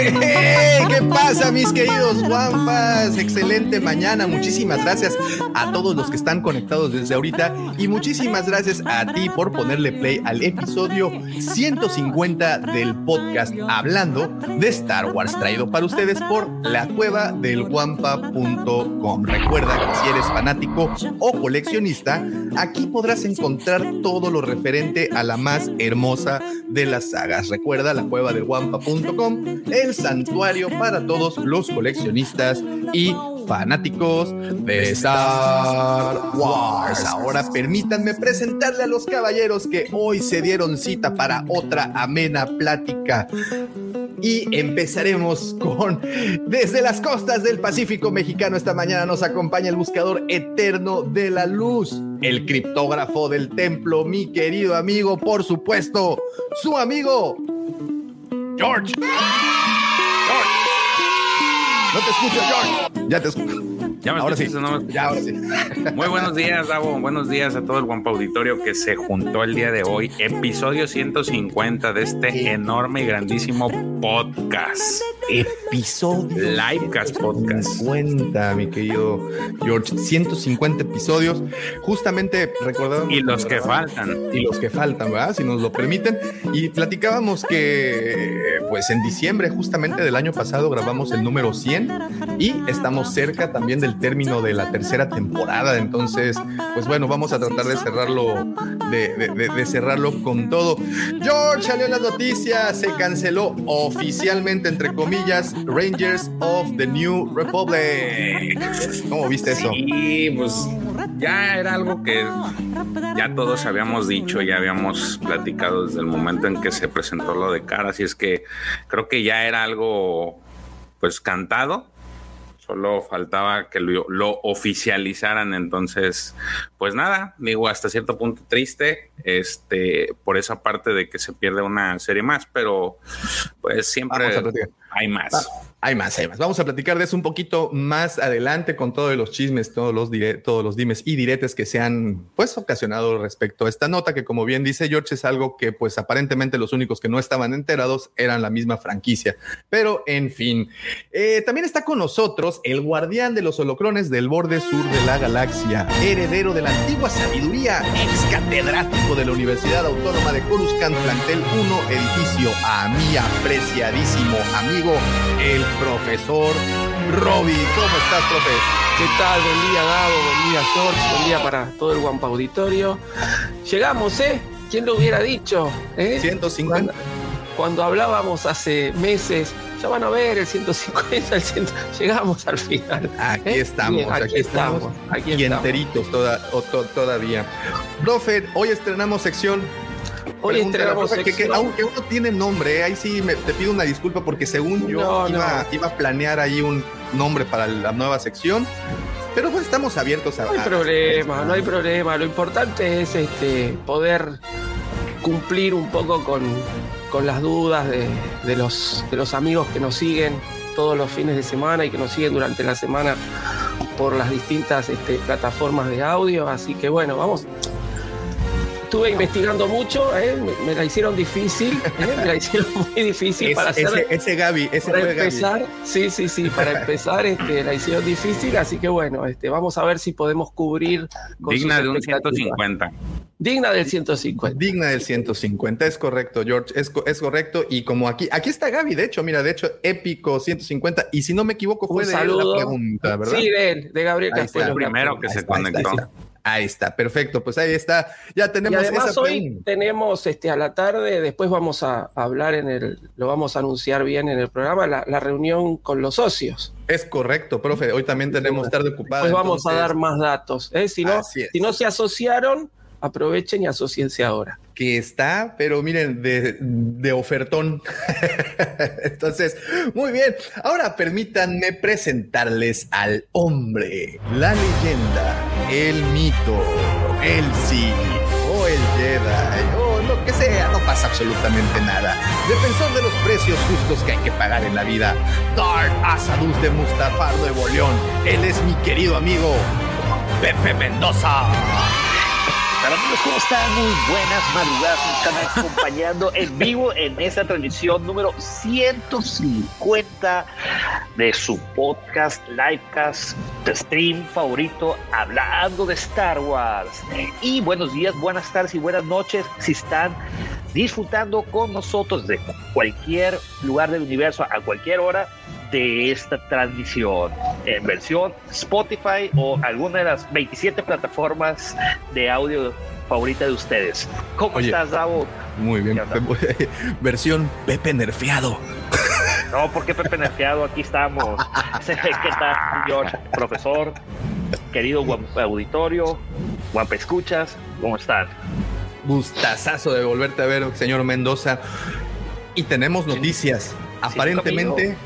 ¡Hey! ¿Qué pasa, mis queridos guampas? Excelente mañana. Muchísimas gracias a todos los que están conectados desde ahorita y muchísimas gracias a ti por ponerle play al episodio 150 del podcast Hablando de Star Wars, traído para ustedes por la cueva del guampa.com. Recuerda que si eres fanático o coleccionista, aquí podrás encontrar todo lo referente a la más hermosa de las sagas. Recuerda la cueva del guampa.com, el santuario para todos los coleccionistas y fanáticos de Star Wars. Ahora permítanme presentarle a los caballeros que hoy se dieron cita para otra amena plática. Y empezaremos con desde las costas del Pacífico mexicano. Esta mañana nos acompaña el buscador eterno de la luz, el criptógrafo del templo, mi querido amigo, por supuesto, su amigo George. George. No te escucho, George. Ya te escucho. Ya me ahora sí. escuchas, ¿no? Ya, ahora sí. Muy buenos días, Davo. Buenos días a todo el Guampa Auditorio que se juntó el día de hoy. Episodio 150 de este enorme y grandísimo podcast. Episodio Livecast Podcast. 50, mi querido George. 150 episodios. Justamente recordábamos. Y los que faltan. Y los que faltan, ¿verdad? Si nos lo permiten. Y platicábamos que, pues en diciembre, justamente del año pasado, grabamos el número 100 y estamos cerca también del término de la tercera temporada. Entonces, pues bueno, vamos a tratar de cerrarlo, de, cerrarlo con todo. George salió en las noticias, se canceló oficialmente, entre comillas, Rangers of the New Republic. ¿Cómo viste eso? Y pues ya era algo que ya todos habíamos dicho, ya habíamos platicado desde el momento en que se presentó lo de cara, así es que creo que ya era algo pues cantado. Solo faltaba que lo, lo oficializaran, entonces, pues nada, digo, hasta cierto punto triste, este, por esa parte de que se pierde una serie más, pero pues siempre hay más. Hay más, hay más. Vamos a platicar de eso un poquito más adelante con todos los chismes, todos los, todos los dimes y diretes que se han pues ocasionado respecto a esta nota, que como bien dice George, es algo que pues aparentemente los únicos que no estaban enterados eran la misma franquicia. Pero en fin, Eh, también está con nosotros el guardián de los holocrones del borde sur de la galaxia, heredero de la antigua sabiduría, ex catedrático de la Universidad Autónoma de Coruscant, plantel 1, edificio, a mi apreciadísimo amigo, el profesor Robbie. ¿Cómo estás, profe? ¿Qué tal? Buen día, Gabo. Buen día, George. Buen día para todo el Guampa Auditorio. Llegamos, ¿eh? ¿Quién lo hubiera dicho? ¿Eh? 150. Cuando hablábamos hace meses, ya van a ver el 150, el 100. Llegamos al final. Aquí ¿Eh? estamos, Bien, aquí, estamos, Aquí y estamos. enteritos toda, o to- todavía. Profe, hoy estrenamos sección. Hoy estrenamos profe, que- que sección. aunque uno tiene nombre, eh, ahí sí me- te pido una disculpa porque según yo No, iba, no. iba a planear ahí un nombre para la nueva sección, pero pues estamos abiertos a... No hay problema, no hay problema. Lo importante es este poder cumplir un poco con, con las dudas de, los, de los amigos que nos siguen todos los fines de semana y que nos siguen durante la semana por las distintas este, plataformas de audio. Así que bueno, vamos. Estuve investigando mucho, ¿eh? me, me la hicieron difícil, ¿eh? me la hicieron muy difícil Es- para hacer ese, ese Gaby, ese para fue Gaby. empezar, sí, sí, sí, para empezar, este, la hicieron difícil, así que bueno, este, vamos a ver si podemos cubrir con Digna de un expectativas. 150. Digna del 150. Digna del 150, es correcto, George, es, es correcto. Y como aquí, aquí está Gaby, de hecho, mira, de hecho, épico 150. Y si no me equivoco, fue Un de él saludo. la pregunta, ¿verdad? Sí, de él, de Gabriel Ahí Castelo. está. primero que Ahí se está, ahí está, conectó. ahí está. Ahí está, perfecto. Pues ahí está. Ya tenemos. Y además hoy tenemos este a la tarde. Después vamos a hablar en el, lo vamos a anunciar bien en el programa la, reunión con los socios. Es correcto, profe. Hoy también tenemos tarde ocupada. Pues vamos a dar más datos. ¿eh? Si no, si no se asociaron, aprovechen y asociense ahora. Que está, pero miren, de, ofertón. Entonces, muy bien. Ahora permítanme presentarles al hombre, la leyenda, el mito, el sí o el Jedi o lo que sea, no pasa absolutamente nada. Defensor de los precios justos que hay que pagar en la vida, Dark Asadus de Mustafar Nuevo León. Él es mi querido amigo Pepe Mendoza. Hola amigos, ¿cómo están? Muy buenas madrugadas. Nos están acompañando en vivo en esta transmisión número 150 de su podcast, livecast, stream favorito, hablando de Star Wars. Y buenos días, buenas tardes y buenas noches si están disfrutando con nosotros de cualquier lugar del universo a cualquier hora de esta transmisión en versión Spotify o alguna de las 27 plataformas de audio favorita de ustedes. ¿Cómo estás, Davo? Muy bien, versión Pepe Nerfeado. No, porque Pepe Nerfeado? Aquí estamos. ¿Qué tal, George? Profesor, querido auditorio, guapa escuchas, ¿cómo están? Gustazazo de volverte a ver, señor Mendoza. Y tenemos noticias. Aparentemente,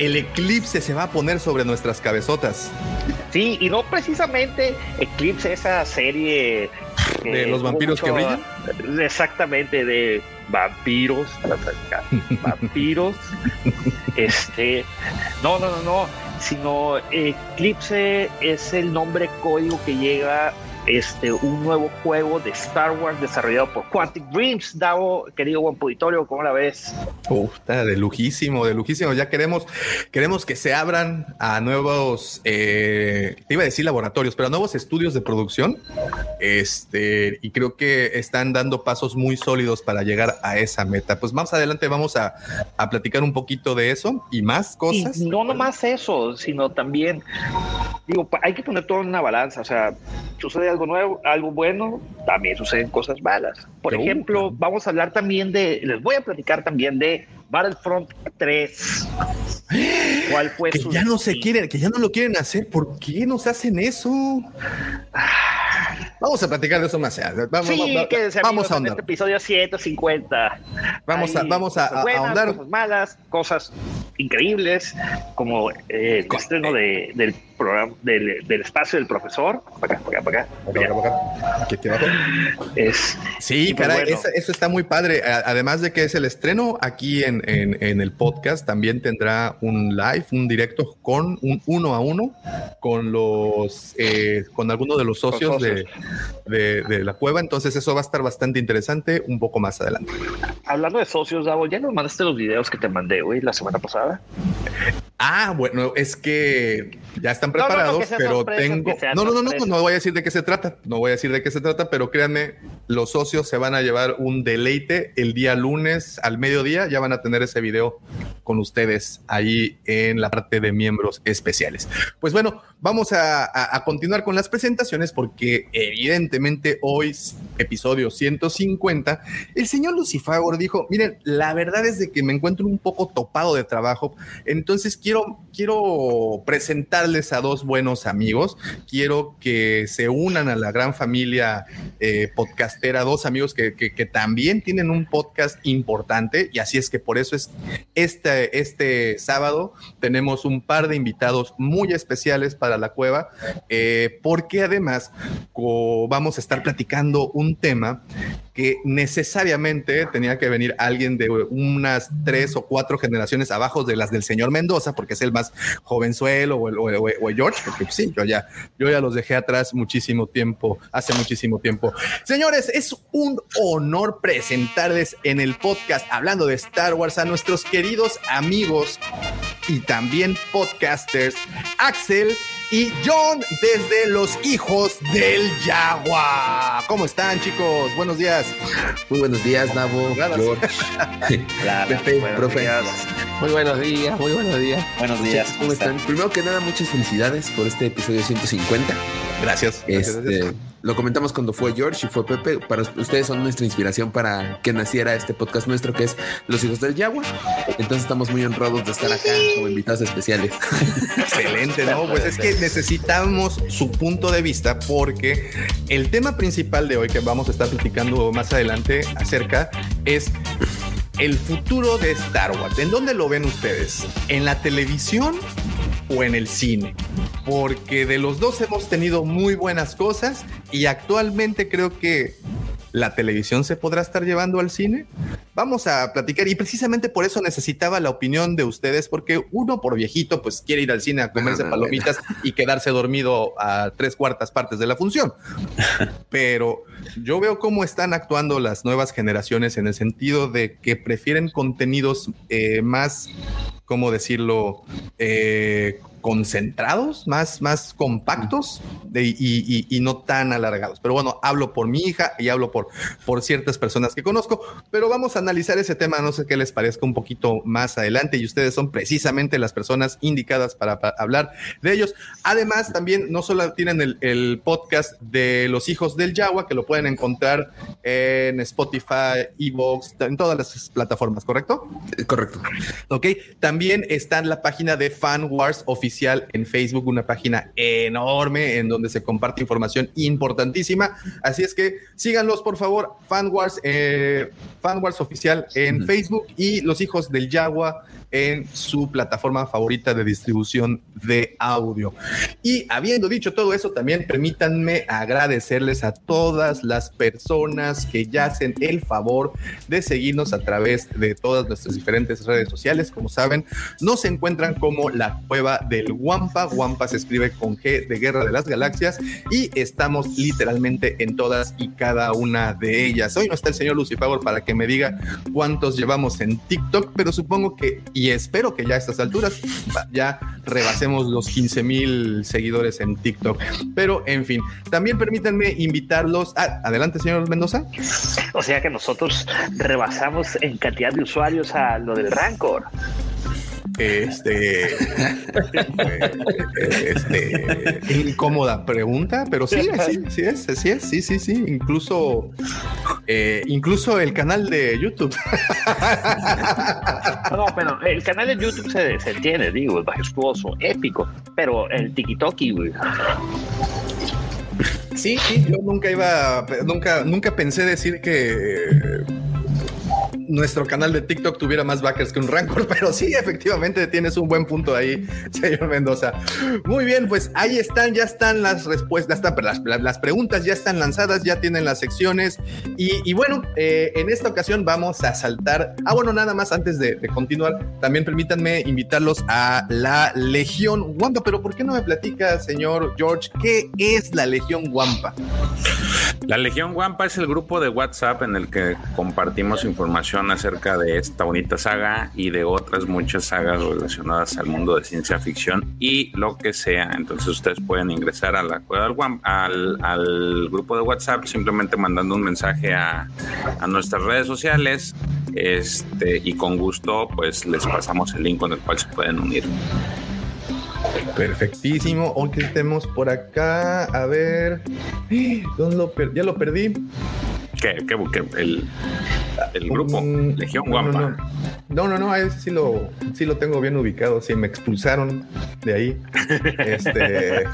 el eclipse se va a poner sobre nuestras cabezotas. Sí, y no precisamente Eclipse, esa serie de los vampiros que brillan. Exactamente, de vampiros, vampiros. este, no, no, no, no, sino Eclipse es el nombre código que llega este, un nuevo juego de Star Wars desarrollado por Quantic Dreams. Davo, querido buen auditorio, ¿cómo la ves? Uf, está de lujísimo, de lujísimo. Ya queremos, queremos que se abran a nuevos, eh, te iba a decir laboratorios, pero a nuevos estudios de producción. Este, y creo que están dando pasos muy sólidos para llegar a esa meta. Pues más adelante vamos a, a platicar un poquito de eso y más cosas. Y no nomás eso, sino también, digo, hay que poner todo en una balanza. O sea, sucede algo nuevo, algo bueno, también suceden cosas malas. Por ejemplo, vamos a hablar también de, les voy a platicar también de Battlefront 3. ¿Cuál fue que ya no se quieren, que ya no lo quieren hacer. ¿Por qué nos hacen eso? Vamos a platicar de eso más allá. Vamos, sí, se vamos a ahondar. Este episodio 150. Vamos a, vamos a, cosas buenas, ahondar. Cosas malas, cosas increíbles, como el estreno de, del programa del, del, espacio del profesor. Para acá, para acá, para acá. Para acá, para acá. Es, sí, caray, bueno. eso, eso, está muy padre. Además de que es el estreno aquí en, en, en, el podcast, también tendrá un live, un directo con un uno a uno con los, eh, con algunos de los socios, socios. De, de, de, la cueva. Entonces, eso va a estar bastante interesante un poco más adelante. Hablando de socios, Davo, ya nos mandaste los videos que te mandé hoy la semana pasada. Ah, bueno, es que ya están preparados, no, no, no, pero tengo. No, no, no, no, no voy a decir de qué se trata. No voy a decir de qué se trata, pero créanme, los socios se van a llevar un deleite el día lunes al mediodía. Ya van a tener ese video con ustedes ahí en la parte de miembros especiales. Pues bueno, vamos a, continuar con las presentaciones porque evidentemente hoy, episodio 150, el señor Lucifagor dijo: Miren, la verdad es de que me encuentro un poco topado de trabajo, entonces quiero, quiero presentarles a dos buenos amigos. Quiero que se unan a la gran familia eh, podcastera, dos amigos que, que, también tienen un podcast importante y así es que por eso es este, este sábado tenemos un par de invitados muy especiales para la cueva, eh, porque además vamos a estar platicando un tema que necesariamente tenía que venir alguien de unas tres o cuatro generaciones abajo de las del señor Mendoza, porque es el más jovenzuelo o el, George, porque sí, yo ya, yo ya los dejé atrás muchísimo tiempo, hace muchísimo tiempo. Señores, es un honor presentarles en el podcast hablando de Star Wars a nuestros queridos amigos y también podcasters Axel y John desde los hijos del Yagua. ¿Cómo están, chicos? Buenos días. Muy buenos días, Nabo, George, Pepe, profe. Muy buenos días, muy buenos días. Buenos días. ¿Cómo están? Primero que nada, muchas felicidades por este episodio 150. Gracias. gracias, Este, gracias. Lo comentamos cuando fue George y fue Pepe. Para ustedes son nuestra inspiración para que naciera este podcast nuestro que es Los Hijos del Yagua. Entonces estamos muy honrados de estar acá como invitados especiales. Excelente, ¿no? Pues es que necesitamos su punto de vista porque el tema principal de hoy que vamos a estar platicando más adelante acerca es el futuro de Star Wars. ¿En dónde lo ven ustedes? ¿En la televisión o en el cine? Porque de los dos hemos tenido muy buenas cosas y actualmente creo que la televisión se podrá estar llevando al cine. Vamos a platicar y precisamente por eso necesitaba la opinión de ustedes, porque uno por viejito pues quiere ir al cine a comerse palomitas y quedarse dormido a tres cuartas partes de la función. Pero yo veo cómo están actuando las nuevas generaciones en el sentido de que prefieren contenidos eh, más, ¿cómo decirlo? Eh, concentrados, más, más compactos de- y, y- y no tan alargados. Pero bueno, hablo por mi hija y hablo por, por ciertas personas que conozco, pero vamos a analizar ese tema, no sé qué les parezca un poquito más adelante y ustedes son precisamente las personas indicadas para, para hablar de ellos. Además, también no solo tienen el, el podcast de los hijos del Yagua, que lo pueden encontrar en Spotify, Evox, en todas las plataformas, ¿correcto? Correcto. Ok, también está en la página de Fan Wars oficial en Facebook, una página enorme en donde se comparte información importantísima. Así es que síganlos, por favor, Fan Wars, eh, Fan Wars oficial en Facebook y Los Hijos del Yagua en su plataforma favorita de distribución de audio. Y habiendo dicho todo eso, también permítanme agradecerles a todas las personas que ya hacen el favor de seguirnos a través de todas nuestras diferentes redes sociales. Como saben, nos encuentran como la cueva del Wampa. Wampa se escribe con G de Guerra de las Galaxias y estamos literalmente en todas y cada una de ellas. Hoy no está el señor Lucifer para que me diga cuántos llevamos en TikTok, pero supongo que y espero que ya a estas alturas ya rebasemos los 15 mil seguidores en TikTok. Pero en fin, también permítanme invitarlos. Ah, adelante, señor Mendoza. O sea que nosotros rebasamos en cantidad de usuarios a lo del Rancor. Este, este, incómoda pregunta, pero sí, sí, sí es, sí es, sí, sí, sí. Incluso, eh, incluso el canal de YouTube. No, pero el canal de YouTube se, se entiende, digo, es majestuoso, épico, pero el TikTok, güey. Sí, sí, yo nunca iba, nunca, nunca pensé decir que nuestro canal de TikTok tuviera más backers que un Rancor, pero sí, efectivamente tienes un buen punto ahí, señor Mendoza. Muy bien, pues ahí están, ya están las respuestas, las, preguntas ya están lanzadas, ya tienen las secciones y, bueno, eh, en esta ocasión vamos a saltar. Ah, bueno, nada más antes de, de, continuar, también permítanme invitarlos a la Legión Wampa, pero ¿por qué no me platica, señor George, qué es la Legión Wampa? La Legión Wampa es el grupo de WhatsApp en el que compartimos información acerca de esta bonita saga y de otras muchas sagas relacionadas al mundo de ciencia ficción y lo que sea. Entonces ustedes pueden ingresar a la cueva al, grupo de WhatsApp simplemente mandando un mensaje a, a nuestras redes sociales este, y con gusto pues les pasamos el link con el cual se pueden unir. Perfectísimo. Hoy que tenemos por acá. A ver. ¿Dónde lo per ya lo perdí. ¿Qué? ¿Qué? qué el, el, grupo um, Legión no, Wampa. No, no, no, no, a ese sí lo, sí lo tengo bien ubicado. Sí, me expulsaron de ahí. Este,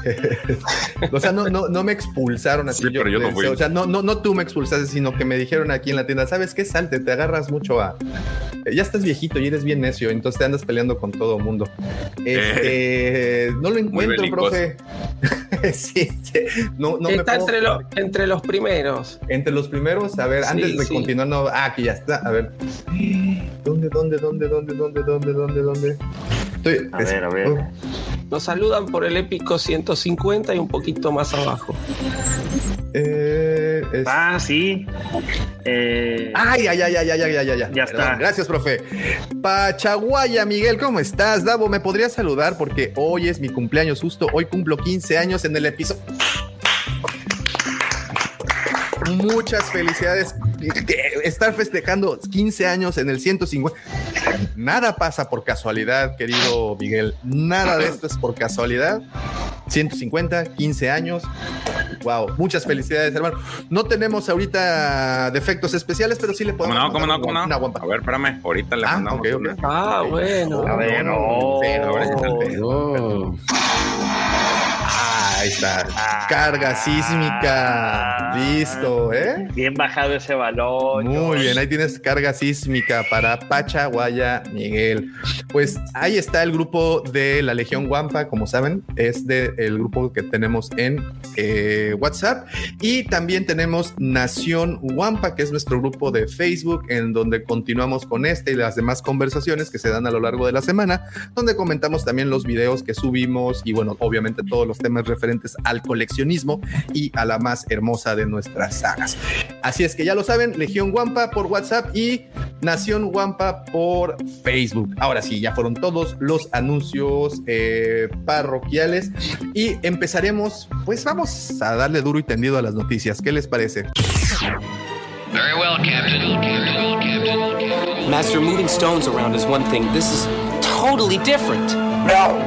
o sea, no, no, no me expulsaron así. Sí, yo, pero yo no fui. O sea, no, no, no tú me expulsaste, sino que me dijeron aquí en la tienda, ¿sabes qué? Salte, te agarras mucho a. Ya estás viejito y eres bien necio, entonces te andas peleando con todo mundo. Este, eh, no lo encuentro, profe. sí, sí, no, no Está me entre, lo, entre, los primeros. Entre los primeros, a ver, sí, antes de sí. continuar, no, ah, aquí ya está, a ver. ¿Dónde, dónde, dónde, dónde, dónde, dónde, dónde, dónde? Estoy, a ver, a ver. Oh. Nos saludan por el épico 150 y un poquito más abajo. Eh, Es... Ah, sí. Eh, Ay, ay, ay, ay, ay, ay, ay, ay. Ya está. Gracias, profe. Pachaguaya, Miguel, ¿cómo estás? Davo, ¿me podrías saludar? Porque hoy es mi cumpleaños justo. Hoy cumplo 15 años en el episodio. Muchas felicidades. Estar festejando 15 años en el 150. Nada pasa por casualidad, querido Miguel. Nada de esto es por casualidad. 150, 15 años. Wow, muchas felicidades, hermano. No tenemos ahorita defectos especiales, pero sí le ¿Cómo podemos. no? ¿Cómo no? ¿Cómo no? Una guampa. A ver, espérame. Ahorita le Ah, mandamos. Ah, bueno. a ver, no. Ahí está. Carga sísmica. Listo, ¿eh? Bien bajado ese balón. Muy bien, ahí tienes carga sísmica para Pachaguaya, Miguel. Pues ahí está el grupo de la Legión Guampa, como saben, es de el grupo que tenemos en eh, WhatsApp. Y también tenemos Nación Guampa, que es nuestro grupo de Facebook, en donde continuamos con este y las demás conversaciones que se dan a lo largo de la semana, donde comentamos también los videos que subimos y bueno, obviamente todos los temas referentes al coleccionismo y a la más hermosa de nuestras sagas. Así es que ya lo saben, Legión Guampa por WhatsApp y Nación Guampa por Facebook. Ahora sí, ya fueron todos los anuncios eh, parroquiales y empezaremos, pues vamos a darle duro y tendido a las noticias. ¿Qué les parece? Very well, Captain. Master, moving stones around is one thing. This is totally different. No,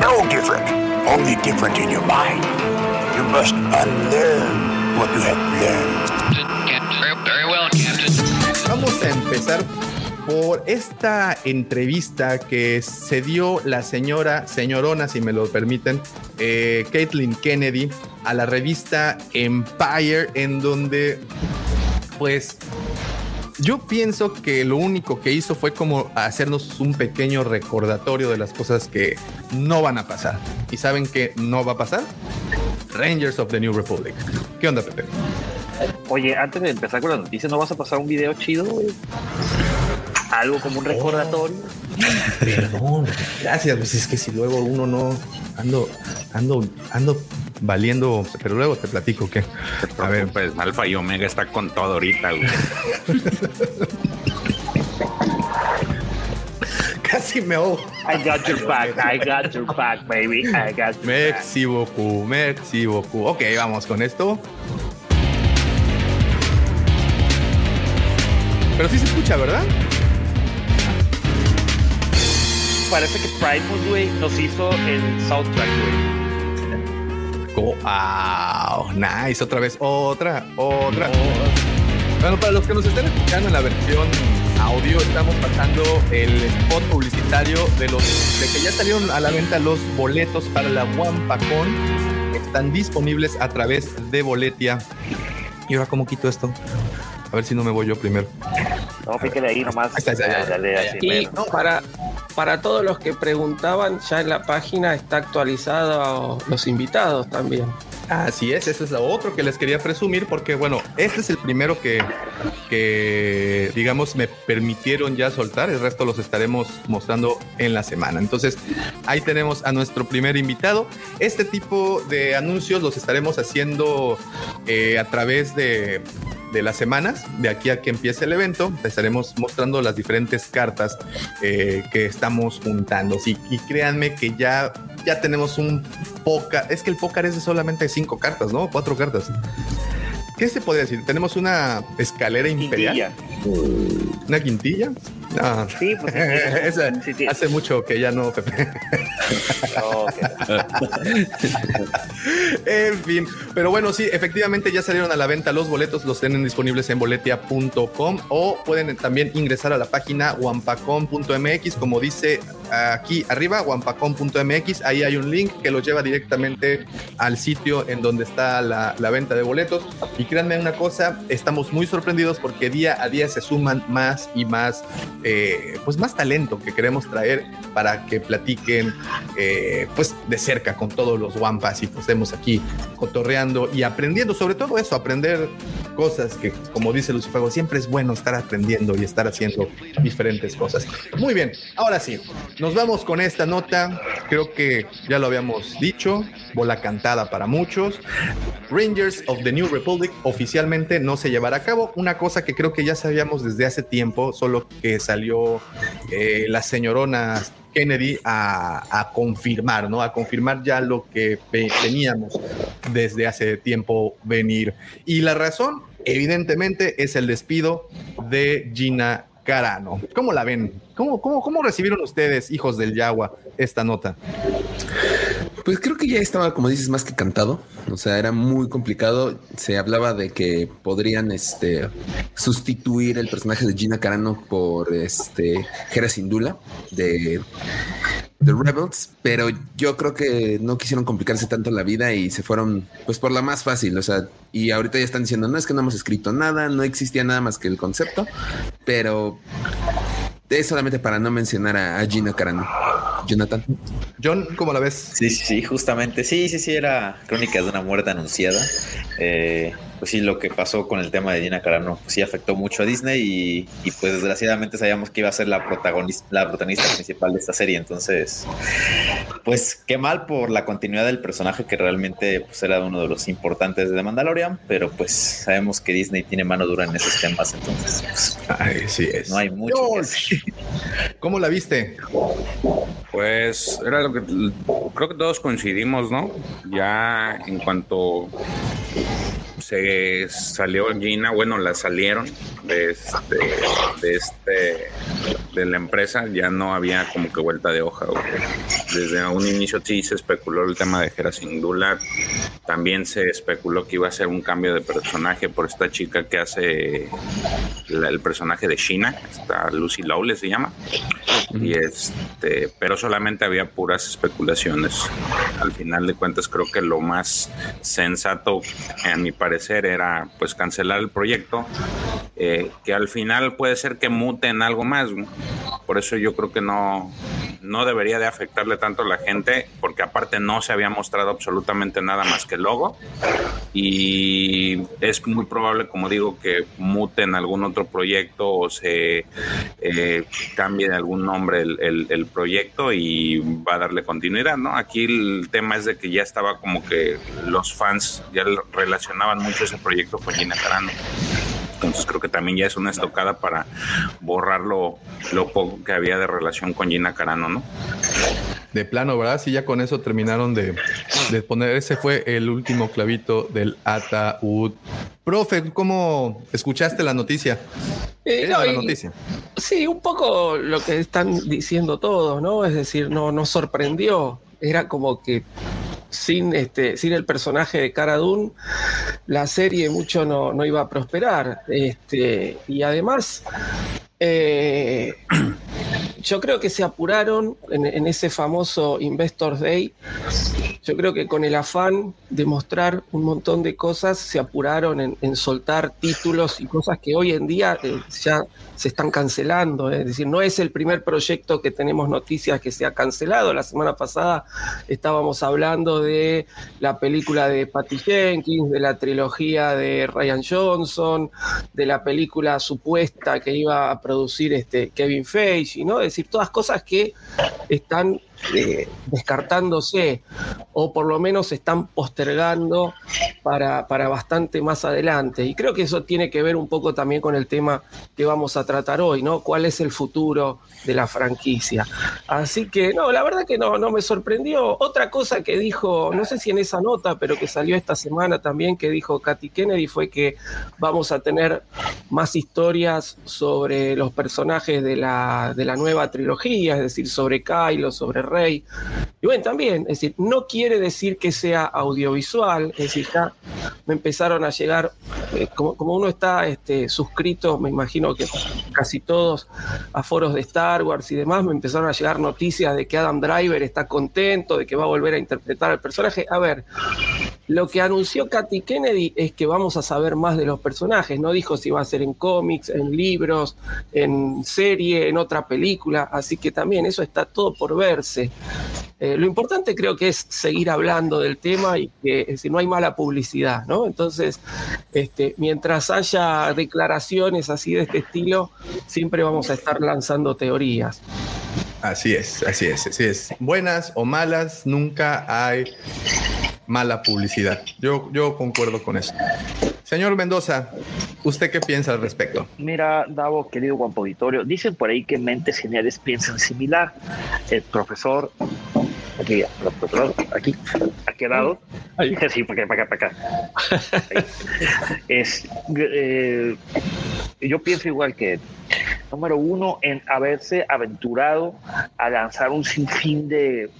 no different. Only different in your mind. You must unlearn Vamos a empezar por esta entrevista que se dio la señora, señorona, si me lo permiten, eh, Caitlin Kennedy a la revista Empire, en donde, pues, yo pienso que lo único que hizo fue como hacernos un pequeño recordatorio de las cosas que no van a pasar. ¿Y saben qué no va a pasar? Rangers of the New Republic. ¿Qué onda, Pepe? Oye, antes de empezar con las noticias, ¿no vas a pasar un video chido, güey? Algo como un recordatorio. Perdón, gracias. Pues es que si luego uno no ando, ando, ando valiendo, pero luego te platico que. A ver, pues Alfa y Omega está con todo ahorita, güey. Casi me ahogo. I got your back, I got your back, baby. I got your back. Merci beaucoup, merci beaucoup. Ok, vamos con esto. Pero sí se escucha, ¿verdad? Parece que Primus, güey, nos hizo el soundtrack, güey. Wow, nice. Otra vez, otra, otra. Bueno, para los que nos estén escuchando en la versión audio, estamos pasando el spot publicitario de los de que ya salieron a la venta los boletos para la Wampacon. Están disponibles a través de Boletia. Y ahora, ¿cómo quito esto? A ver si no me voy yo primero. No, píquele ahí nomás. Ahí está, ahí está, ya, ya, Dale, ya, así, Y mero. para, para todos los que preguntaban, ya en la página está actualizado los invitados también. Así es, ese es lo otro que les quería presumir porque bueno, este es el primero que, digamos me permitieron ya soltar, el resto los estaremos mostrando en la semana. Entonces ahí tenemos a nuestro primer invitado. Este tipo de anuncios los estaremos haciendo eh, a través de, de las semanas, de aquí a que empiece el evento, te estaremos mostrando las diferentes cartas eh, que estamos juntando. Sí, y créanme que ya, ya tenemos un pócar, es que el pócar es de solamente cinco cartas, ¿no? Cuatro cartas. ¿Qué se podría decir? Tenemos una escalera imperial. Quintilla. ¿Una quintilla? No. Sí, pues sí, hace mucho que ya no, Pepe. En fin, pero bueno, sí, efectivamente ya salieron a la venta los boletos, los tienen disponibles en boletia.com o pueden también ingresar a la página wampacom.mx, como dice aquí arriba, wampacom.mx, ahí hay un link que los lleva directamente al sitio en donde está la, la venta de boletos. Y créanme una cosa, estamos muy sorprendidos porque día a día se suman más y más, eh, pues más talento que queremos traer para que platiquen, eh, pues de cerca con todos los Wampas y pues estemos aquí cotorreando y aprendiendo, sobre todo eso, aprender cosas que, como dice Lucifago, siempre es bueno estar aprendiendo y estar haciendo diferentes cosas. Muy bien, ahora sí, nos vamos con esta nota. Creo que ya lo habíamos dicho, bola cantada para muchos. Rangers of the New Republic oficialmente no se llevará a cabo. Una cosa que creo que ya sabíamos desde hace tiempo, solo que salió eh, la señorona Kennedy a, a confirmar, ¿no? A confirmar ya lo que teníamos desde hace tiempo venir. Y la razón, evidentemente, es el despido de Gina Carano. ¿Cómo la ven? ¿Cómo, cómo, cómo recibieron ustedes, hijos del Yagua, esta nota? Pues creo que ya estaba, como dices, más que cantado. O sea, era muy complicado. Se hablaba de que podrían este, sustituir el personaje de Gina Carano por este Hera Syndulla de The Rebels, pero yo creo que no quisieron complicarse tanto la vida y se fueron pues por la más fácil. O sea, y ahorita ya están diciendo, no es que no hemos escrito nada, no existía nada más que el concepto, pero es solamente para no mencionar a, a Gina Carano. Jonathan. John, ¿cómo la ves? Sí, sí, sí, justamente. Sí, sí, sí, era Crónicas de una muerte anunciada. Eh, pues sí, lo que pasó con el tema de Gina Carano, pues sí afectó mucho a Disney y, y, pues desgraciadamente sabíamos que iba a ser la protagonista, la protagonista principal de esta serie. Entonces, pues qué mal por la continuidad del personaje que realmente pues, era uno de los importantes de The Mandalorian, pero pues sabemos que Disney tiene mano dura en esos temas, entonces pues, Ay, sí es. no hay mucho. ¿Cómo la viste? Pues era lo que creo que todos coincidimos, ¿no? Ya en cuanto se salió Gina, bueno, la salieron de este, de este, de la empresa, ya no había como que vuelta de hoja. güey. Desde un inicio sí se especuló el tema de Syndulla, también se especuló que iba a ser un cambio de personaje por esta chica que hace la- el personaje de Shina, esta Lucy Lowell se llama, y este, pero solamente había puras especulaciones. Al final de cuentas creo que lo más sensato, a mi parecer, era pues cancelar el proyecto, eh, que al final puede ser que mute en algo más. Por eso yo creo que no, no debería de afectarle tanto a la gente, porque aparte no se había mostrado absolutamente nada más que el logo. Y es muy probable, como digo, que mute en algún otro proyecto o se eh, cambie de algún nombre el, el- el proyecto y va a darle continuidad, ¿no? Aquí el tema es de que ya estaba como que los fans ya relacionaban mucho ese proyecto con Gina Carano. Entonces creo que también ya es una estocada para borrar lo, lo poco que había de relación con Gina Carano, ¿no? De plano, ¿verdad? Sí, ya con eso terminaron de, de poner. Ese fue el último clavito del ataúd. Profe, ¿cómo escuchaste la noticia? Eh, no, la y- noticia. Sí, un poco lo que están diciendo todos, ¿no? Es decir, no nos sorprendió. Era como que sin este, sin el personaje de Cara Dune, la serie mucho no, no iba a prosperar. Este, y además, eh, yo creo que se apuraron en, ese famoso Investors Day. Yo creo que con el afán de mostrar un montón de cosas, se apuraron en, soltar títulos y cosas que hoy en día eh, ya se están cancelando. Es decir, no es el primer proyecto que tenemos noticias que se ha cancelado. La semana pasada estábamos hablando de la película de Patty Jenkins, de la trilogía de Ryan Johnson, de la película supuesta que iba a producir este Kevin Feige, ¿no? Es decir, todas cosas que están descartándose o por lo menos están postergando para, para bastante más adelante. Y creo que eso tiene que ver un poco también con el tema que vamos a tratar hoy, ¿no? ¿Cuál es el futuro de la franquicia? Así que, no, la verdad que no, no me sorprendió. Otra cosa que dijo, no sé si en esa nota, pero que salió esta semana también, que dijo Katy Kennedy, fue que vamos a tener más historias sobre los personajes de la, de la nueva trilogía, es decir, sobre Kylo, sobre Rey. Y bueno, también, es decir, no quiere decir que sea audiovisual, es decir, ya me empezaron a llegar, eh, como, como uno está este, suscrito, me imagino que casi todos a foros de Star Wars y demás, me empezaron a llegar noticias de que Adam Driver está contento, de que va a volver a interpretar al personaje. A ver, lo que anunció Katy Kennedy es que vamos a saber más de los personajes. No dijo si va a ser en cómics, en libros, en serie, en otra película. Así que también eso está todo por verse. Eh, lo importante creo que es seguir hablando del tema y que decir, no hay mala publicidad, ¿no? Entonces, este, mientras haya declaraciones así de este estilo, siempre vamos a estar lanzando teorías. Así es, así es, así es. Buenas o malas, nunca hay mala publicidad. Yo, yo concuerdo con eso. Señor Mendoza, ¿usted qué piensa al respecto? Mira, Davo, querido guapo auditorio, dicen por ahí que mentes geniales piensan similar. El profesor, aquí, el profesor, aquí, ha quedado. Sí, para acá, para acá, para acá. Ahí. Es, eh, yo pienso igual que número uno en haberse aventurado a lanzar un sinfín de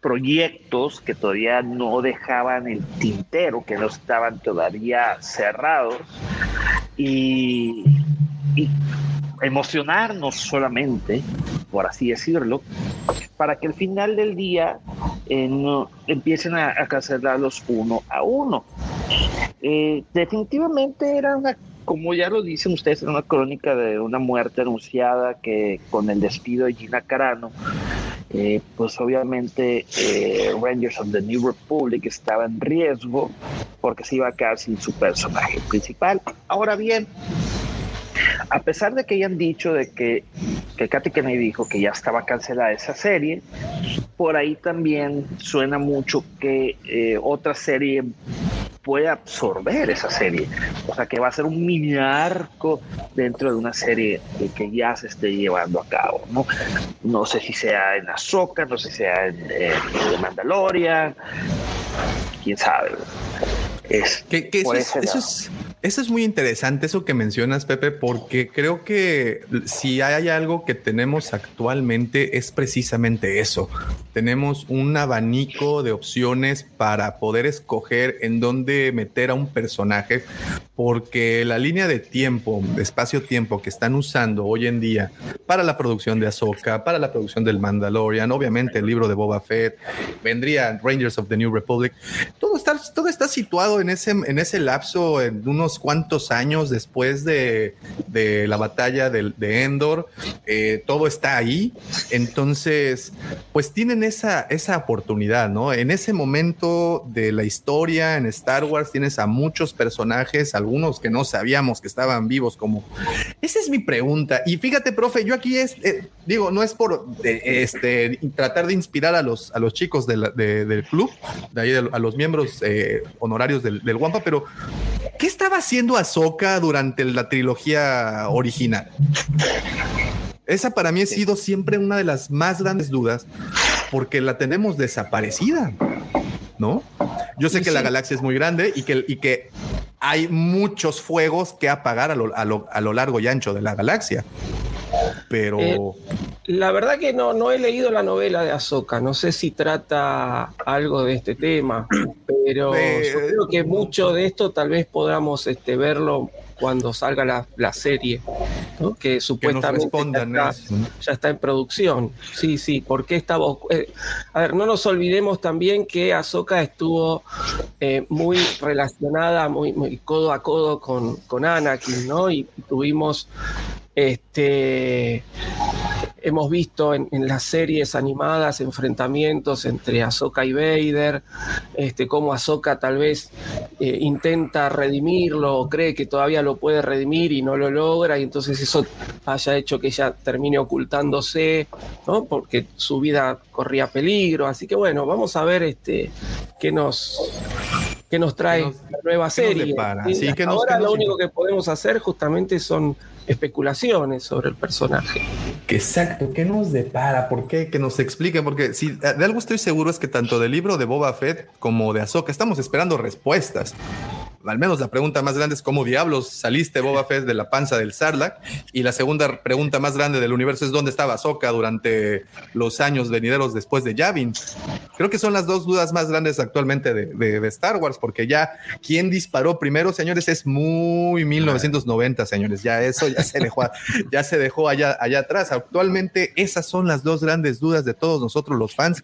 proyectos que todavía no dejaban el tintero, que no estaban todavía cerrados y, emocionarnos solamente, por así decirlo, para que al final del día eh, empiecen a, a, cancelarlos uno a uno. Eh, definitivamente era una como ya lo dicen ustedes, era una crónica de una muerte anunciada que con el despido de Gina Carano, eh, pues obviamente eh, Rangers of the New Republic estaba en riesgo porque se iba a quedar sin su personaje principal. Ahora bien, a pesar de que hayan dicho de que, que Katy Kennedy dijo que ya estaba cancelada esa serie, por ahí también suena mucho que eh, otra serie puede absorber esa serie. O sea, que va a ser un mini arco dentro de una serie que, que ya se esté llevando a cabo, ¿no? No sé si sea en Ahsoka, no sé si sea en, en Mandalorian, quién sabe. Es, que, que eso, es, eso, es, eso, es, muy interesante, eso que mencionas, Pepe, porque creo que si hay algo que tenemos actualmente es precisamente eso. Tenemos un abanico de opciones para poder escoger en dónde meter a un personaje, porque la línea de tiempo, espacio-tiempo que están usando hoy en día para la producción de Ahsoka, para la producción del Mandalorian, obviamente el libro de Boba Fett, vendría Rangers of the New Republic, todo está, todo está situado en ese, en ese lapso, en unos cuantos años después de, de la batalla de, Endor, eh, todo está ahí. Entonces, pues tienen esa, esa oportunidad, ¿no? En ese momento de la historia en Star Wars tienes a muchos personajes, algunos que no sabíamos que estaban vivos, como... Esa es mi pregunta. Y fíjate, profe, yo aquí es, eh, digo, no es por este, tratar de inspirar a los, a los chicos de del club, de ahí a los miembros eh, honorarios del, del Wampa, pero ¿qué estaba haciendo Ahsoka durante la trilogía original? Esa para mí ha sido siempre una de las más grandes dudas porque la tenemos desaparecida, ¿no? Yo sé que sí. la galaxia es muy grande y que, y que hay muchos fuegos que apagar a lo, a lo, a lo largo y ancho de la galaxia. Pero. Eh, la verdad que no, no he leído la novela de Ahsoka. No sé si trata algo de este tema, pero eh, yo creo que mucho de esto tal vez podamos este, verlo cuando salga la, la serie, ¿no? que supuestamente que ya, está, ya, está, en producción. Sí, sí, porque estaba... Eh, a ver, no nos olvidemos también que Ahsoka estuvo eh, muy relacionada, muy, muy, codo a codo con, con Anakin, ¿no? Y tuvimos este hemos visto en, en, las series animadas enfrentamientos entre Ahsoka y Vader, este, cómo Ahsoka tal vez eh, intenta redimirlo o cree que todavía lo puede redimir y no lo logra, y entonces eso haya hecho que ella termine ocultándose, ¿no? porque su vida corría peligro. Así que bueno, vamos a ver este, qué nos trae la nueva serie. Sí, que ahora lo único que podemos hacer justamente son especulaciones sobre el personaje. Exacto, ¿qué nos depara? ¿Por qué? Que nos expliquen, porque si de algo estoy seguro es que tanto del libro de Boba Fett como de Ahsoka estamos esperando respuestas. Al menos la pregunta más grande es cómo diablos saliste Boba Fett de la panza del Sarlacc y la segunda pregunta más grande del universo es dónde estaba Ahsoka durante los años venideros después de Yavin. Creo que son las dos dudas más grandes actualmente de Star Wars, porque ya quién disparó primero, señores, es muy 1990, señores. Ya eso ya se dejó, ya se dejó allá, allá atrás. Actualmente esas son las dos grandes dudas de todos nosotros los fans.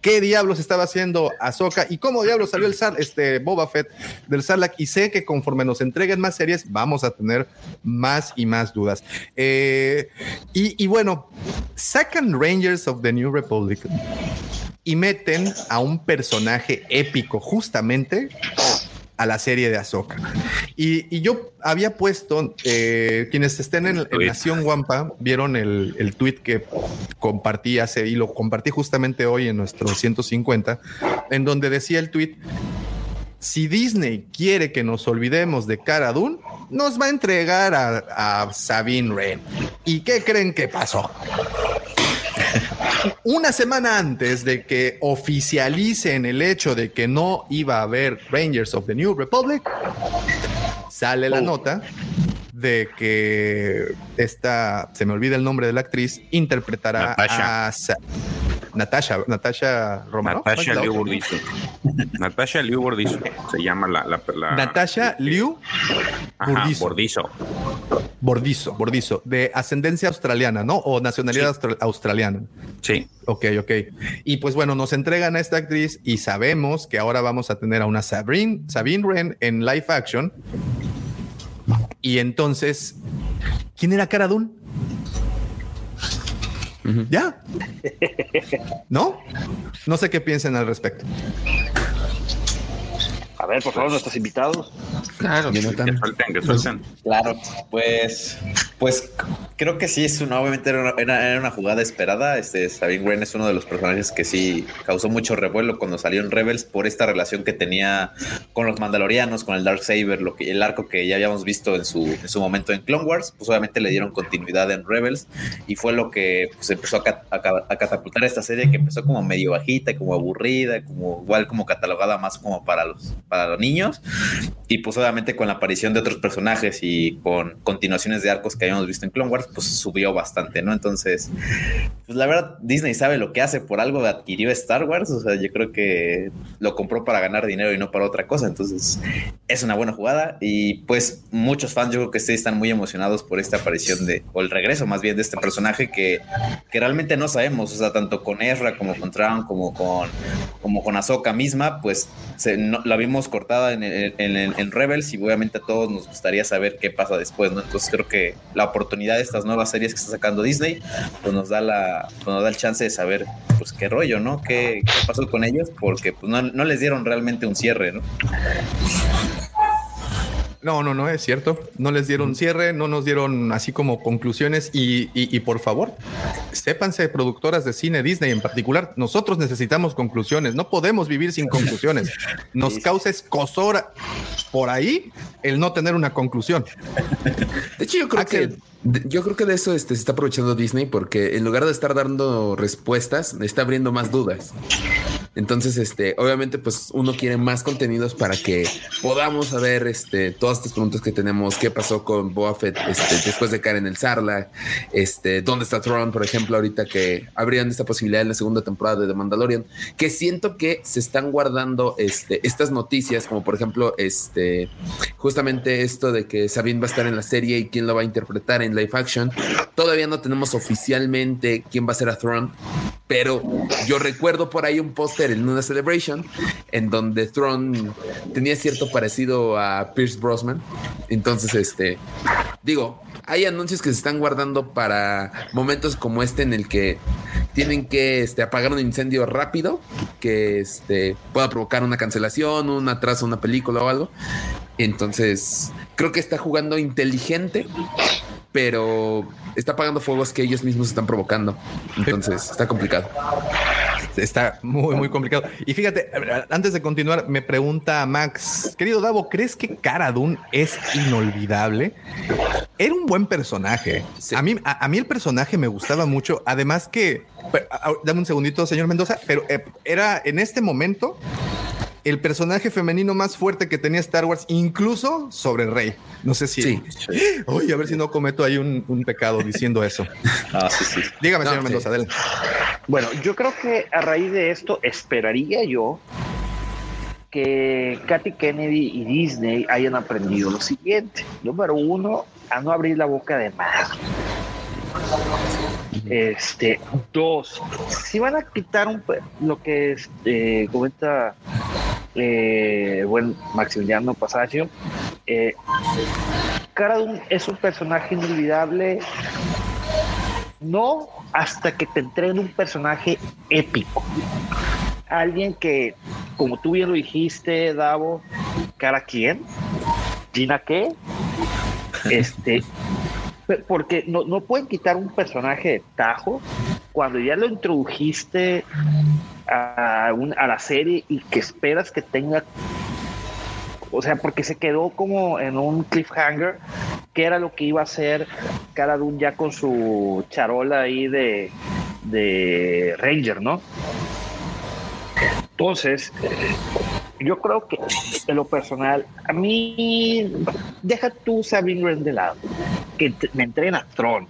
¿Qué diablos estaba haciendo Ahsoka y cómo diablos salió el Sar, este Boba Fett del Sarlacc? Y sé que conforme nos entreguen más series, vamos a tener más y más dudas. Eh, y, y bueno, sacan Rangers of the New Republic y meten a un personaje épico justamente a la serie de Ahsoka. Y, y yo había puesto, eh, quienes estén en, en Nación Wampa, vieron el, el tweet que compartí hace y lo compartí justamente hoy en nuestro 150, en donde decía el tweet, si Disney quiere que nos olvidemos de Cara Dune, nos va a entregar a, a Sabine Wren. ¿Y qué creen que pasó? Una semana antes de que oficialicen el hecho de que no iba a haber Rangers of the New Republic, sale la nota de que esta, se me olvida el nombre de la actriz, interpretará Natasha. a Natasha, Natasha Romanoff. Natasha. Liu Bordizo. Natasha Liu Bordizo. Se llama la. la, la- Natasha Liu Bordizo. Bordizo. Bordizo, de ascendencia australiana, ¿no? O nacionalidad austra- australiana. Sí. Ok, ok. Y pues bueno, nos entregan a esta actriz y sabemos que ahora vamos a tener a una Sabine, Sabine Wren en live action. Y entonces, ¿quién era Cara Dune? ¿Ya? ¿No? No sé qué piensen al respecto. A ver, por favor, nuestros invitados. Claro. Que suelten, que suelten. Claro, pues, pues creo que sí es una, obviamente era una, era- era una jugada esperada. Este Sabine Wren es uno de los personajes que sí causó mucho revuelo cuando salió en Rebels por esta relación que tenía con los Mandalorianos, con el Dark Saber, lo que el arco que ya habíamos visto en su, en su momento en Clone Wars, pues obviamente le dieron continuidad en Rebels y fue lo que pues, empezó a, cat- a ca- a catapultar esta serie que empezó como medio bajita, como aburrida, como igual como catalogada más como para los para los niños. Y pues obviamente con la aparición de otros personajes y con continuaciones de arcos que habíamos visto en Clone Wars, pues subió bastante, ¿no? Entonces, pues la verdad, Disney sabe lo que hace, por algo adquirió Star Wars, o sea, yo creo que lo compró para ganar dinero y no para otra cosa, entonces es una buena jugada. Y pues muchos fans yo creo que sí están muy emocionados por esta aparición de, o el regreso más bien de este personaje que, que realmente no sabemos, o sea, tanto con Ezra como con Traum, como con, como con Ahsoka misma, pues se- no- la vimos cortada en, el- en, el- en Rebels y obviamente a todos nos gustaría saber qué pasa después, ¿no? Entonces creo que la oportunidad de estas nuevas series que está sacando Disney, pues nos da la, pues nos da el chance de saber, pues qué rollo, ¿no? ¿Qué, qué pasó con ellos? Porque pues no, no les dieron realmente un cierre, ¿no? No, no, no, es cierto. No les dieron cierre, no nos dieron así como conclusiones y, y- y por favor, sépanse, productoras de cine Disney en particular, nosotros necesitamos conclusiones, no podemos vivir sin conclusiones. Nos causa escosor por ahí el no tener una conclusión. De hecho, yo creo que de- yo creo que de eso este, se está aprovechando Disney porque en lugar de estar dando respuestas, está abriendo más dudas. Entonces, este, obviamente, pues uno quiere más contenidos para que podamos saber este, todas estas preguntas que tenemos. ¿Qué pasó con Boba Fett este, después de caer en el Sarlacc? Este, ¿Dónde está Tron, por ejemplo, ahorita que abrían esta posibilidad en la segunda temporada de The Mandalorian? Que siento que se están guardando este, estas noticias, como por ejemplo, este, justamente esto de que Sabine va a estar en la serie y quién lo va a interpretar en live action. Todavía no tenemos oficialmente quién va a ser a Thrawn, pero yo recuerdo por ahí un póster en una celebration en donde Thrawn tenía cierto parecido a Pierce Brosnan. Entonces, este, digo, hay anuncios que se están guardando para momentos como este en el que tienen que este, apagar un incendio rápido que este, pueda provocar una cancelación, un atraso, una película o algo. Entonces, creo que está jugando inteligente, pero está apagando fuegos que ellos mismos están provocando. Entonces, está complicado. Está muy, muy complicado. Y fíjate, antes de continuar, me pregunta Max, querido Davo, ¿crees que Cara Dune es inolvidable? Era un buen personaje. A, mí, a, a mí el personaje me gustaba mucho. Además que, pero, dame un segundito, señor Mendoza, pero eh, era en este momento el personaje femenino más fuerte que tenía Star Wars, incluso sobre Rey. No sé si. Uy, a ver si no cometo ahí un, un pecado diciendo eso. Ah, sí, sí. Dígame, No, señor sí. Mendoza, adelante. Bueno, yo creo que a raíz de esto esperaría yo que Katy Kennedy y Disney hayan aprendido lo siguiente. Número uno, a no abrir la boca de más. Este, dos, si van a quitar un, lo que este, comenta eh, buen Maximiliano Pasacio, eh, Cara Dune es un personaje inolvidable no hasta que te entreguen un personaje épico. Alguien que, como tú bien lo dijiste, Davo, ¿Cara quién? ¿Gina qué? Este, porque no, no pueden quitar un personaje de tajo cuando ya lo introdujiste a, a la serie y que esperas que tenga o sea, porque se quedó como en un cliffhanger, que era lo que iba a hacer Cara Dune ya con su charola ahí de, de Ranger, ¿no? Entonces, yo creo que en lo personal, a mí, deja tú Sabine Wren de lado, que me entrena Tron.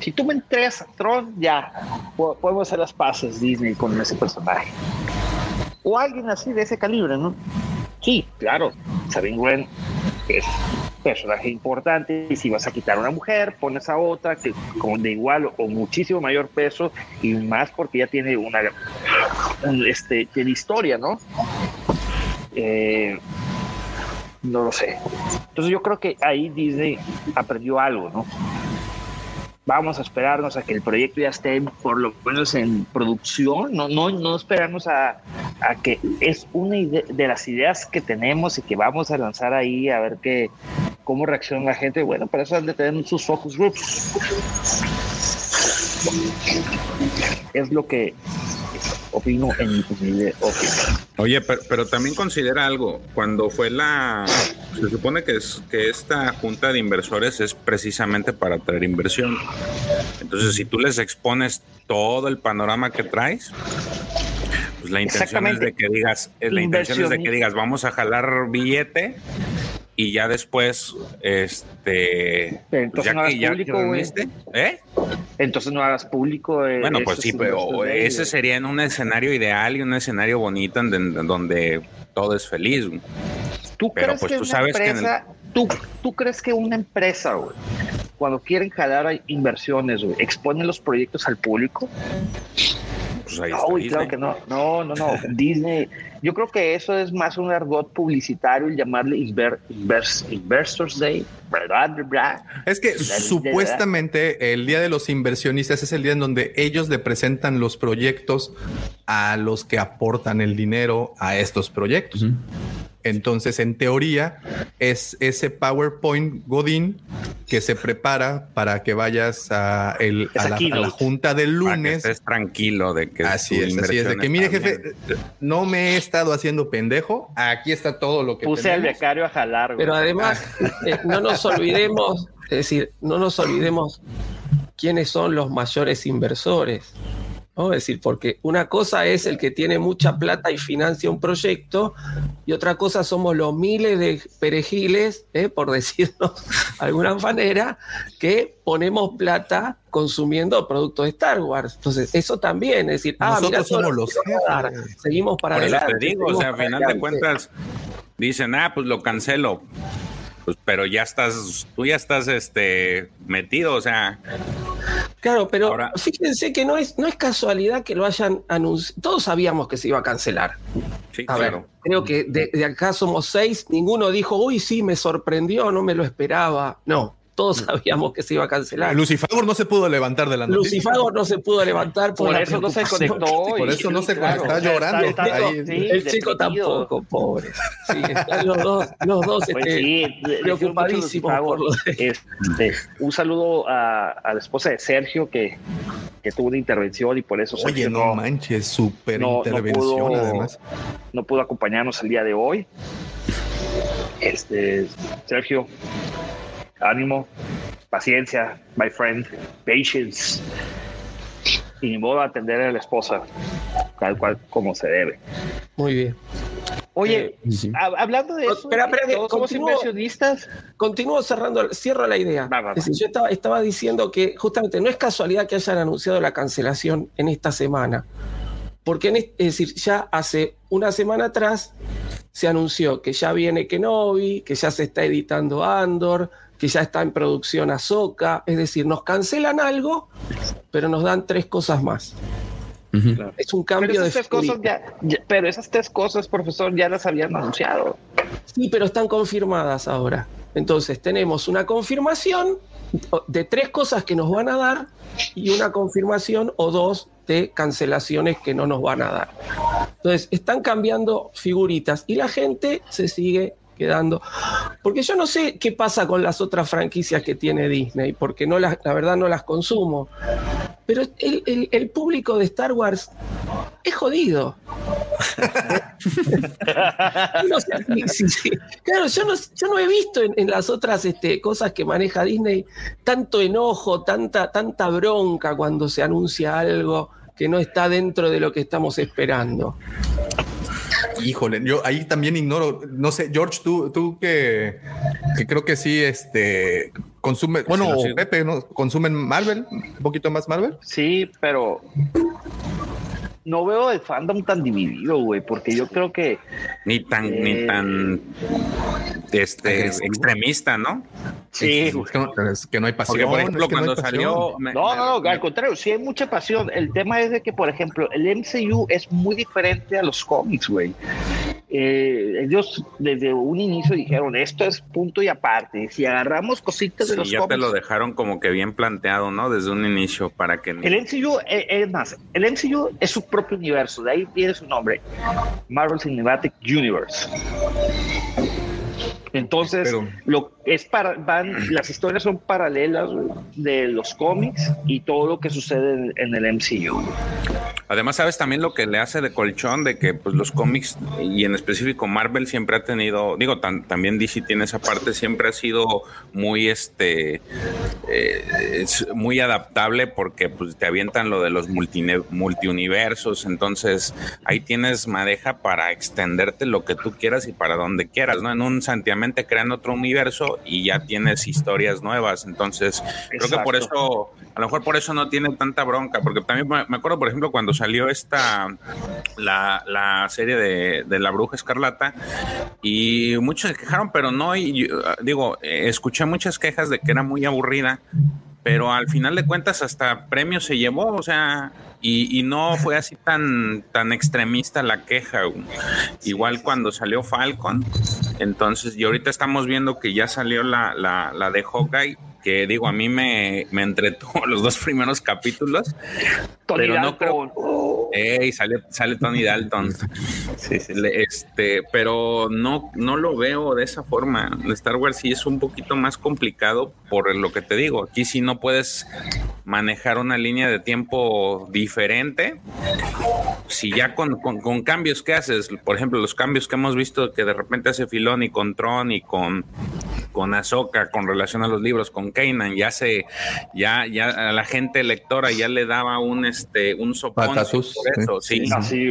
Si tú me entregas a Tron, ya, po- podemos hacer las paces Disney con ese personaje o alguien así de ese calibre, ¿no? Sí, claro, Sabine Wren es personaje importante y si vas a quitar a una mujer, pones a otra que con de igual o muchísimo mayor peso y más porque ya tiene una un, este tiene historia, ¿no? Eh, no lo sé. Entonces yo creo que ahí Disney aprendió algo, ¿no? Vamos a esperarnos a que el proyecto ya esté por lo menos en producción, no, no, no esperarnos a, a que es una de las ideas que tenemos y que vamos a lanzar ahí a ver qué, cómo reacciona la gente. Bueno, para eso han de tener sus focus groups. Es lo que opino en mi humilde opinión. Oye, pero, pero también considera algo. Cuando fue la. Se supone que, es, que esta junta de inversores es precisamente para traer inversión. Entonces, si tú les expones todo el panorama que traes, pues la intención es de que digas, la intención es de que digas, vamos a jalar billete y ya después, este, Pero entonces pues ya no que ya público, que ¿eh? Entonces no hagas público. eh, Bueno, pues sí, pero ese sería en un escenario ideal y un escenario bonito en, en donde todo es feliz. ¿Tú Pero crees pues que tú una sabes que en el- empresa, tú, tú crees que una empresa, güey, cuando quieren jalar inversiones, güey, expone los proyectos al público? Pues ahí No, está güey, claro que no. No, no, no. Disney, yo creo que eso es más un argot publicitario, el llamarle Inver- Invers- Investors Day, ¿verdad? ¿verdad? Es que ¿verdad? supuestamente el día de los inversionistas es el día en donde ellos le presentan los proyectos a los que aportan el dinero a estos proyectos. Entonces, en teoría, es ese PowerPoint Godín que se prepara para que vayas a, el- a, la, a junta del Para que lunes. estés tranquilo de que Así es, así es. De que, mire, jefe, bien. no me he estado haciendo pendejo. Aquí está todo lo que Puse al tenemos. becario a jalar, güey. Pero además, eh, no nos olvidemos, es decir, no nos olvidemos quiénes son los mayores inversores. ¿No? Es decir, porque una cosa es el que tiene mucha plata y financia un proyecto, y otra cosa somos los miles de perejiles, ¿eh? por decirlo de alguna manera, que ponemos plata consumiendo productos de Star Wars. Entonces, eso también, es decir, ah, Nosotros somos lo los vamos a dar. Seguimos para Por eso adelante. te digo, o sea, a para final de cuentas, dicen, ah, pues lo cancelo. Pues, pero ya estás, tú ya estás este metido, o sea, Claro, pero fíjense que no es, no es casualidad que lo hayan anunciado. Todos sabíamos que se iba a cancelar. sí, A claro. ver, creo que de, de acá somos seis, ninguno dijo, uy, sí, me sorprendió, no me lo esperaba. No, todos sabíamos que se iba a cancelar. Lucifagor no se pudo levantar de la noticia. No se pudo levantar por, Por la eso no se conectó. Por eso no se claro, está llorando. está- Ahí- sí, El chico tampoco, pobre. Sí, están los dos, los dos Pues este, sí, preocupadísimos por lo de- Este, un saludo a, a la esposa de Sergio que, que tuvo una intervención y por eso Oye, Sergio no manches, súper no- no intervención pudo- además. no pudo acompañarnos el día de hoy. Este, Sergio, ánimo, paciencia, my friend, patience. Y ni modo atender a la esposa, tal cual como se debe. Muy bien. Oye, Eh, sí. hab- hablando de eso, Espera, espera, somos continúo. inversionistas. Continúo cerrando, cierro la idea. Va, va, va. Es decir, yo estaba, estaba diciendo que justamente no es casualidad que hayan anunciado la cancelación en esta semana. Porque en es decir, ya hace una semana atrás se anunció que ya viene Kenobi, que ya se está editando Andor, que ya está en producción Ahsoka. Es decir, nos cancelan algo, pero nos dan tres cosas más. Es un cambio Pero de tres cosas figurita. ya, ya- pero esas tres cosas, profesor, ya las habían anunciado. Sí, pero están confirmadas ahora. Entonces tenemos una confirmación de tres cosas que nos van a dar y una confirmación o dos de cancelaciones que no nos van a dar. Entonces, están cambiando figuritas y la gente se sigue quedando. Porque yo no sé qué pasa con las otras franquicias que tiene Disney, porque no las, la verdad no las consumo. Pero el, público de Star Wars es jodido. Claro, yo no, yo no he visto en, en las otras este, cosas que maneja Disney tanto enojo, tanta, tanta bronca cuando se anuncia algo que no está dentro de lo que estamos esperando. Híjole, yo ahí también ignoro, no sé, George, tú, tú que, que creo que sí, este, consume, bueno, Sí, o sí. Pepe, ¿no? ¿Consumen Marvel? ¿Un poquito más Marvel? Sí, pero no veo el fandom tan dividido, güey, porque yo creo que Ni tan, Eh. ni tan este extremista, ¿no? sí, Es que no, es que no hay pasión. Porque, por ejemplo, es que cuando salió. me- No, no, no, al contrario, sí hay mucha pasión. El tema es de que, por ejemplo, el MCU es muy diferente a los cómics, güey. Eh, ellos desde un inicio dijeron, esto es punto y aparte. Si agarramos cositas de los ya te cómics... lo dejaron como que bien planteado, ¿no? Desde un inicio para que El MCU, eh, es más, el MCU es su propio universo, de ahí viene su nombre, Marvel Cinematic Universe. Entonces, Pero- lo es para van, las historias son paralelas de los cómics y todo lo que sucede en, en el MCU. Además, sabes también lo que le hace de colchón de que pues los cómics y en específico Marvel siempre ha tenido, digo, tan- también DC tiene esa parte, siempre ha sido muy este eh, es muy adaptable porque pues te avientan lo de los multiuniversos, entonces ahí tienes madeja para extenderte lo que tú quieras y para donde quieras, ¿no? En un santiamén te crean otro universo y ya tienes historias nuevas, entonces creo que por eso a lo mejor por eso no tiene tanta bronca, porque también me acuerdo, por ejemplo, cuando salió esta, la, la serie de, de La Bruja Escarlata, y muchos se quejaron, pero no, y yo, digo, escuché muchas quejas de que era muy aburrida, pero al final de cuentas hasta premios se llevó, o sea, y, y no fue así tan, tan extremista la queja. Igual cuando salió Falcon, entonces, y ahorita estamos viendo que ya salió la, la, la de Hawkeye, que digo, a mí me, me entretuvo los dos primeros capítulos, Tony pero no creo. Ey, sale, sale Tony Dalton. Le- Este, pero no, no lo veo de esa forma. Star Wars sí es un poquito más complicado por lo que te digo. Aquí sí no puedes manejar una línea de tiempo diferente. Si ya con, con- con cambios que haces, por ejemplo, los cambios que hemos visto que de repente hace Filoni con Tron y con con Ahsoka con relación a los libros, con Kanan, ya se, ya, ya a la gente lectora ya le daba un este un soponcio Patatús, por eso, sí.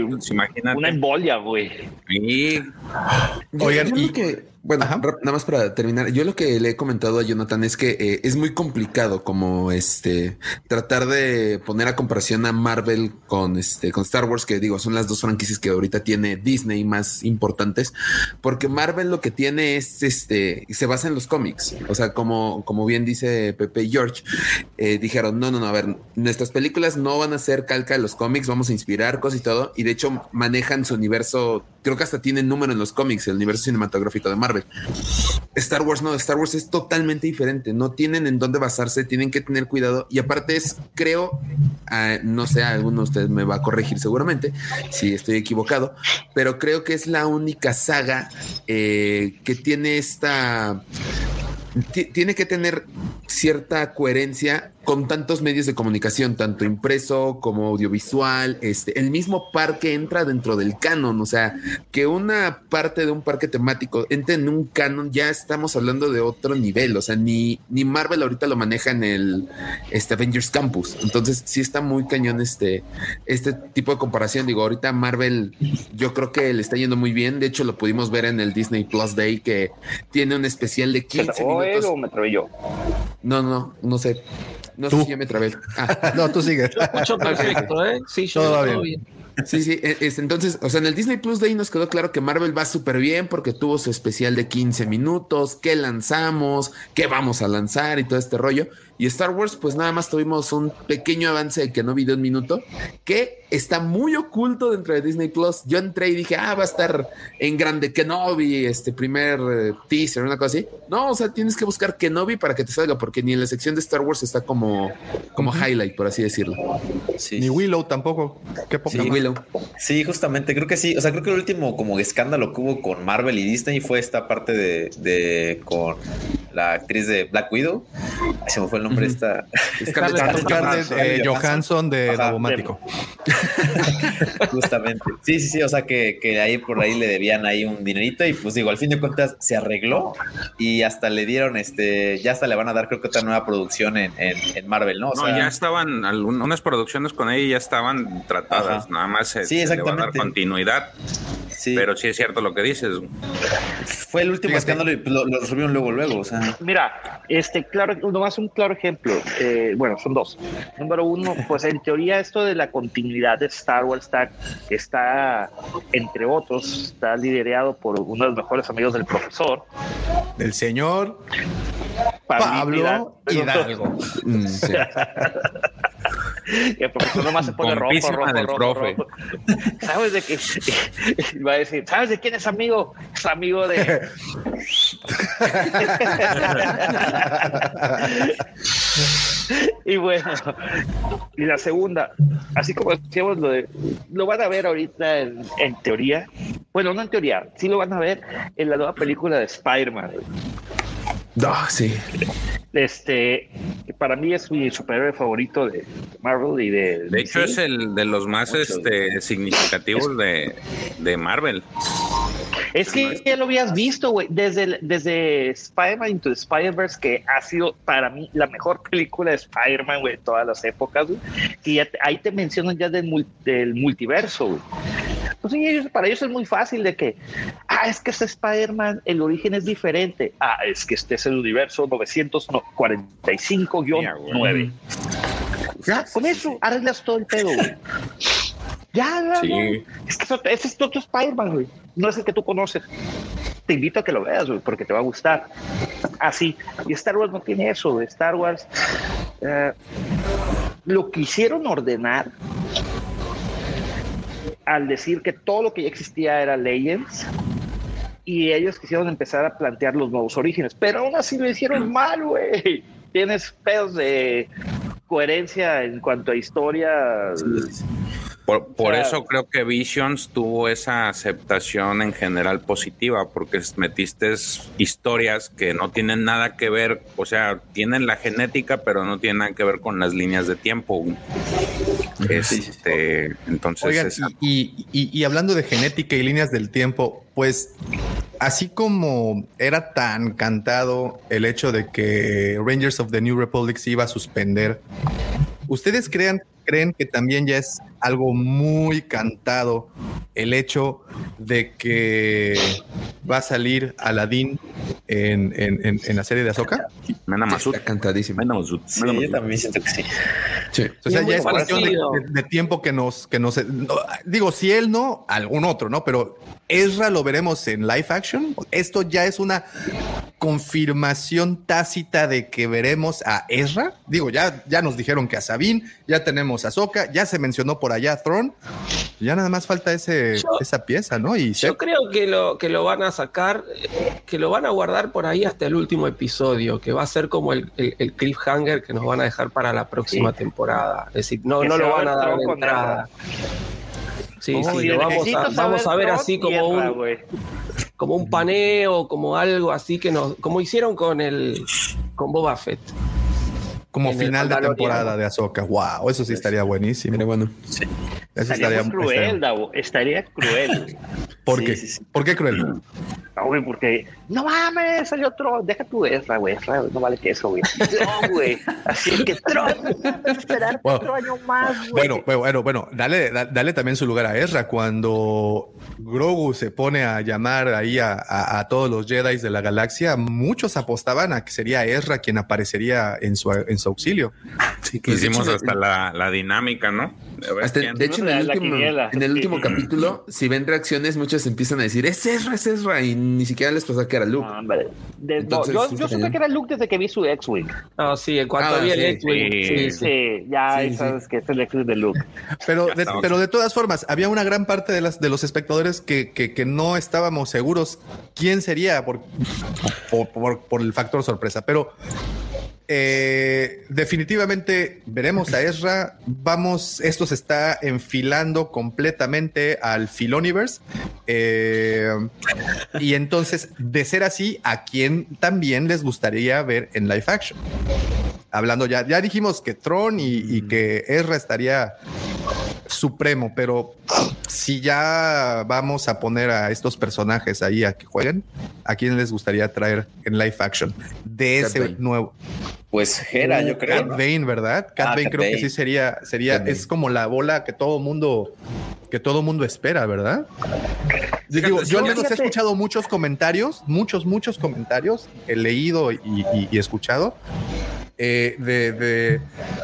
Pues imagínate. una embolia, güey. Y Oigan, yo y- lo que, bueno, nada más para terminar, yo lo que le he comentado a Jonathan es que eh, es muy complicado como este tratar de poner a comparación a Marvel con este con Star Wars, que digo, son las dos franquicias que ahorita tiene Disney más importantes, porque Marvel lo que tiene es este se basa en los cómics. O sea, como, como bien dice Pepe y George, eh, dijeron: no, no, no, a ver, nuestras películas no van a ser calca de los cómics, vamos a inspirar cosas y todo. Y de hecho, manejan su universo, creo que hasta tienen número en los cómics, el universo cinematográfico de Marvel. Star Wars no, Star Wars es totalmente diferente, no tienen en dónde basarse, tienen que tener cuidado. Y aparte es, creo, ah, no sé, alguno de ustedes me va a corregir seguramente si estoy equivocado, pero creo que es la única saga eh, que tiene esta... ti- Tiene que tener cierta coherencia con tantos medios de comunicación, tanto impreso como audiovisual. Este, el mismo parque entra dentro del canon, o sea, que una parte de un parque temático entre en un canon, ya estamos hablando de otro nivel. O sea, ni, ni Marvel ahorita lo maneja en el este, Avengers Campus. Entonces, sí está muy cañón este, este tipo de comparación. Digo, ahorita Marvel, yo creo que le está yendo muy bien. De hecho, lo pudimos ver en el Disney Plus Day, que tiene un especial de 15 ¿O él minutos. o me yo? No, no, no sé. No Tú. sé si ya me trabé. Ah. No, tú sigue. Escucho perfecto, ¿eh? Sí, yo Todo va todo bien. bien. Sí, sí, e- es, entonces, o sea, en el Disney Plus Day nos quedó claro que Marvel va súper bien porque tuvo su especial de 15 minutos, qué lanzamos, qué vamos a lanzar y todo este rollo. Y Star Wars, pues nada más tuvimos un pequeño avance de que no vi de un minuto, que está muy oculto dentro de Disney Plus. Yo entré y dije, ah, va a estar en grande Kenobi, este primer eh, teaser, una cosa así. No, o sea, tienes que buscar Kenobi para que te salga, porque ni en la sección de Star Wars está como, como highlight, por así decirlo. Sí, Ni Willow tampoco. Qué poca Sí. Halo. Sí, justamente, creo que sí. O sea, creo que el último como escándalo que hubo con Marvel y Disney fue esta parte de, de con la actriz de Black Widow. Se me fue el nombre Scarlett, eh, Johansson de Ajá, Davomático. Justamente. Sí, sí, sí. O sea que, que ahí por ahí le debían ahí un dinerito y pues digo, al fin de cuentas se arregló y hasta le dieron este, ya hasta le van a dar creo que otra nueva producción en, en, en Marvel, ¿no? O no, sea, ya estaban, algún- unas producciones con ella ya estaban tratadas, Ajá. nada más se, Sí, se le va a dar exactamente. continuidad. Pero sí es cierto lo que dices. fue el último escándalo y pues, lo, lo resolvieron luego, luego. O sea, Mira, este, claro, nomás un claro ejemplo. eh, bueno, son dos. Número uno, pues en teoría esto de la continuidad de Star Wars está, está entre otros, está liderado por uno de los mejores amigos del profesor, Del señor Pablo Hidalgo. Mm, sí. Y el profesor nomás se pone rojo, rojo, del rojo, profe. rojo. ¿Sabes de qué? Va a decir, ¿sabes de quién es amigo? Es amigo de... y bueno, y la segunda, así como decíamos, lo, de, lo van a ver ahorita en, en teoría. Bueno, no en teoría, sí lo van a ver en la nueva película de Spider-Man. Ah, sí. Este, que para mí es mi superhéroe favorito de Marvel y de. De hecho, DC. es el de los más Mucho. este, significativos de, de Marvel. Es que ya lo habías visto, güey, desde, desde Spider-Man Into the Spider-Verse, que ha sido para mí la mejor película de Spider-Man, güey, de todas las épocas, güey. Y ya te- ahí te mencionan ya del, del multiverso, güey. Pues sí, ellos- para ellos es muy fácil de que, ah, es que este Spider-Man, el origen es diferente. Ah, es que este es el universo 945-9. Ya, con eso arreglas todo el pedo, güey. Ya, ya, Sí. Es que eso- ese es otro Spider-Man, güey. No es el que tú conoces. Te invito a que lo veas, güey, porque te va a gustar. Así. y Star Wars no tiene eso, güey. Star Wars eh, lo quisieron ordenar al decir que todo lo que ya existía era Legends y ellos quisieron empezar a plantear los nuevos orígenes, pero aún así lo hicieron mal, güey. Tienes pedos de coherencia en cuanto a historia. Por, por O sea- eso creo que Visions tuvo esa aceptación en general positiva, porque metiste historias que no tienen nada que ver, o sea, tienen la genética, pero no tienen nada que ver con las líneas de tiempo. Este, entonces, Oigan, esa- y, y- y hablando de genética y líneas del tiempo, pues así como era tan cantado el hecho de que Rangers of the New Republic se iba a suspender, ¿ustedes crean, creen que también ya es algo muy cantado el hecho de que va a salir Aladdin en, en- en- en la serie de Ahsoka? Mena Masud. Está cantadísimo. Mena sí, Mena yo también siento que sí. Sí. O sea, ya es cuestión de, parecido. de- de tiempo que nos, que nos no, digo, si él no, algún otro, ¿no? Pero Ezra lo veremos en live action. Esto ya es una confirmación tácita de que veremos a Ezra. Digo, ya, ya nos dijeron que a Sabine, ya tenemos a Soka, ya se mencionó por allá a Thrawn. Ya nada más falta ese, Yo- esa pieza, ¿no? Y Yo Seth- creo que lo, que lo van a sacar, eh, que lo van a guardar por ahí hasta el último episodio, que va a ser como el, el- el cliffhanger que nos van a dejar para la próxima temporada. Es decir, no, Que no lo va van a dar de entrada. Sí, Oh, sí, lo vamos a, vamos a ver así como un, como un paneo, como algo así que nos, como hicieron con el con Boba Fett. Como final de temporada de Ahsoka. Wow, eso sí estaría buenísimo. Mira, bueno. Eso Estaría muy cruel, estaría- Davo. Estaría cruel. ¿Por Sí, qué? sí, sí. ¿Por qué cruel? No, güey, porque no mames, salió Tron. Deja tu Ezra, güey. Ezra no vale que eso, güey. No, güey. Así que Tron, esperar Wow. cuatro años más, güey. Bueno, bueno, bueno, dale, da- dale también su lugar a Ezra cuando Grogu se pone a llamar ahí a, a- a todos los Jedi de la galaxia. Muchos apostaban a que sería Ezra quien aparecería en su, en su auxilio. Sí, que Hicimos hecho, hasta la, la dinámica, ¿no? De ver Hasta- quién- de hecho, en el último, quiniela. en el Sí. último capítulo, si ven reacciones, muchos empiezan a decir, es Ezra, es Ezra, y ni siquiera les pasó que era Luke. No, hombre. De- no, Entonces, yo yo supe que era Luke desde que vi su X-Wing. No, sí, en cuanto Ah, vi el X-Wing, sí. sí, sí. Sí, ya Sí, ahí sí. sabes que es el X-Wing de Luke. Pero de, pero de todas formas, había una gran parte de, las, de los espectadores que, que- que no estábamos seguros quién sería por, por, por- por el factor sorpresa. Pero eh, definitivamente veremos a Ezra. Vamos, esto se está enfilando completamente al Filoniverse. Eh, y entonces, de ser así, ¿a quién también les gustaría ver en live action? Hablando ya, ya dijimos que Tron y, y que Ezra estaría supremo, pero si ya vamos a poner a estos personajes ahí a que jueguen, ¿a quién les gustaría traer en live action de Cat ese Bane. nuevo? Pues Hera, yo creo. Cat ¿no? Bane, ¿verdad? Cat Ah, Bane Cat creo que Bane. sí sería, sería, Cat es como la bola que todo mundo, que todo mundo espera, ¿verdad? Yo, digo, yo al menos he escuchado muchos comentarios, muchos, muchos comentarios, he leído y, y- y escuchado eh, de, de,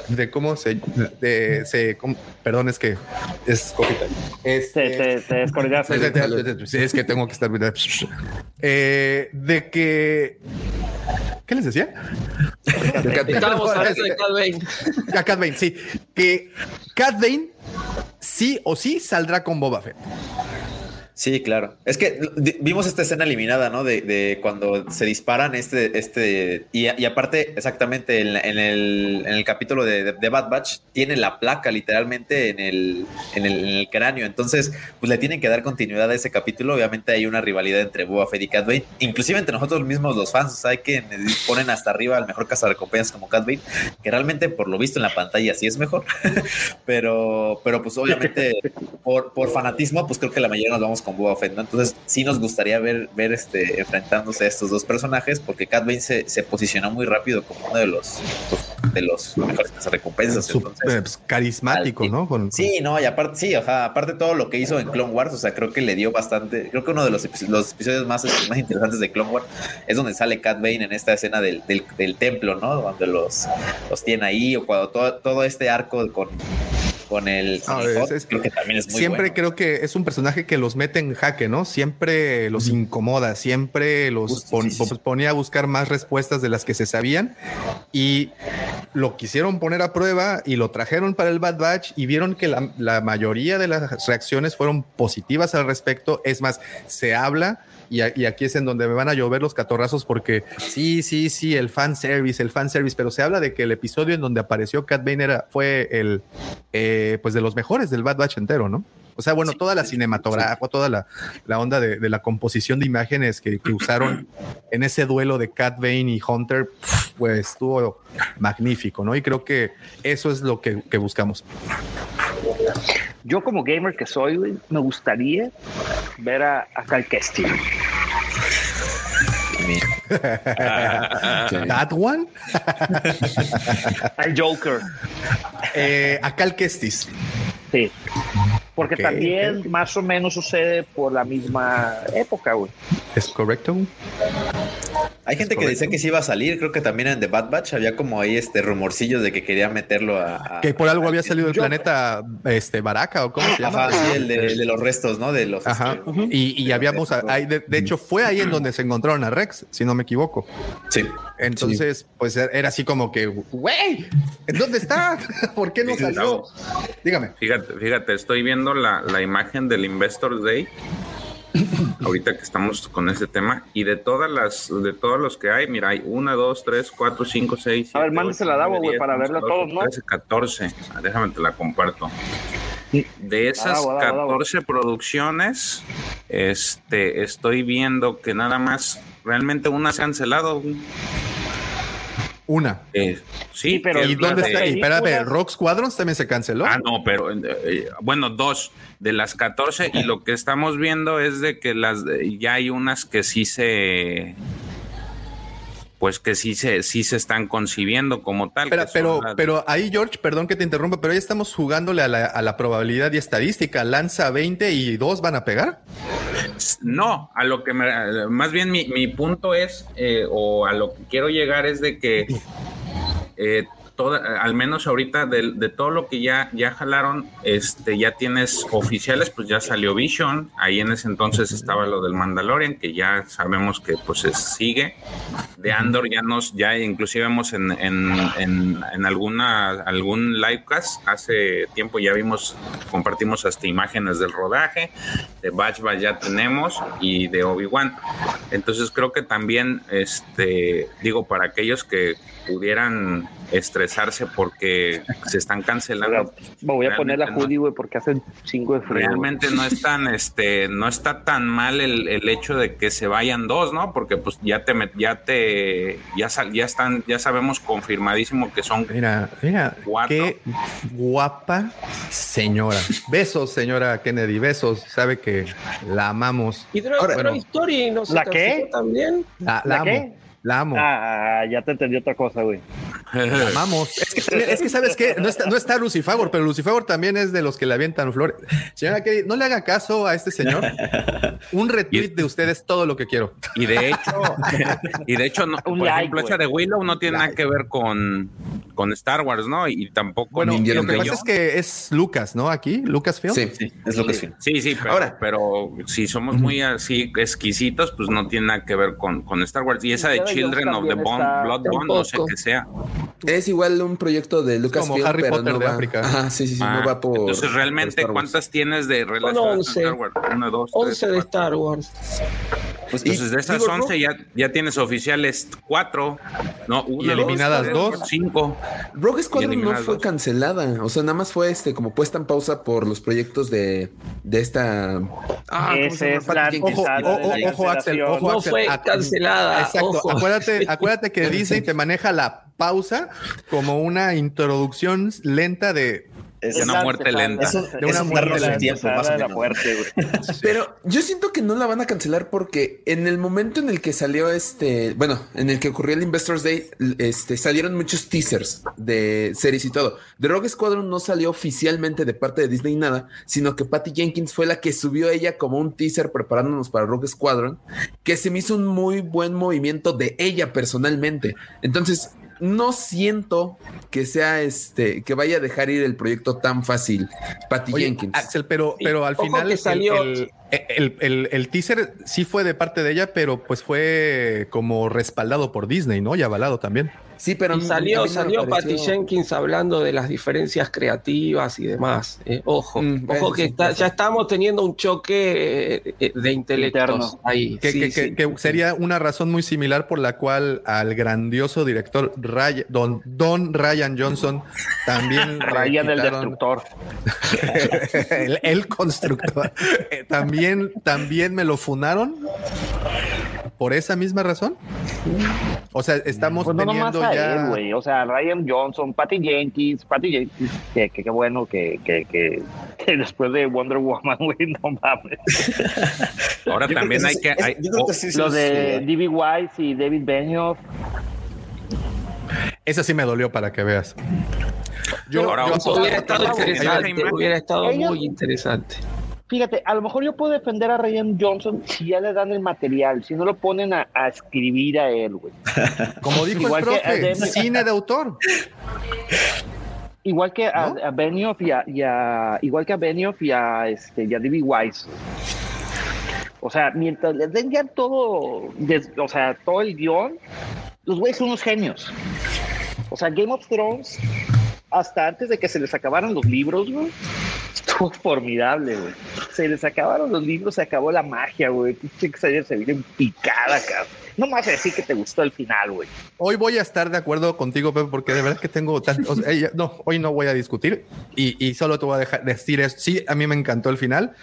de cómo se, de, se cómo- perdón, es que es time. Este, Te, te, te es que tengo que estar. Eh, de que. ¿Qué les decía? De Cat. A Cat Bane, sí. Que Cat Bane sí o sí saldrá con Boba Fett. Sí, claro. Es que vimos esta escena eliminada, ¿no? De, cuando se disparan este, este, y, aparte, exactamente en, el, en el capítulo de, de- Bad Batch, tiene la placa literalmente en el, en el, cráneo. Entonces, pues le tienen que dar continuidad a ese capítulo. Obviamente hay una rivalidad entre Boba Fett y Cat Bane, inclusive entre nosotros mismos los fans, o sea, hay que ponen hasta arriba al mejor cazarrecompensas como Cat Bane, que realmente por lo visto en la pantalla sí es mejor, pero, pero pues obviamente por, por fanatismo, pues creo que la mayoría nos vamos con Boba Fett, ¿no? Entonces sí nos gustaría ver, ver este, enfrentándose a estos dos personajes, porque Cat Bane se, se posicionó muy rápido como uno de los, pues, de los mejores recompensas. Entonces, eh, pues, carismático, ¿no? Con- Sí, no, y aparte, sí, o sea, aparte todo lo que hizo en Clone Wars, o sea, creo que le dio bastante, creo que uno de los, los episodios más, más interesantes de Clone Wars es donde sale Cat Bane en esta escena del, del, del templo, ¿no? Donde los, los tiene ahí, o cuando todo, todo este arco con, con el, con Ah, el es- Hot, es- creo que también es muy siempre bueno. creo que es un personaje que los mete en jaque, ¿no? Siempre los incomoda, siempre los Justo, pon- sí, sí, sí. pon- ponía a buscar más respuestas de las que se sabían y lo quisieron poner a prueba y lo trajeron para el Bad Batch y vieron que la, la mayoría de las reacciones fueron positivas al respecto. Es más, se habla y, a- y aquí es en donde me van a llover los catorrazos porque sí, sí, sí, el fan service, el fan service, pero se habla de que el episodio en donde apareció Cat Bane era, fue el, eh, pues de los mejores del Bad Batch entero, ¿no? O sea, bueno, toda la cinematografía, toda la, la onda de, de la composición de imágenes que, que usaron en ese duelo de Cat Bane y Hunter, pues estuvo magnífico, ¿no? Y creo que eso es lo que, que buscamos. Yo como gamer que soy, güey, me gustaría ver a, a Cal Kestis. That one, Al Joker. eh, a Cal Kestis. Sí. Porque también más o menos sucede por la misma época, güey. ¿Es correcto? Hay gente que decía que sí iba a salir, creo que también en The Bad Batch había como ahí este rumorcillos de que quería meterlo a... a- Que por algo había salido del Yo- planeta este Baraka o cómo se llama. Ajá, sí, el de, el de los restos, ¿no? De los... Ajá. este, Y, y habíamos, ahí, de, de hecho, fue ahí en donde se encontraron a Rex, si no me equivoco. Sí. Entonces, pues era así como que, güey, ¿en dónde está? ¿Por qué no salió? Dígame. Fíjate, fíjate, estoy viendo la, la imagen del Investor Day. ahorita que estamos con este tema y de todas las de todos los que hay mira hay 1, 2, 3, 4, 5, 6 A ver, mándesela a Davo, güey, para verla todos, ¿no? 13, 14 Ah, déjame te la comparto de esas Davo, Davo, Davo. 14 producciones este estoy viendo que nada más realmente una se ha cancelado güey. Una. Eh, sí, pero ¿Y dónde de- está? Y espérate, Rock Squadrons también se canceló. Ah, no, pero eh, eh, bueno, dos de las 14 y lo que estamos viendo es de que las ya hay unas que sí se pues que sí se sí se están concibiendo como tal. Pero, pero, las- pero ahí, George, perdón que te interrumpa, pero ahí estamos jugándole a la, a la probabilidad y estadística. Lanza 20 y dos van a pegar. No, a lo que me, más bien mi, mi punto es, eh, o a lo que quiero llegar es de que eh, toda, al menos ahorita de, de todo lo que ya, ya jalaron, este, ya tienes oficiales, pues ya salió Vision, ahí en ese entonces estaba lo del Mandalorian, que ya sabemos que pues es- sigue. De Andor ya nos, ya inclusive vemos en, en, en, en alguna, algún livecast, hace tiempo ya vimos, compartimos hasta imágenes del rodaje, de Batch Batch ya tenemos y de Obi-Wan. Entonces creo que también, este, digo, para aquellos que pudieran estresarse porque se están cancelando. Me voy a poner la no- hoodie, güey, porque hace un chingo de frío. Realmente no es tan, este, no está tan mal el, el hecho de que se vayan dos, ¿no? Porque pues ya te, met- ya te, ya sal- ya están, ya sabemos confirmadísimo que son Mira, mira, Cuatro. qué guapa señora. Besos, señora Kennedy, besos. Sabe que la amamos. Y Ahora, bueno, Story no se ¿La qué? también. la, la ¿La amo. qué? La amo. Ah, ya te entendí otra cosa, güey. La amamos. Es que, también- es que sabes que no está, no está Lucifagor, pero Lucifagor también es de los que le avientan flores. Señora Kennedy, no le haga caso a este señor. Un retweet de ustedes todo lo que quiero. Y de hecho, y de hecho, no, Un por like, ejemplo, esa güey. de Willow no tiene nada que ver con, con Star Wars, ¿no? Y tampoco Bueno, lo que pasa es que es Lucas, ¿no? Aquí, Lucasfilm. Sí. Sí, es lo que es. Sí, sí, pero, Ahora. pero si somos muy así exquisitos, pues no tiene nada que ver con, con Star Wars. Y esa de Children of the está- Blood Bond, no sé qué sea. Es igual un proyecto de Lucasfilm, Harry pero Potter no de va. África. Ajá, sí, sí, sí, Ah, no va por. Entonces, por realmente, Wars. ¿cuántas tienes de relacionadas con 11. Star Wars? Uno, dos, tres, 11 de. Star Wars. Pues, Entonces, de esas digo, 11 ya, ya tienes oficiales cuatro, no, una, Y eliminadas tres, dos. cuatro, cinco. Rogue Squadron no fue dos. cancelada. O sea, nada más fue este como puesta en pausa por los proyectos de, de esta. Ah, es. Ojo, Sale o- de la o- ojo, Axel, ojo, No Axel. fue cancelada, Exacto. ojo. Acuérdate, acuérdate que Disney te maneja la pausa como una introducción lenta de es, De una muerte lenta. Eso- De una muerte lenta. el tiempo, más o de la menos. muerte, güey. Pero yo siento que no la van a cancelar porque en el momento en el que salió este, bueno, en el que ocurrió el Investors Day, este, salieron muchos teasers de series y todo. The Rogue Squadron no salió oficialmente de parte de Disney nada, sino que Patty Jenkins fue la que subió ella como un teaser preparándonos para Rogue Squadron, que se me hizo un muy buen movimiento de ella personalmente. Entonces, no siento que sea este, que vaya a dejar ir el proyecto tan fácil, Patty Oye, Jenkins. Axel, pero, Sí, pero al final salió- el, el- el- el teaser sí fue de parte de ella, pero pues fue como respaldado por Disney, ¿no? Y avalado también. Sí, pero Y salió, salió pareció- Patty Jenkins hablando de las diferencias creativas y demás. eh, ojo, Mm, ojo que sí, está- puede ya estamos teniendo un choque eh, de intelectos Interno. ahí. Que, Sí, que- sí. que- que sería una razón muy similar por la cual al grandioso director Ray- Don, Don Ryan Johnson también Ryan el destructor. el, el constructor eh, también también me lo funaron por esa misma razón. O sea, estamos Pues no nomás teniendo a ya él, güey. O sea, Ryan Johnson, Patty Jenkins, Patty Jenkins, que que- qué bueno que, que, que, que después de Wonder Woman, güey, no mames. Ahora Yo creo también que hay que. hay- yo creo que oh, sí, sí, Lo sí, de sí. D.B. Wise y David Benioff. esa sí me dolió para que veas. Yo, Ahora, yo- hubiera estado interesante, hubiera estado Ellos- muy interesante. Fíjate, a lo mejor yo puedo defender a Ryan Johnson si ya le dan el material, si no lo ponen a, a escribir a él, güey. como dijo Igual el profe, cine de autor. Igual que a, ¿No? a Benioff y a, y a- igual que a Benioff y a este y a D.B. Wise. O sea, mientras les den ya todo, des- o sea, todo el guion, los güeyes son unos genios. O sea, Game of Thrones, hasta antes de que se les acabaran los libros, güey, estuvo formidable, güey. Se les acabaron los libros, se acabó la magia, güey. Serie se viene en picada, cabrón. No me vas a decir que te gustó el final, güey. Hoy voy a estar de acuerdo contigo, Pepe, porque de verdad que tengo tanto. o sea, no, hoy no voy a discutir y, y solo te voy a dejar decir esto. Sí, a mí me encantó el final,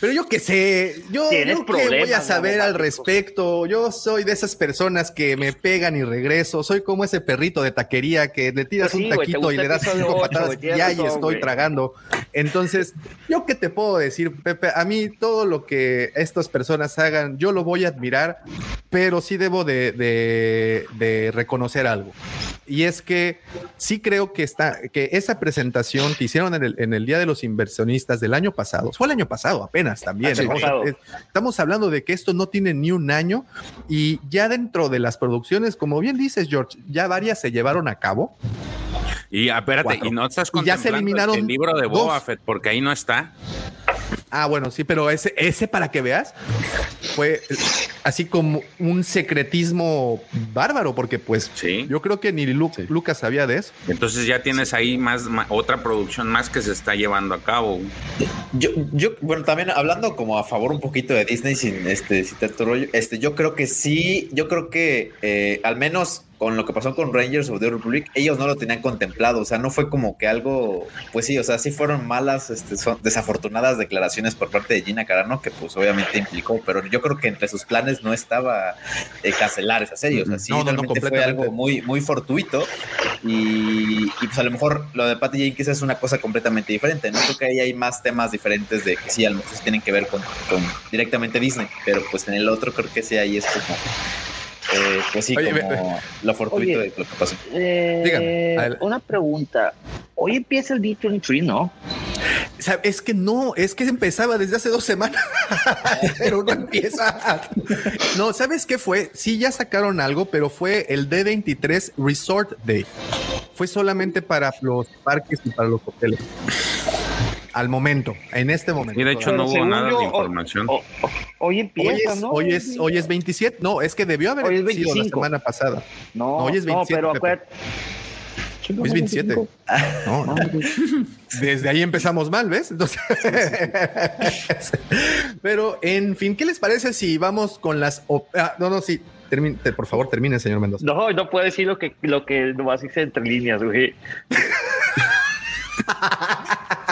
pero yo qué sé, yo, yo qué voy a saber al respecto. Yo soy de esas personas que me pegan y regreso. Soy como ese perrito de taquería que le tiras Pues sí, un taquito y gusta le das cinco ocho, patadas güey, y ahí estoy güey. tragando. Entonces, yo qué te puedo decir, Pepe, a mí todo lo que estas personas hagan, yo lo voy a admirar, pero sí debo de, de- de reconocer algo. Y es que sí creo que está, que esa presentación que hicieron en el, en el Día de los Inversionistas del año pasado, fue el año pasado apenas también. Sea, pasado. es- estamos hablando de que esto no tiene ni un año y ya dentro de las producciones, como bien dices, George, ya varias se llevaron a cabo. Y espérate, Cuatro. y no estás Y ya se contemplando eliminaron el libro de Boba dos. Fett, porque ahí no está. Ah, bueno, sí, pero ese, ese para que veas fue así como un secretismo bárbaro, porque pues yo creo que ni Lu- Lucas sabía de eso. Entonces ya tienes ahí más, otra producción más que se está llevando a cabo. Yo, yo, bueno, también hablando como a favor un poquito de Disney sin este, sin tanto rollo, este, yo creo que sí, yo creo que eh, al menos con lo que pasó con Rangers of the Republic, ellos no lo tenían contemplado, o sea, no fue como que algo, pues sí, o sea, sí fueron malas, este, son desafortunadas declaraciones por parte de Gina Carano, que pues obviamente implicó, pero yo creo que entre sus planes no estaba eh, cancelar esa serie, o sea, sí, No, no, no, realmente fue algo muy, muy fortuito y, y, pues a lo mejor lo de Patty Jenkins es una cosa completamente diferente, ¿no? Creo que ahí hay más temas diferentes de que sí, a lo mejor tienen que ver con, con directamente Disney, pero pues en el otro creo que sí, ahí es como, eh, pues sí, Oye, como lo fortuito Oye. de lo que pasó. Eh, Dígame, una pregunta. Hoy empieza el D23, ¿no? O sea, es que no, es que empezaba desde hace dos semanas, pero no empieza. No, ¿sabes qué fue? Sí, ya sacaron algo, pero fue el D23 Resort Day. Fue solamente para los parques y para los hoteles. Al momento, en este momento. Y de hecho no Pero hubo nada yo, de o- información. Hoy Hoy empieza, es, ¿no? hoy, es, hoy es 27. No, es que debió haber Hoy es sido la 25. semana pasada. No, hoy es no, 27. pero Pepe. acuérdate. Hoy es 27. No, no. Desde ahí empezamos mal, ¿ves? Entonces, pero en fin, ¿qué les parece si vamos con las... op- ah, no, no, sí. termine- te- por favor, termine, señor Mendoza. No, no puedo decir lo que, lo que nomás dice entre líneas, güey.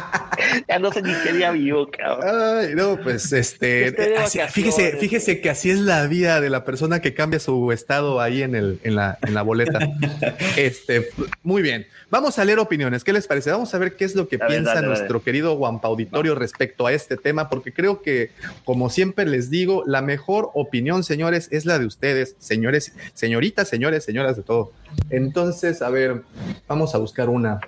ya no sé ni qué día vivo, cabrón. Ay, no, pues este, así- fíjese, fíjese que así es la vida de la persona que cambia su estado ahí en el, en la, en la boleta. Este, muy bien. Vamos a leer opiniones. ¿Qué les parece? Vamos a ver qué es lo que A piensa nuestro querido Guampa Auditorio respecto a este tema, porque creo que, como siempre les digo, la mejor opinión, señores, es la de ustedes, señores, señoritas, señores, señoras de todo. Entonces, a ver, vamos a buscar una.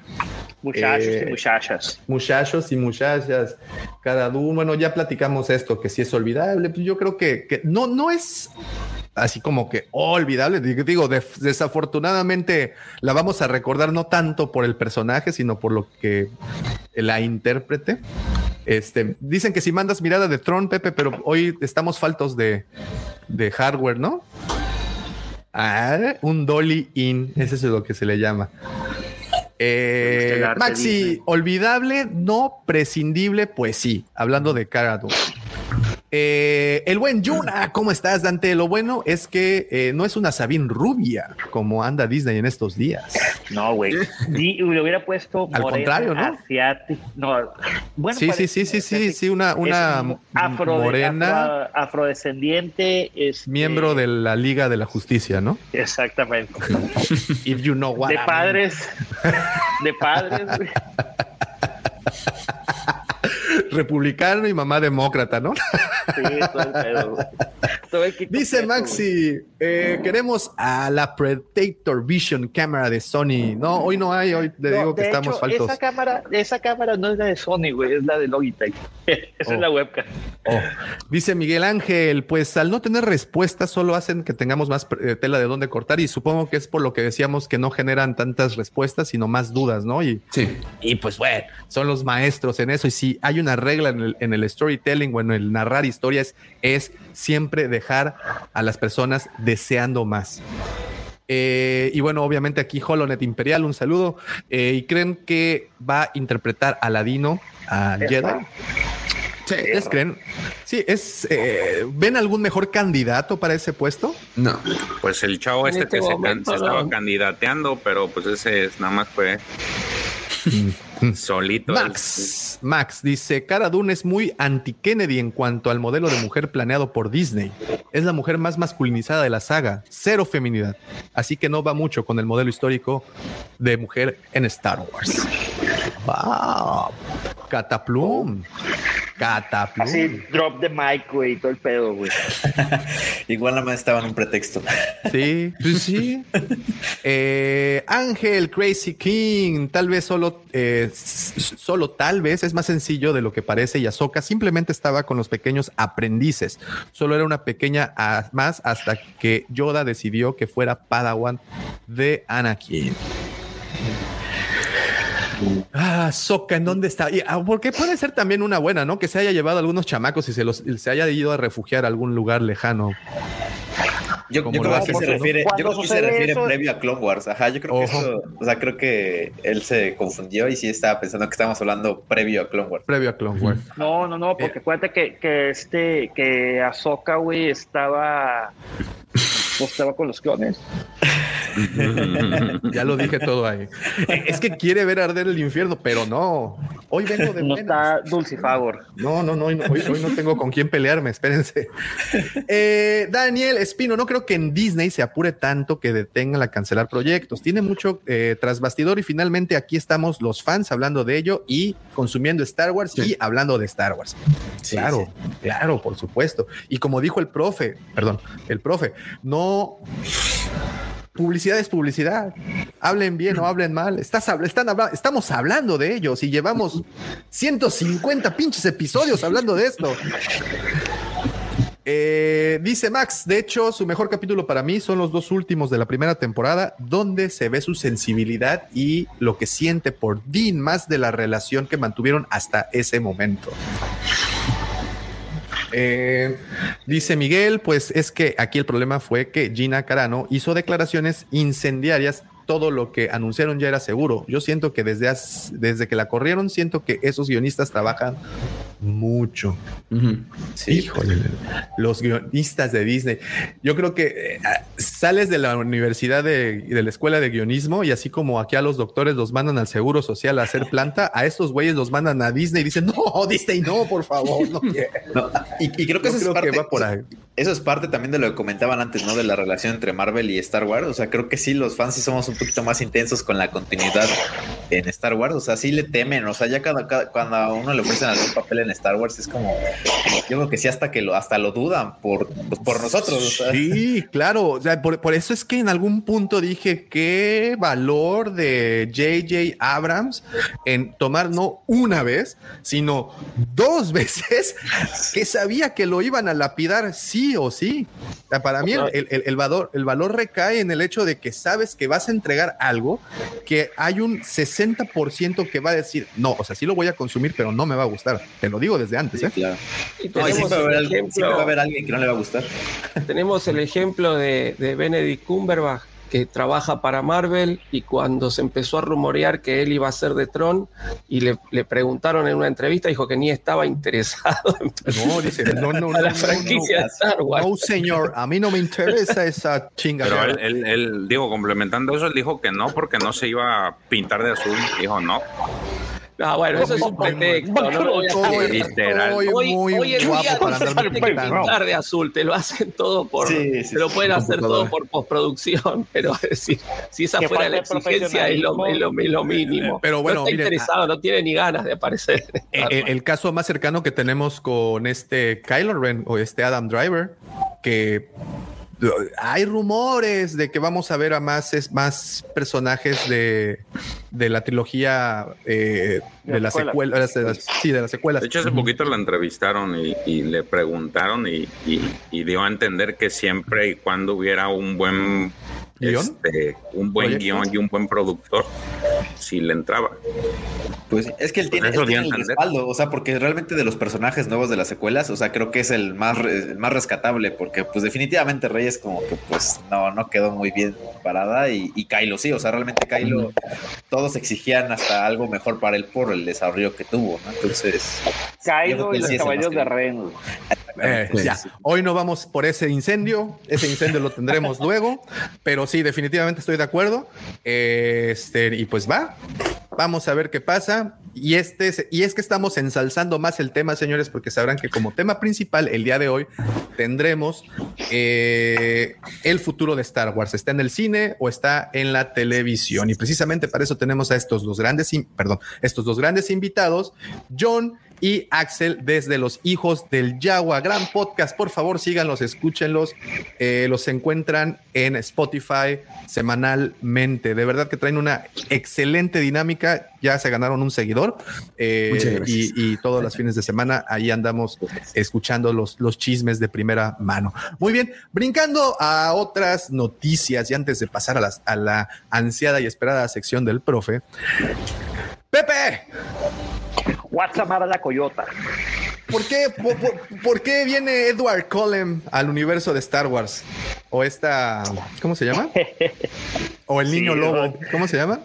Muchachos Eh, y muchachas. muchachos y muchachas, cada uno, bueno, ya platicamos esto, que si es olvidable, pues yo creo que, que no, no es así como que olvidable, digo, desafortunadamente la vamos a recordar no tanto por el personaje, sino por lo que la intérprete. Este, dicen que si mandas mirada de Tron, Pepe, pero hoy estamos faltos de, de hardware, ¿no? Ah, un dolly in, ese es lo que se le llama. Eh, Maxi, olvidable, no prescindible, pues sí, hablando de Cara Dune. Eh, el buen Yuna, ¿cómo estás, Dante? Lo bueno es que eh, no es una Sabine rubia como anda Disney en estos días. No, güey. Di- Le hubiera puesto Al contrario, ¿no? asiática. No, bueno, sí, sí, sí, sí, sí, sí, una, una es afro- morena, afro- afrodescendiente. este, miembro de la Liga de la Justicia, ¿no? Exactamente. If you know what de I mean. padres. De padres. Republicano y mamá demócrata, ¿no? Sí, todo el pedo. Todo el Dice Maxi, eh, queremos a la Predator Vision cámara de Sony. No, hoy no hay, hoy le No, digo que de estamos hecho, faltos. Esa cámara, esa cámara no es la de Sony, güey, es la de Logitech. Esa Oh. es la webcam. Oh. Dice Miguel Ángel, pues al no tener respuestas solo hacen que tengamos más eh, tela de dónde cortar y supongo que es por lo que decíamos que no generan tantas respuestas, sino más dudas, ¿no? Y, Sí. y pues bueno, son los maestros en eso y si hay una regla en el, en el storytelling o en el narrar historias es siempre dejar a las personas deseando más. Eh, y bueno, obviamente aquí Holonet Imperial, un saludo. Eh, ¿Y creen que va a interpretar a Ladino, a Jedi? ¿Ustedes creen? Sí, es. eh, ¿Ven algún mejor candidato para ese puesto? No. Pues el chavo este este que se, can- momento, se estaba candidateando, pero pues ese es- nada más fue solito. Max, Max dice, Cara Dune es muy anti-Kennedy en cuanto al modelo de mujer planeado por Disney. Es la mujer más masculinizada de la saga, cero feminidad. Así que no va mucho con el modelo histórico de mujer en Star Wars. Wow. Cataplum. Cataplum. Así, drop the mic, güey, todo el pedo, güey. Igual nada más estaba en un pretexto. Sí, pues sí. Eh, Ángel Crazy King, tal vez solo, eh, solo tal vez es más sencillo de lo que parece y Ahsoka simplemente estaba con los pequeños aprendices. Solo era una pequeña a- más hasta que Yoda decidió que fuera Padawan de Anakin. Ah, Soca, ¿en dónde está? Y, ah, porque puede ser también una buena, ¿no? Que se haya llevado a algunos chamacos y se los se haya ido a refugiar a algún lugar lejano. Yo, creo que se ¿no? refiere, yo Cuando creo que se sucede refiere eso- previo a Clone Wars. Ajá, yo creo que Ojo. eso, o sea, creo que él se confundió y sí estaba pensando que estábamos hablando previo a Clone Wars. Previo a Clone Wars. No, no, no, porque acuérdate que, que este, que Ahsoka, güey, estaba, no estaba con los clones. ya lo dije todo ahí. Eh, Es que quiere ver arder el infierno, pero no. Hoy vengo de No buenas. está Dulcifagor. No, no, no, hoy, no tengo con quién pelearme, espérense. Eh, Daniel Espino, no creo que en Disney se apure tanto que detengan a cancelar proyectos. Tiene mucho eh, tras bastidor y finalmente aquí estamos los fans hablando de ello y consumiendo Star Wars y hablando de Star Wars. claro, claro, por supuesto. Y como dijo el profe, perdón, el profe, no Publicidad es publicidad. Hablen bien o hablen mal. Estás, estamos hablando de ellos y llevamos 150 pinches episodios hablando de esto. Eh, dice Max, de hecho, su mejor capítulo para mí son los dos últimos de la primera temporada, donde se ve su sensibilidad y lo que siente por Dean, más de la relación que mantuvieron hasta ese momento. Eh, dice Miguel, pues es que aquí el problema fue que Gina Carano hizo declaraciones incendiarias. Todo lo que anunciaron ya era seguro. Yo siento que desde, desde que la corrieron, siento que esos guionistas trabajan mucho. Híjole, los guionistas de Disney. Yo creo que eh, sales de la universidad de, de la escuela de guionismo y así como aquí a los doctores los mandan al seguro social a hacer planta, a estos güeyes los mandan a Disney y dicen, no, Disney, no, por favor, no quiero. No, y, y creo que eso creo es que parte, va por ahí. Eso es parte también de lo que comentaban antes, ¿no? De la relación entre Marvel y Star Wars. O sea, creo que sí, los fans sí somos un poquito más intensos con la continuidad en Star Wars. O sea, sí le temen. O sea, ya cada, cada- cuando a uno le ofrecen algún papel en Star Wars es como, yo creo que sí hasta que lo, hasta lo dudan por, pues, por nosotros. Sí, claro. O sea, por, por eso es que en algún punto dije qué valor de JJ Abrams en tomar no una vez, sino dos veces que sabía que lo iban a lapidar sí o sí. O sea, para mí el, el- el- el valor, el valor recae en el hecho de que sabes que vas a entregar algo que hay un 60% que va a decir, no, o sea, sí lo voy a consumir, pero no me va a gustar. Te lo digo desde antes. ¿eh? Claro. Y No, y tenemos siempre va, a haber, el alguien- ejemplo- siempre va a haber alguien que no le va a gustar. Tenemos el ejemplo de, de Benedict Cumberbatch, que trabaja para Marvel y cuando se empezó a rumorear que él iba a ser de Tron y le, le preguntaron en una entrevista, dijo que ni estaba interesado en No, dice, no, no, a la no, franquicia no, de Star Wars. No, señor, a mí no me interesa esa Pero chingadera. él, él, él, digo, complementando eso, él dijo que no, porque no se iba a pintar de azul. Dijo no. Ah, bueno, eso es un pretexto. No lo voy a Estoy- hacer. Literal. estoy Hoy, muy hoy en guapo día para pintar de azul, te lo hacen todo por, Sí, sí, te lo sí, pueden hacer todo por postproducción, pero es decir, si esa fuera la exigencia es lo, es lo- es lo mínimo. Pero bueno, no está miren, interesado, no tiene ni ganas de aparecer. El, el- el caso más cercano que tenemos con este Kylo Ren o este Adam Driver, que hay rumores de que vamos a ver a más, es- más personajes de, de la trilogía eh, de, las secuela. secuelas, de las- sí, de las secuelas. De hecho, hace poquito la entrevistaron y, y le preguntaron y, y- y dio a entender que siempre y cuando hubiera un buen. Este, un buen guion y un buen productor, si le entraba. Pues es que él Pues tiene, él tiene el respaldo, o sea, porque realmente de los personajes nuevos de las secuelas, o sea, creo que es el más, el más rescatable, porque pues definitivamente Reyes como que pues no, no quedó muy bien parada y, y Kylo sí, o sea, realmente Kylo todos exigían hasta algo mejor para él por el desarrollo que tuvo, ¿no? Entonces, Kylo y los sí caballos de. Ren. Eh, Sí, ya, sí. hoy no vamos por ese incendio, ese incendio lo tendremos luego, pero sí, definitivamente estoy de acuerdo. Este, y pues va, vamos a ver qué pasa. Y este es- y es que estamos ensalzando más el tema, señores, porque sabrán que como tema principal el día de hoy tendremos eh, el futuro de Star Wars. ¿Está en el cine o está en la televisión? Y precisamente para eso tenemos a estos dos grandes, perdón, estos dos grandes invitados, John y Axel desde Los Hijos del Yagua. Gran podcast, por favor, síganlos, escúchenlos. Eh, los encuentran en Spotify semanalmente. De verdad que traen una excelente dinámica. Ya se ganaron un seguidor. Eh, y todos los fines de semana ahí andamos escuchando los, los chismes de primera mano. Muy bien, brincando a otras noticias y antes de pasar a, las, a la ansiada y esperada sección del profe. Pepe. WhatsApp a la Coyota. ¿Por qué, por, por- por qué viene Edward Cullen al universo de Star Wars? O esta, ¿cómo se llama? O el niño Sí, lobo, ¿no? ¿cómo se llama?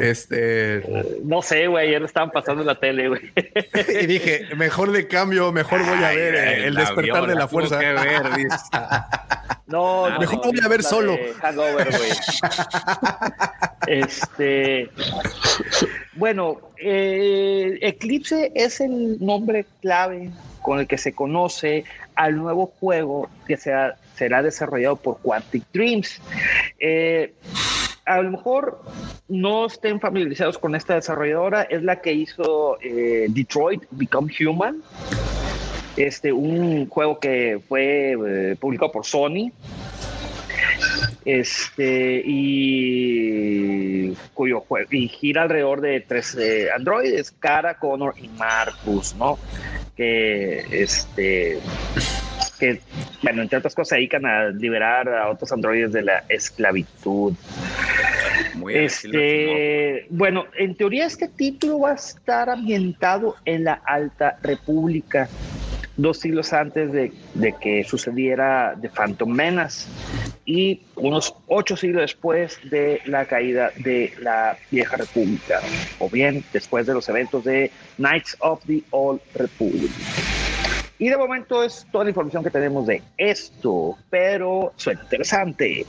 Este, No sé, güey, ayer lo estaban pasando en la tele, güey. y dije, mejor le cambio, mejor voy a Ay, ver eh, el despertar de la fuerza. que ver, dice. No, no, Mejor no, voy a ver solo. de Hangover, güey. Este. Bueno, eh, Eclipse es el nombre clave con el que se conoce al nuevo juego que será, será desarrollado por Quantic Dreams. Eh, a lo mejor no estén familiarizados con esta desarrolladora, es la que hizo eh, Detroit Become Human, este, un juego que fue eh, publicado por Sony. Este, y cuyo juego y gira alrededor de tres androides, Cara, Connor y Marcus, ¿no? Que este que, bueno, entre otras cosas, se dedican a liberar a otros androides de la esclavitud. Muy Este, bueno, en teoría este título va a estar ambientado en la Alta República, dos siglos antes de, de que sucediera The Phantom Menace y unos ocho siglos después de la caída de la Vieja República, o bien después de los eventos de Knights of the Old Republic. Y de momento es toda la información que tenemos de esto, pero suena interesante,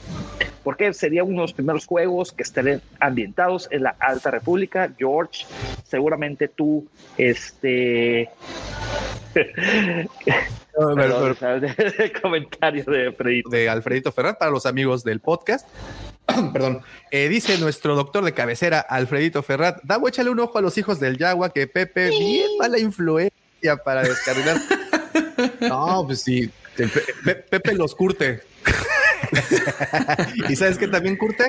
porque sería uno de los primeros juegos que estarían ambientados en la Alta República. George, seguramente tú, este... No, pero- comentario de Fredito. de Alfredito Ferrat para los amigos del podcast. Perdón. Eh, dice nuestro doctor de cabecera, Alfredito Ferrat, da échale un ojo a los hijos del Yagua, que Pepe, bien mala influencia para descarrilar. no, pues sí, Pe- Pepe los curte. ¿Y sabes qué también curte?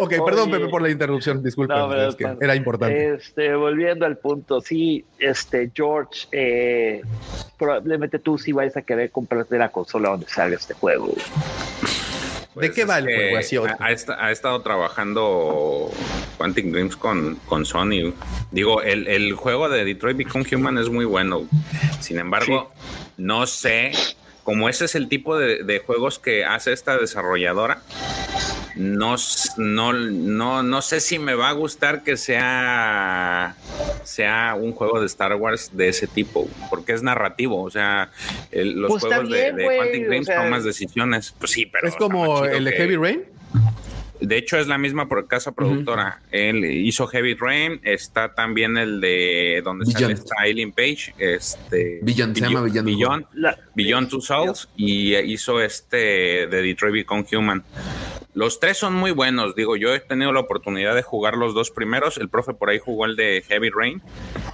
ok, perdón. Pepe, por la interrupción. Disculpa, No, es que era importante. Este, volviendo al punto, sí, este, George, eh, probablemente tú sí vayas a querer comprarte la consola donde salga este juego. ¿De qué va el que juego? Así, ha, ha esta- ha estado trabajando Quantic Dreams con, con Sony. Digo, el, el juego de Detroit Become Human es muy bueno. Sin embargo, no sé, como ese es el tipo de, de juegos que hace esta desarrolladora, no, no, no, no sé si me va a gustar que sea, sea un juego de Star Wars de ese tipo, porque es narrativo. O sea, el- los Pues juegos de- bien, de, Quantic o Dreams sea- tomas decisiones. Pues sí, pero es como el de que- Heavy Rain. de hecho, es la misma pro- casa productora. Él hizo Heavy Rain. Está también el de donde sale Beyond. esta Eileen Page. Este, Beyond, se llama Beyond. Beyond, La- Beyond Two Souls. Y hizo este de Detroit Become Human. Los tres son muy buenos. Digo, yo he tenido la oportunidad de jugar los dos primeros. El profe por ahí jugó el de Heavy Rain.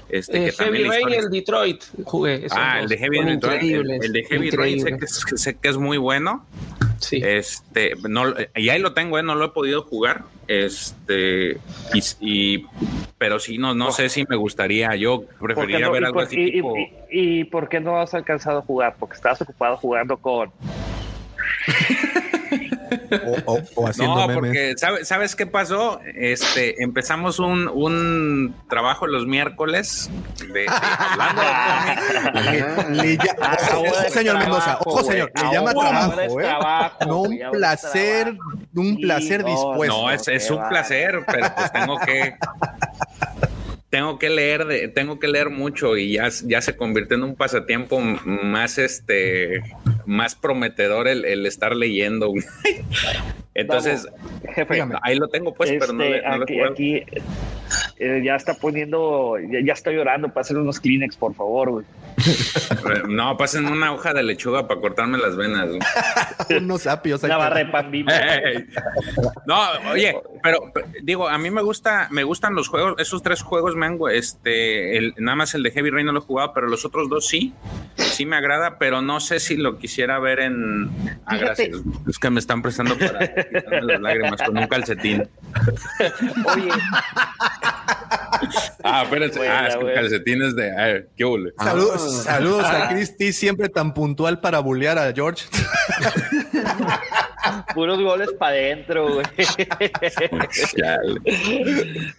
Este, Eh, que Heavy Rain y el Detroit jugué. Ah, el de Heavy. El, el de Heavy Rain sé que, es, sé que es muy bueno. Sí. Este, no, y ahí lo tengo, eh, no lo he podido jugar. Este, y, y- pero sí, no, no sé si me gustaría. Yo ¿Por qué preferiría no- ver algo por- así y- y- tipo. y- y por qué no has alcanzado a jugar? Porque estabas ocupado jugando con... O, o- o haciendo No, memes. porque ¿sabes, ¿sabes qué pasó? Este, empezamos un, un trabajo los miércoles de, de- hablando de Ah, ojo, señor Mendoza, ojo, señor, le llama trabajo, ¿eh? No un placer, un placer no, dispuesto. No, es, es un placer, pero pues tengo que tengo que leer de, tengo que leer mucho y ya, ya se convirtió en un pasatiempo más este más prometedor el, el estar leyendo. güey. Entonces, Jefe, ahí lo tengo pues, pero no, este, le- no lo he aquí, aquí eh, ya está poniendo, ya, ya está llorando para hacer unos Kleenex, por favor, güey. No, pasen una hoja de lechuga para cortarme las venas. güey. Unos apios. Una barra de pan. No, oye, pero, pero, digo, a mí me gusta, me gustan los juegos, esos tres juegos me han, gu- este, el, nada más el de Heavy Rain no lo he jugado, pero los otros dos sí, sí me agrada, pero no sé si lo quisiera ver en. Ah, Fíjate. gracias. Es que me están prestando para quitarme las lágrimas con un calcetín. Oye, Ah, espérense. Buena, ah, es que calcetines de. A ver, ¿qué hule? Saludos, saludos a Cristi, siempre tan puntual para bullear a George. Puros goles para adentro, güey.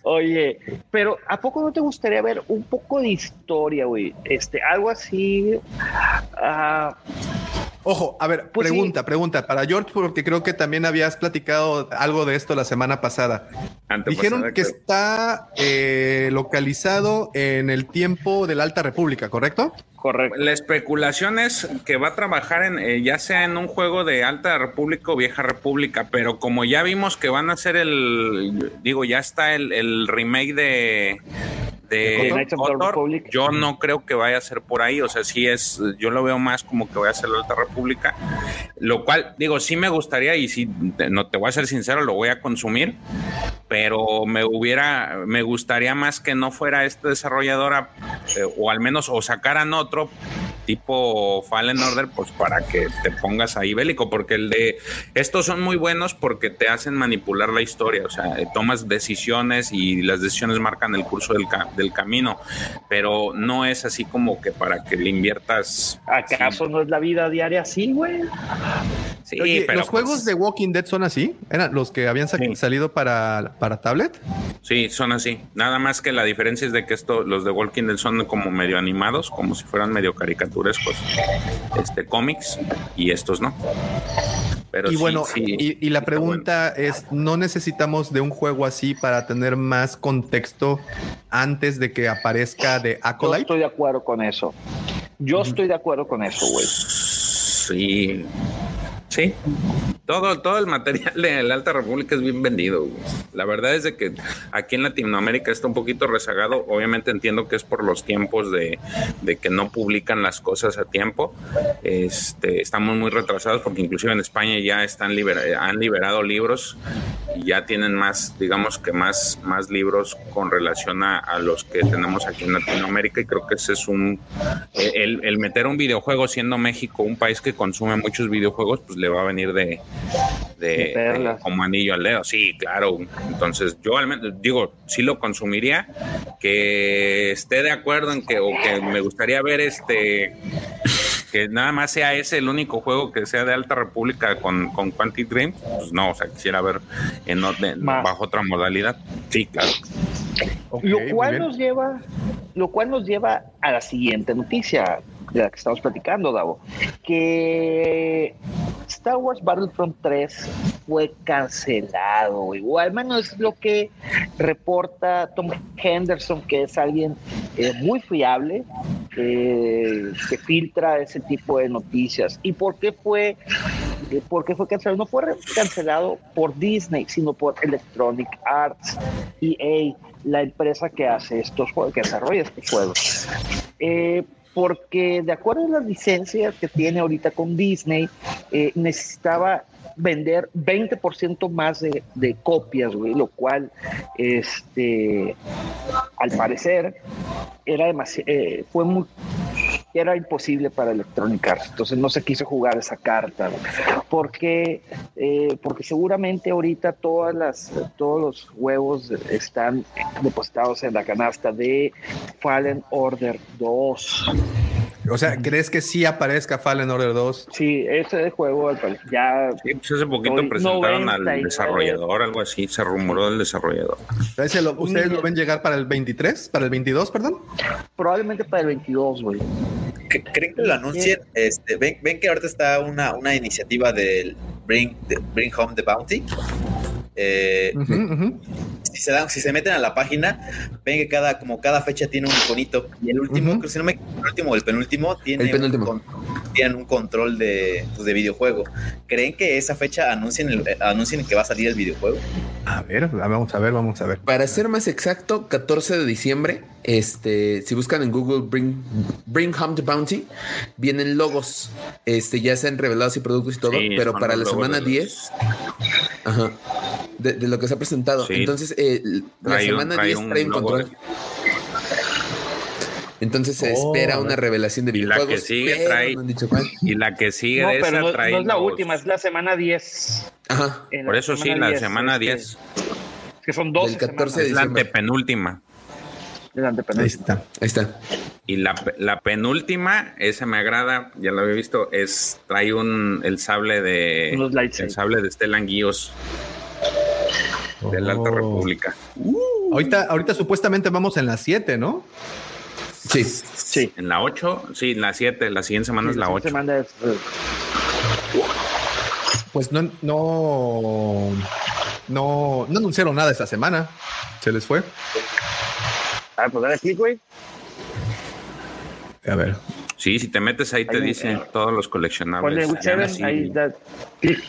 Oye, pero ¿a poco no te gustaría ver un poco de historia, güey? Este, algo así. ah, Ojo, a ver, Pues sí. pregunta, pregunta para George, porque creo que también habías platicado algo de esto la semana pasada. Dijeron que creo. está eh, localizado en el tiempo de la Alta República, ¿correcto? Correcto. La especulación es que va a trabajar en eh, ya sea en un juego de Alta República o Vieja República, pero como ya vimos que van a hacer el, digo, ya está el, el remake de de Knights of the KOTOR, Republic. yo no creo que vaya a ser por ahí, o sea, sí es, yo lo veo más como que vaya a ser la Alta República, lo cual, digo, sí me gustaría y si no te voy a ser sincero, lo voy a consumir, pero me hubiera, me gustaría más que no fuera esta desarrolladora, eh, o al menos, o sacaran otro tipo Fallen Order, pues para que te pongas ahí bélico, porque el de estos son muy buenos porque te hacen manipular la historia, o sea, tomas decisiones y las decisiones marcan el curso del, ca- del camino, pero no es así como que para que le inviertas. ¿Acaso no es la vida diaria así, güey? Sí, Oye, pero ¿Los juegos de Walking Dead son así? ¿Eran los que habían sa- salido para, para tablet? Sí, son así. Nada más que la diferencia es de que esto, los de Walking Dead son como medio animados, como si fueran medio caricaturescos, este cómics, y estos no. Pero y sí, bueno, sí, y, y la pregunta es, ¿no necesitamos de un juego así para tener más contexto antes de que aparezca de Yo Acolyte? estoy de acuerdo con eso. Yo estoy de acuerdo con eso, güey. Sí. Sí. Todo, todo el material de la Alta República es bien vendido. La verdad es de que aquí en Latinoamérica está un poquito rezagado. Obviamente entiendo que es por los tiempos de, de que no publican las cosas a tiempo. Este, estamos muy retrasados porque inclusive en España ya están libera- han liberado libros y ya tienen más, digamos que más, más libros con relación a, a los que tenemos aquí en Latinoamérica y creo que ese es un el, el meter un videojuego siendo México un país que consume muchos videojuegos pues le va a venir de, de, De perlas. de como anillo al dedo sí claro entonces yo al menos digo sí lo consumiría que esté de acuerdo en que o que me gustaría ver este que nada más sea ese el único juego que sea de Alta República con, con Quantic Dream, pues no, o sea, quisiera ver en, Más. bajo otra modalidad. Sí, claro. lo cual nos lleva, lo cual nos lleva a la siguiente noticia de la que estamos platicando, Davo, que Star Wars Battlefront 3 fue cancelado, o al menos es lo que reporta Tom Henderson, que es alguien eh, muy fiable, eh, que filtra ese tipo de noticias. ¿Y por qué fue, eh, por qué fue cancelado? No fue cancelado por Disney, sino por Electronic Arts, EA, la empresa que hace estos juegos, que desarrolla estos juegos. Eh, porque de acuerdo a las licencias que tiene ahorita con Disney, eh, necesitaba vender 20% más de, copias, güey, lo cual, este, al parecer, era demasiado, fue muy, era imposible para Electronic entonces no se quiso jugar esa carta, porque, eh, porque seguramente ahorita todas las, todos los huevos están depositados en la canasta de Fallen Order 2. O sea, ¿crees que sí aparezca Fallen Order 2? Sí, ese juego ya Sí, pues hace poquito Hoy presentaron 99. al desarrollador, algo así, se rumoró del desarrollador. Lo- ¿Ustedes lo ven llegar para el 23? ¿Para el 22, perdón? probablemente para el 22, güey. ¿Cre- ¿Creen que lo anuncien? Este, ven, ven que ahorita está una, una iniciativa del Bring, de Bring Home the Bounty. Eh. Si se dan, si se meten a la página, ven que cada, como cada fecha tiene un iconito. Y el último, Ujú. creo que si no me el último o el penúltimo tiene El penúltimo. Un, tienen un control de, pues, de videojuego. ¿Creen que esa fecha anuncien, el- eh, anuncien que va a salir el videojuego? A ver, vamos a ver, vamos a ver. Para ser más exacto, 14 de diciembre, este, si buscan en Google Bring, Bring Home the Bounty, vienen logos, este, ya se han revelado así productos y todo, Sí, pero para la semana de los- 10, ajá, de, de lo que se ha presentado. Sí. Entonces, eh, la Trae un- semana trae 10 un trae un control. de- Entonces se Oh, espera una ver. revelación de Y la videojuegos. que sigue pero trae- no dicho cuál. Y la que sigue No, de pero esa no, trae no es la los- última, es la semana 10. Ajá, En Por eso sí, la semana este, 10 Que son 12 Del 14 semanas es la antepenúltima. del Ahí antepenúltimo. está. ahí está. Y la, la penúltima, esa me agrada, ya la había visto, es trae un el sable de Unos lightsabers. el sable de Stellan Guíos de la Alta Oh. República. Ahorita, ahorita supuestamente vamos en las 7, ¿no? Sí. Sí. En la 8, sí, en la 7, la siguiente semana es la 8. semana es, eh, Pues no, no, no, no anunciaron nada esta semana. Se les fue. Ah, pues dale clic, güey. A ver. Sí, si te metes ahí te Ahí, dice eh, todos los coleccionables. Ponle whichever, Sí. ahí da clic.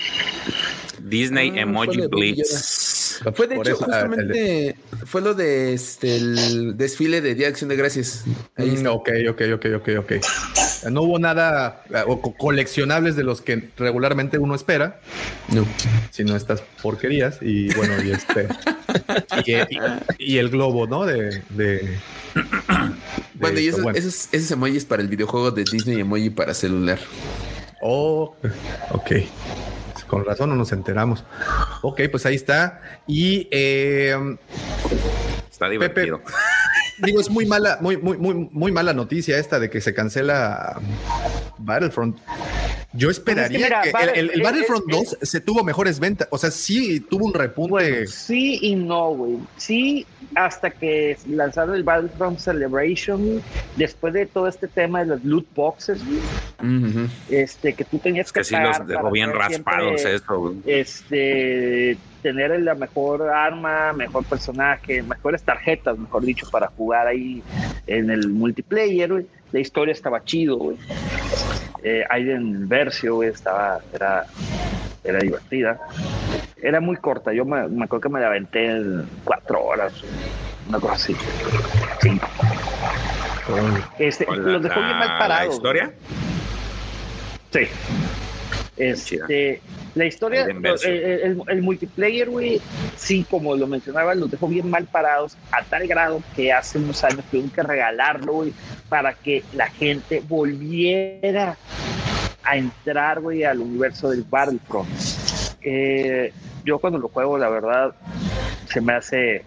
Disney Ah, Emoji Blitz. Fue de Por hecho eso, ah, el justamente fue lo de este el desfile de Día de Acción de Gracias. Ahí Mm, ok, ok, ok, ok, ok. No hubo nada eh, o co- coleccionables de los que regularmente uno espera, No. sino estas porquerías. Y bueno, y este. y, y- y el globo, ¿no? De. de- de Bueno, y esto. esos, Bueno. esos, esos emojis para el videojuego de Disney Emoji para celular. Oh, ok. Con razón no nos enteramos. Ok, pues ahí está. Y eh, Está divertido. digo, es muy mala, muy, muy, muy, muy mala noticia esta de que se cancela Battlefront. Yo esperaría mira, que, Battle- el, el- el eh, Battlefront eh, 2 se tuvo mejores ventas. O sea, sí tuvo un repunte. Sí y no, güey. Sí, hasta que lanzaron el Battlefront Celebration, después de todo este tema de los loot boxes, güey, este, que tú tenías que, Que sí los dejó bien raspados siempre, eso. güey. Este, tener la mejor arma, mejor personaje, mejores tarjetas, mejor dicho, para jugar ahí en el multiplayer, güey. La historia estaba chido, güey. Eh, Aiden Versio, estaba, era, era divertida. Era muy corta, yo me, me acuerdo que me la aventé en cuatro horas, una cosa así. Cinco. Este, la- los dejó bien la- mal la parados. historia? Sí. Este, la historia, Aiden Versio. el, el- el multiplayer, güey, sí, como lo mencionaba, los dejó bien mal parados a tal grado que hace unos años tuvieron que regalarlo, güey, para que la gente volviera a entrar, güey, al universo del Battlefront. Eh, yo cuando lo juego, la verdad, se me hace,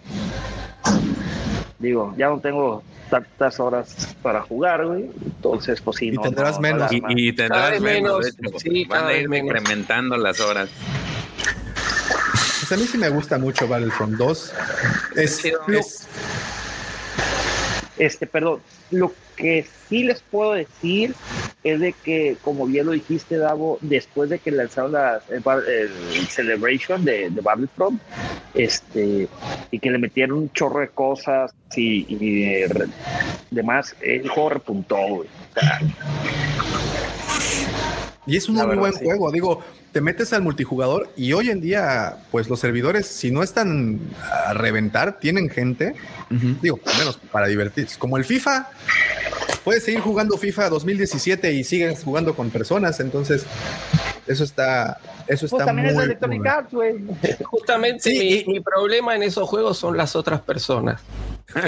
digo, ya no tengo tantas horas para jugar, güey, entonces, pues sí, Y no, tendrás no, menos. no Y, Cada tendrás vez menos. menos, de hecho, sí, van cada a vez ir menos. incrementando las horas. Pues a mí sí me gusta mucho Battlefront 2. Es, es- Este, perdón, lo que sí les puedo decir es de que, como bien lo dijiste, Davo, después de que lanzaron la, Celebration de, de Battlefront, este, y que le metieron un chorro de cosas y, y demás, el juego repuntó, güey. Y es un La muy verdad, buen sí. juego. Digo, te metes al multijugador y hoy en día, pues los servidores, si no están a reventar, tienen gente. Digo, al menos para divertirse. Como el FIFA, puedes seguir jugando FIFA 2017 y sigues jugando con personas. Entonces, eso está, eso pues está también es muy. Electronic Arts, güey. Justamente Sí, mi, y- mi problema en esos juegos son las otras personas. Me.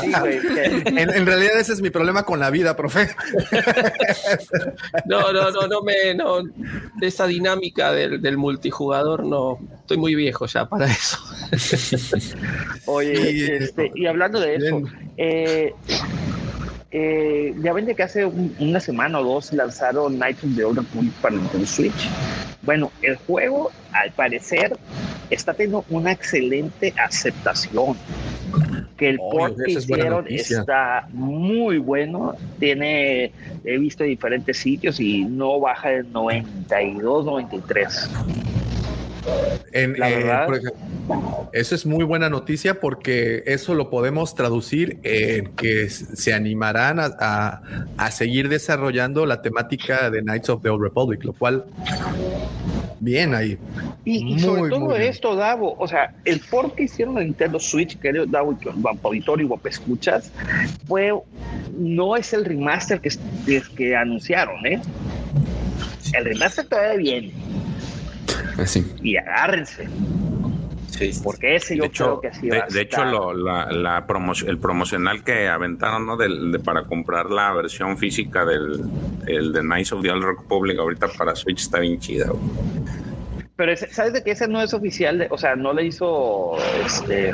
Sí, güey, En, en realidad ese es mi problema con la vida, profe. No, no, no, no me, no, de esa dinámica del, del multijugador no, estoy muy viejo ya para eso. Oye, este, y hablando de eso, eh, eh, ya ven de que hace un- una semana o dos lanzaron Knights of the Old Republic para Nintendo Switch. Bueno, el juego, al parecer, está teniendo una excelente aceptación. Que el Oye, port que es hicieron está muy bueno. Tiene, he visto diferentes sitios y no baja de 92, 93. En, La verdad. por ejemplo, eso es muy buena noticia porque eso lo podemos traducir en que se animarán a, a- a seguir desarrollando la temática de Knights of the Old Republic, lo cual bien ahí. Y, sobre todo esto, Davo, o sea, el port que hicieron en Nintendo Switch, querido Davo, y Auditorio y Guapo Escuchas, fue, no es el remaster que, que, que anunciaron, ¿eh? El remaster todavía viene, Así. y agárrense, Sí, sí. porque ese yo De hecho, creo que sí de, va de hecho estar. lo- la, la promo- el promocional que aventaron ¿no? Del- de, para comprar la versión física del el de Knights of the Old Republic ahorita para Switch está bien chida. güey. Pero ese- ¿sabes de que ese no es oficial? de- o sea, no le hizo, este,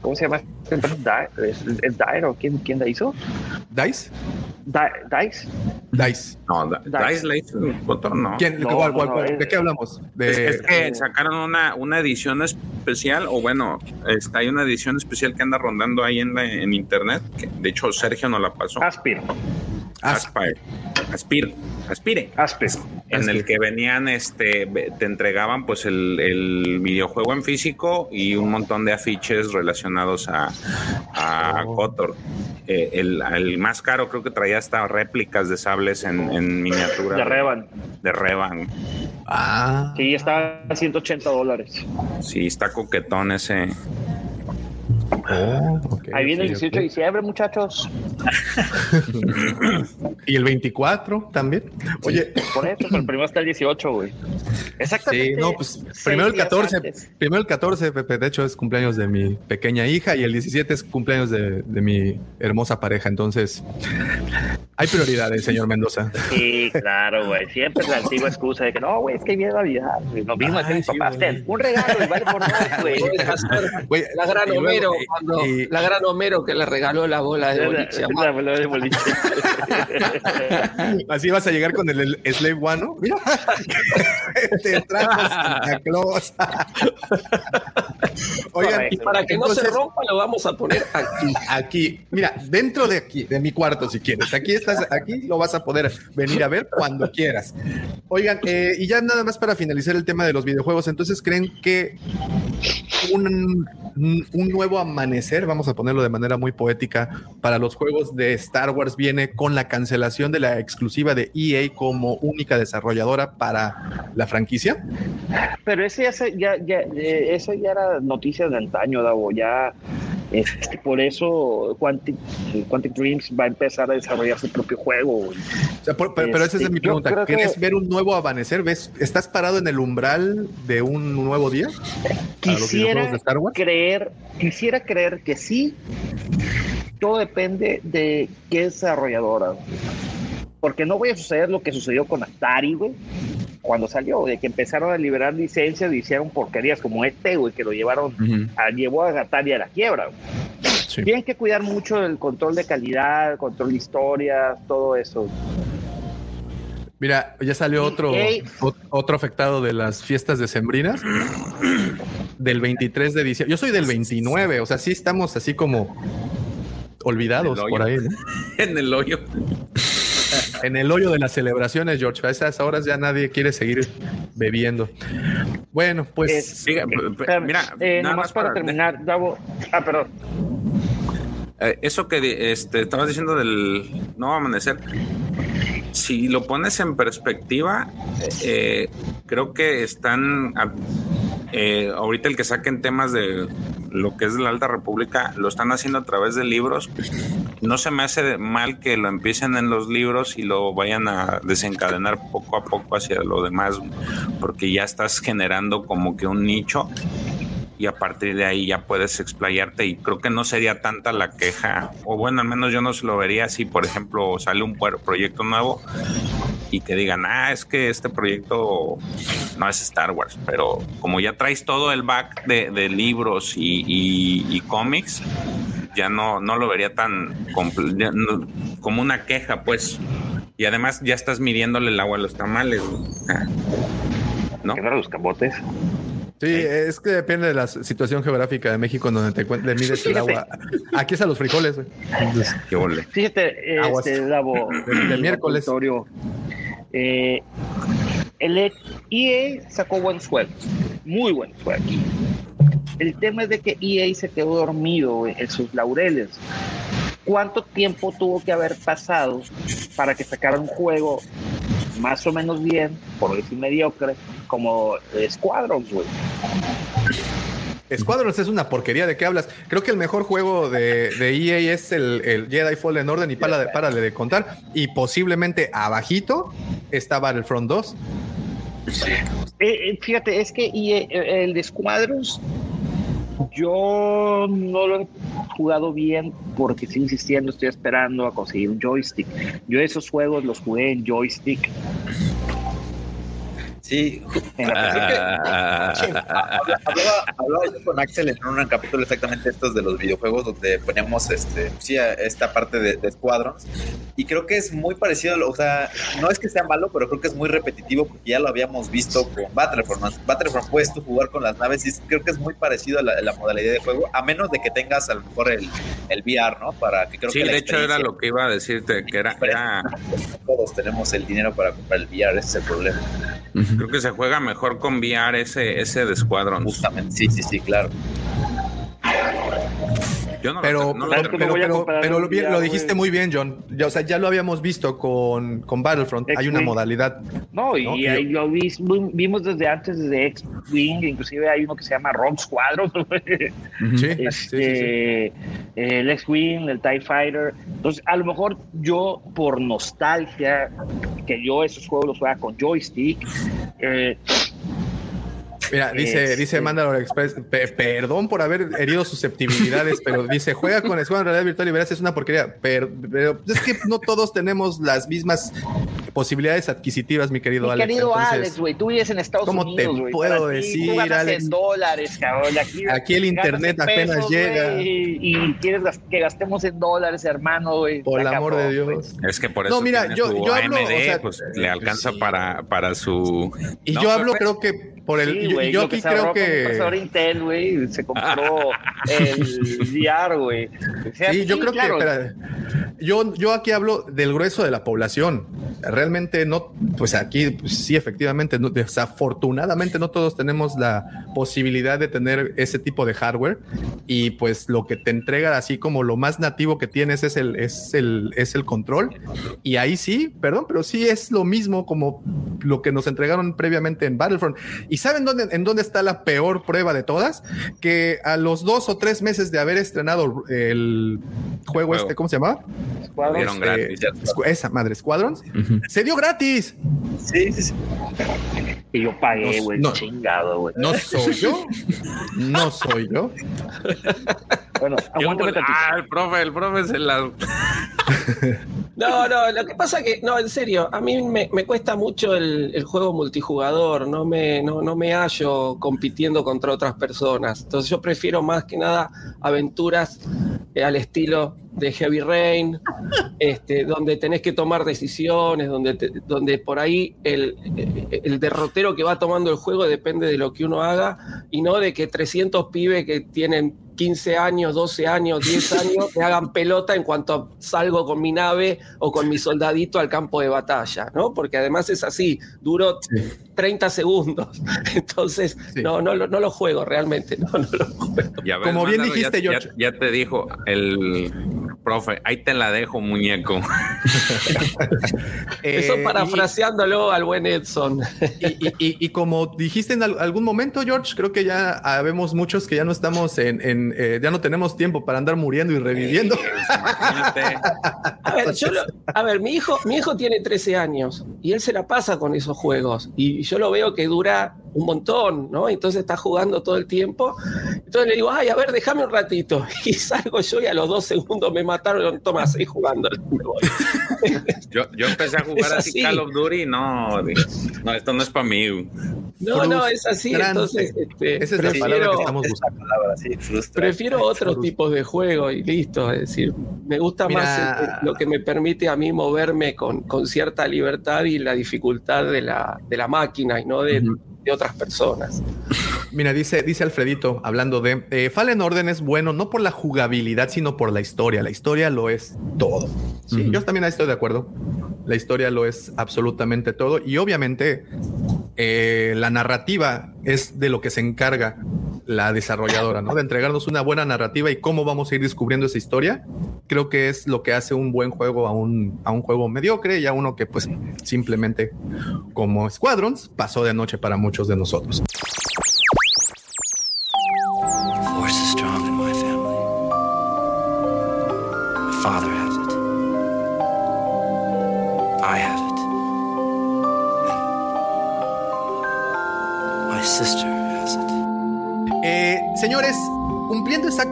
¿cómo se llama ¿Es, es, es Dire o quién, quién la hizo? ¿Dice? Di- ¿Dice? Dice. No, Dice. Dice la hizo el botón, no. ¿Quién? No, ¿Cuál, cuál, no, cuál? es- ¿De qué hablamos? Es, De, es que sacaron una, una edición especial, o bueno, está, hay una edición especial que anda rondando ahí en, la- en internet. Que, de hecho, Sergio nos la pasó. Aspir. Aspire. Aspire. Aspire. Aspir. En el que venían, este, te entregaban pues el, el videojuego en físico y un montón de afiches relacionados a, a Oh. Kotor. Eh, el, el más caro creo que traía hasta réplicas de sables en, en miniatura. De Revan. De Revan. Ah. Sí, está a 180 dólares. Sí, está coquetón ese. Oh, ok, Ahí viene el ok, 18 de diciembre, muchachos. Y el 24 también. Oye, Por eso, pero el primero está el 18, güey. Exactamente. Sí, no, pues primero el días 14, antes. primero el 14, Pepe, de hecho es cumpleaños de mi pequeña hija y el 17 es cumpleaños de, de mi hermosa pareja, entonces hay prioridades, señor Mendoza. Sí, claro, güey. Siempre es la antigua excusa de que no, güey, es que viene Navidad. vimos aquí Ay, sí, güey. Ten, un regalo y vale por más, güey. La gran Homero, y- cuando, y- la gran Homero que le regaló la bola de boliche La bola de boliche. así vas a llegar con el, el Slave One, ¿no? Mira, te trajo Santa Claus. Oigan. Y para que no se rompa, lo vamos a poner aquí. Aquí, mira, dentro de aquí, de mi cuarto, si quieres. Aquí estás, aquí lo vas a poder venir a ver cuando quieras. Oigan, eh, y ya nada más para finalizar el tema de los videojuegos, entonces creen que un, un nuevo amanecer, vamos a ponerlo de manera muy poética, para los juegos de Star Wars viene con la cancelación de la exclusiva de EA como única desarrolladora para la franquicia. Pero ese ya, se- ya, eh, era noticia de antaño, Davo. Ya, este, por eso Quantic, Quantic Dreams va a empezar a desarrollar su propio juego. güey. O sea, por- pero, pero esa es Este, mi yo pregunta. que- ¿Quieres ver un nuevo amanecer? ¿Ves? ¿Estás parado en el umbral de un nuevo día? Quisiera de Star Wars? creer, quisiera creer que sí. Todo depende de qué desarrolladora. Porque no voy a suceder lo que sucedió con Atari, güey. Cuando salió, de que empezaron a liberar licencias y hicieron porquerías como este, güey, que lo llevaron, a, llevó a Atari a la quiebra. güey. Sí. Tienen que cuidar mucho el control de calidad, el control de historias, todo eso. Mira, ya salió otro, otro afectado de las fiestas decembrinas del 23 de diciembre. Yo soy del 29, o sea, sí estamos así como olvidados por ahí, ¿no? en el hoyo. En el hoyo de las celebraciones, George. A esas horas ya nadie quiere seguir bebiendo. Bueno, pues mira, eh, nada más para, para- terminar, Davo. Ah, perdón. Eh, eso que este, estabas diciendo del nuevo amanecer, si lo pones en perspectiva, eh, creo que están eh, ahorita el que saquen temas de lo que es la Alta República, lo están haciendo a través de libros. No se me hace mal que lo empiecen en los libros y lo vayan a desencadenar poco a poco hacia lo demás, porque ya estás generando como que un nicho y a partir de ahí ya puedes explayarte y creo que no sería tanta la queja o bueno al menos yo no se lo vería si por ejemplo sale un proyecto nuevo y que digan ah es que este proyecto no es Star Wars pero como ya traes todo el back de, libros y, cómics ya no no lo vería tan como una queja pues y además ya estás midiéndole el agua a los tamales. ¿no? ¿Qué los camotes? Sí, es que depende de la situación geográfica de México en donde te le mides el agua. Aquí es a los frijoles. Entonces, Qué ole. Fíjate, Aguas. este, Davo. De- de miércoles. eh, el EA sacó buenos juegos, muy buenos juegos. El tema es de que EA se quedó dormido en sus laureles. ¿Cuánto tiempo tuvo que haber pasado para que sacaran un juego más o menos bien, por decir mediocre, como Squadrons, güey? Squadrons es una porquería. ¿De qué hablas? Creo que el mejor juego de, de EA es el, el Jedi Fallen Order y párale, párale de contar. Y posiblemente abajito está Battlefront 2. Eh, eh, fíjate, es que eh, el de Squadrons yo no lo he jugado bien porque estoy insistiendo, estoy esperando a conseguir un joystick. Yo esos juegos los jugué en joystick. Sí, Ah, hablaba, hablaba yo con Axel en un capítulo exactamente estos de los videojuegos donde poníamos este, sí, a esta parte de, de Squadrons y creo que es muy parecido, o sea, no es que sea malo, pero creo que es muy repetitivo porque ya lo habíamos visto con Battlefront. ¿no? Battlefront puedes tú jugar con las naves y creo que es muy parecido a la, la modalidad de juego, a menos de que tengas a lo mejor el, el VR, ¿no? Para que creo Sí, que de hecho era lo que iba a decirte, que era, era todos tenemos el dinero para comprar el VR, ese es el problema. Creo que se juega mejor con VR ese, ese de Squadron. Justamente, sí, sí, sí, claro. Yo no Pero, lo, no lo pero, lo, dijiste muy bien, John. Ya, o sea, ya lo habíamos visto con, con Battlefront. Hay una modalidad. No, y No, y- ahí lo vis- vimos desde antes, desde X-Wing, inclusive hay uno que se llama Rogue Squadron, Sí, sí, este, sí, sí. el X-Wing, el TIE Fighter. Entonces, a lo mejor yo, por nostalgia, que yo esos juegos los juega con joystick, eh, Mira, dice, Este- dice Mandalore Express, pe- perdón por haber herido susceptibilidades, pero dice, juega con Squad en realidad virtual y verás, es una porquería. Pero, pero es que no todos tenemos las mismas posibilidades adquisitivas, mi querido mi Alex. querido Entonces, Alex, güey, tú vives en Estados ¿cómo te Unidos, puedo decir, Alex? en dólares, cabrón. Aquí, Aquí el internet en apenas llega. y quieres que gastemos en dólares, hermano, güey. por el amor de. Dios. Es que por No, eso mira, tiene yo- yo hablo, AMD, o sea, pues le alcanza sí. para, para su... Y No, yo hablo, creo que por el. Sí, yo- que aquí creo que. Intel, güey, se compró el VR, güey. O sea, Sí, yo creo claro, que. espera, yo, yo aquí hablo del grueso de la población. Realmente no. Pues aquí, pues, sí, efectivamente, no- desafortunadamente no todos tenemos la posibilidad de tener ese tipo de hardware. Y pues lo que te entrega, así como lo más nativo que tienes, es el, es el, es el control. Y ahí sí, perdón, pero sí es lo mismo como lo que nos entregaron previamente en Battlefront. ¿Y saben dónde, en dónde está la peor prueba de todas? Que a los dos o tres meses de haber estrenado el juego, Juego. este, ¿cómo se llama? Squadron, Dieron gratis. Squ- esa madre, Squadrons. Se dio gratis. Sí, sí, sí. que yo pagué, No, güey, no. chingado, güey. No soy yo. No soy yo. Bueno, Yo, aguántame tantito. ah, el profe, el profe se la... No, no, lo que pasa que, no, en serio, a mí me, me cuesta mucho el, el juego multijugador, no me, no, no me hallo compitiendo contra otras personas. Entonces yo prefiero más que nada aventuras eh, al estilo de Heavy Rain, este, donde tenés que tomar decisiones, donde, te- donde por ahí el, el derrotero que va tomando el juego depende de lo que uno haga y no de que 300 pibes que tienen 15 años, 12 años, 10 años me hagan pelota en cuanto salgo con mi nave o con mi soldadito al campo de batalla, ¿no? Porque además es así, duró 30 segundos. Entonces, Sí. no, no, lo- no lo juego realmente, no, no lo juego. Ya ves, Como bien dijiste, ya, George. ya- ya te dijo el profe, ahí te la dejo, muñeco. Eso Eh, parafraseándolo al buen Edson. Y, y- y- y como dijiste en al- algún momento, George, creo que ya habemos muchos que ya no estamos en, en, eh, ya no tenemos tiempo para andar muriendo y reviviendo. A ver, yo lo- a ver, mi hijo, mi hijo tiene 13 años y él se la pasa con esos juegos y yo lo veo que dura un montón, ¿no? Entonces está jugando todo el tiempo. Entonces le digo, ay, a ver, déjame un ratito. Y salgo yo y a los dos segundos me mataron. Toma, seguí jugando. Yo, yo empecé a jugar así así. Call of Duty no, no, esto no es para mí. No, no, es así. Entonces, este, Esa es la palabra prefiero, que estamos buscando. Palabra, sí, frustra. prefiero otros tipos de juego y listo. Es decir, me gusta Mira. más este, lo que me permite a mí moverme con, con cierta libertad y la dificultad de la, de la máquina y no de, de otras personas. Mira, dice, dice Alfredito, hablando de eh, Fallen Orden es bueno no por la jugabilidad, sino por la historia. La historia lo es todo. Sí, yo también ahí estoy de acuerdo. La historia lo es absolutamente todo. Y obviamente, eh, la narrativa es de lo que se encarga la desarrolladora, ¿no? De entregarnos una buena narrativa y cómo vamos a ir descubriendo esa historia. Creo que es lo que hace un buen juego a un, a un juego mediocre y a uno que, pues, simplemente, como Squadrons, pasó de noche para muchos de nosotros.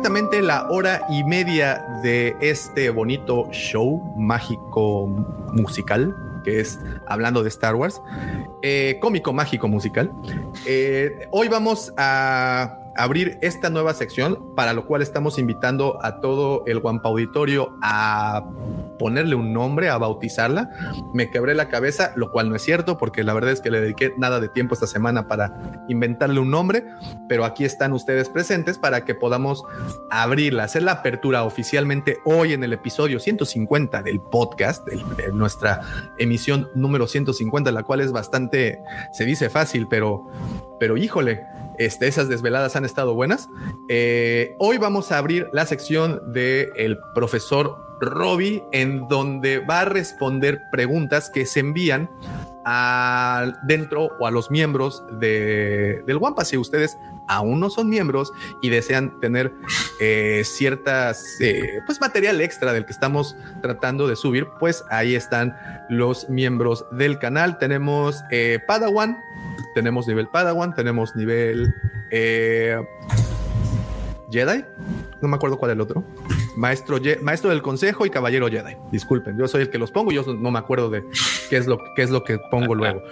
Exactamente la hora y media de este bonito show mágico musical que es Hablando de Star Wars, eh, cómico mágico musical. Eh, hoy vamos a abrir esta nueva sección, para lo cual estamos invitando a todo el Guampa Auditorio a ponerle un nombre, a bautizarla. Me quebré la cabeza, lo cual no es cierto, porque la verdad es que le dediqué nada de tiempo esta semana para inventarle un nombre, pero aquí están ustedes presentes para que podamos abrirla, hacer la apertura oficialmente hoy en el episodio 150 del podcast, de, de nuestra emisión número 150, la cual es bastante, se dice fácil, pero, pero híjole, este, esas desveladas han estado buenas. Eh, hoy vamos a abrir la sección del el profesor Robbie, en donde va a responder preguntas que se envían a, dentro o a los miembros de, del Wampa. Si ustedes aún no son miembros y desean tener eh, ciertas, eh, pues material extra del que estamos tratando de subir, pues ahí están los miembros del canal. Tenemos eh, Padawan, tenemos nivel Padawan, tenemos nivel eh, Jedi, no me acuerdo cuál es el otro. Maestro, maestro del consejo y caballero Jedi. Disculpen, yo soy el que los pongo, yo no me acuerdo de qué es lo, qué es lo que pongo luego.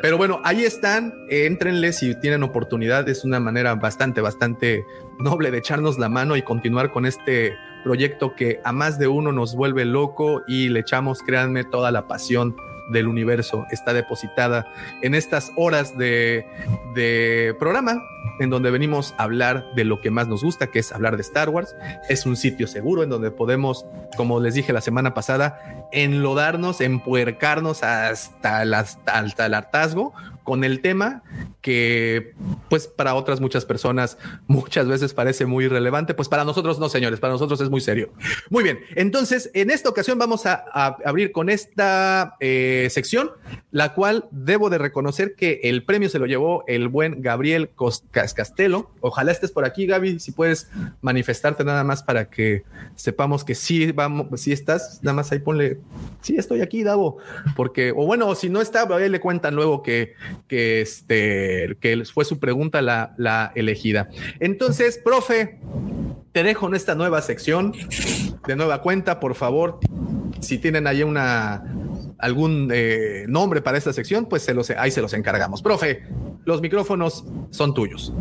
Pero bueno, ahí están, éntrenle si tienen oportunidad, es una manera bastante, bastante noble de echarnos la mano y continuar con este proyecto que a más de uno nos vuelve loco y le echamos, créanme, toda la pasión del universo está depositada en estas horas de, de programa en donde venimos a hablar de lo que más nos gusta, que es hablar de Star Wars. Es un sitio seguro en donde podemos, como les dije la semana pasada, enlodarnos, empuercarnos hasta hasta el hartazgo con el tema que pues para otras muchas personas muchas veces parece muy irrelevante, pues para nosotros no, señores, para nosotros es muy serio. Muy bien, entonces en esta ocasión vamos a, abrir con esta eh, sección, la cual debo de reconocer que el premio se lo llevó el buen Gabriel Castelo. Ojalá estés por aquí, Gaby, si puedes manifestarte nada más para que sepamos que sí vamos, si estás, nada más ahí ponle, sí estoy aquí, Davo, porque, o bueno, si no está, ahí le cuentan luego que, que este, que fue su pregunta la, la elegida. Entonces, profe, te dejo en esta nueva sección de nueva cuenta, por favor. Si tienen ahí una algún eh, nombre para esta sección, pues se los, ahí se los encargamos. Profe, los micrófonos son tuyos.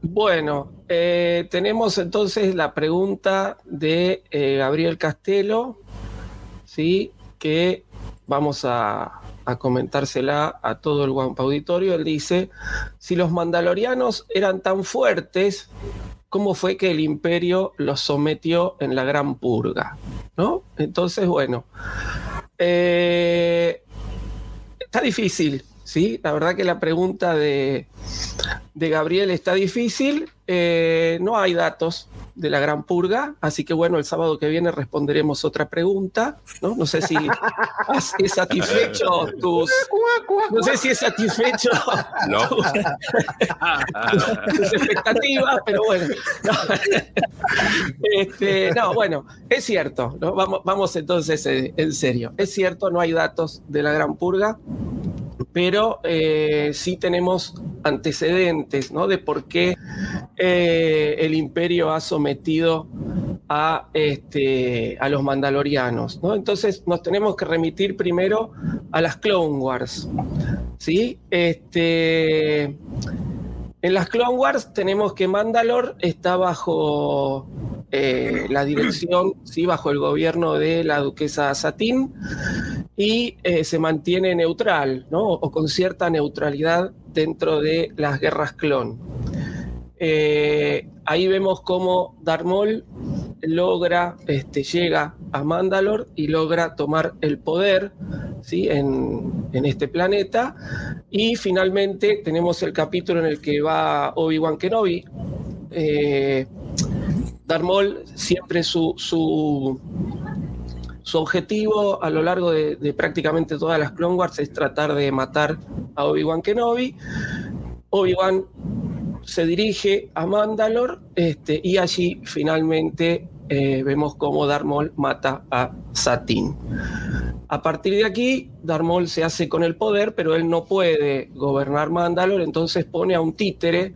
Bueno, eh, tenemos entonces la pregunta de eh, Gabriel Castelo, ¿sí? que vamos a, a comentársela a todo el Guampa Auditorio. Él dice, si los mandalorianos eran tan fuertes, ¿cómo fue que el imperio los sometió en la Gran Purga? ¿No? Entonces, bueno, eh, está difícil, ¿sí? La verdad que la pregunta de, de Gabriel está difícil. Eh, no hay datos de la Gran Purga, así que bueno, el sábado que viene responderemos otra pregunta, ¿no? No sé si has- es satisfecho tus... No sé si es satisfecho No. tus expectativas, pero bueno. No, Este, no, bueno, es cierto, ¿no? vamos, vamos entonces en serio. Es cierto, no hay datos de la Gran Purga, pero eh, sí tenemos antecedentes ¿no? de por qué eh, el imperio ha sometido a, este, a los mandalorianos. ¿no? Entonces nos tenemos que remitir primero a las Clone Wars. ¿sí? Este, en las Clone Wars tenemos que Mandalore está bajo eh, la dirección, sí, bajo el gobierno de la duquesa Satín y eh, se mantiene neutral, ¿no? O con cierta neutralidad dentro de las guerras clon. Eh, ahí vemos cómo Darth Maul logra, este, llega a Mandalore y logra tomar el poder ¿sí? en, en este planeta. Y finalmente tenemos el capítulo en el que va Obi-Wan Kenobi. Eh, siempre su, su, su objetivo a lo largo de, de prácticamente todas las Clone Wars es tratar de matar a Obi-Wan Kenobi. Obi-Wan se dirige a Mandalore este, y allí finalmente eh, vemos cómo Darth Maul mata a Satín. A partir de aquí, Darth Maul se hace con el poder, pero él no puede gobernar Mandalore, entonces pone a un títere,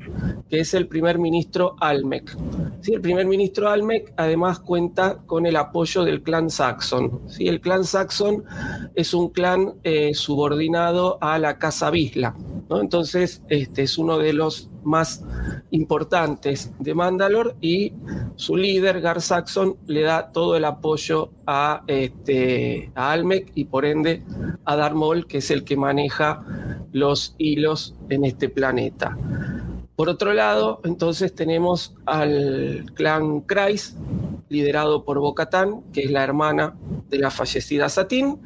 que es el primer ministro Almec. Sí, el primer ministro Almec además cuenta con el apoyo del clan Saxon. Sí, el clan Saxon es un clan eh, subordinado a la Casa Bisla. ¿no? Entonces, este es uno de los más importantes de Mandalore y su líder, Gar Saxon, le da todo el apoyo a, este, a Almec y por ende a Darth Maul, que es el que maneja los hilos en este planeta. Por otro lado, entonces tenemos al clan Kreis, liderado por Bocatán, que es la hermana de la fallecida Satín,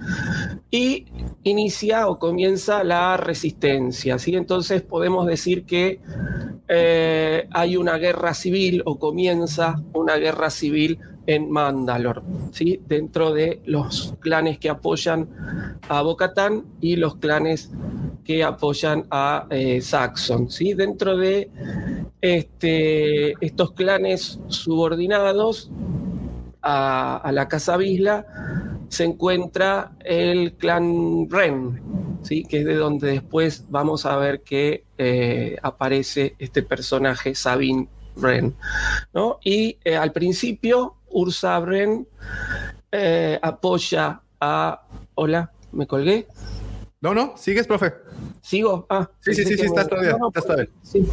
y inicia o comienza la resistencia. ¿sí? Entonces podemos decir que eh, hay una guerra civil o comienza una guerra civil en Mandalor, ¿sí? dentro de los clanes que apoyan a Bocatán y los clanes que apoyan a eh, Saxon. ¿sí? Dentro de este, estos clanes subordinados a, la Casa Bisla se encuentra el clan Ren, ¿sí? que es de donde después vamos a ver que eh, aparece este personaje Sabine Ren. ¿no? Y eh, al principio Ursa Ren eh, apoya a... Hola, ¿me colgué? No, no, sigues, profe. ¿Sigo? Ah, sí, sí, sí, sí, estás todavía. No, no, estás todavía. Sí.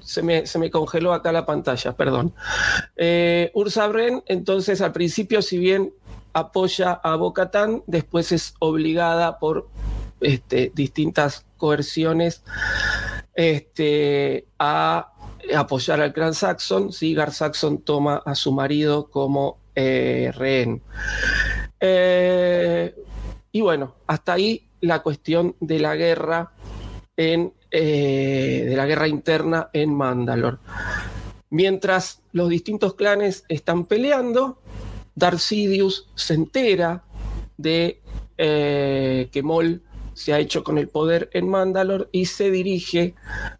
Se me, se me, congeló acá la pantalla, perdón. Eh, Ursa Bren, entonces al principio, si bien apoya a Bocatán, después es obligada por este, distintas coerciones este, a apoyar al clan Saxon. Sí, Gar Saxon toma a su marido como eh, rehén. Eh, y bueno, hasta ahí la cuestión de la guerra en, eh, de la guerra interna en Mandalor. Mientras los distintos clanes están peleando, Darth Sidious se entera de que Mol se ha hecho con el poder en Mandalor y se dirige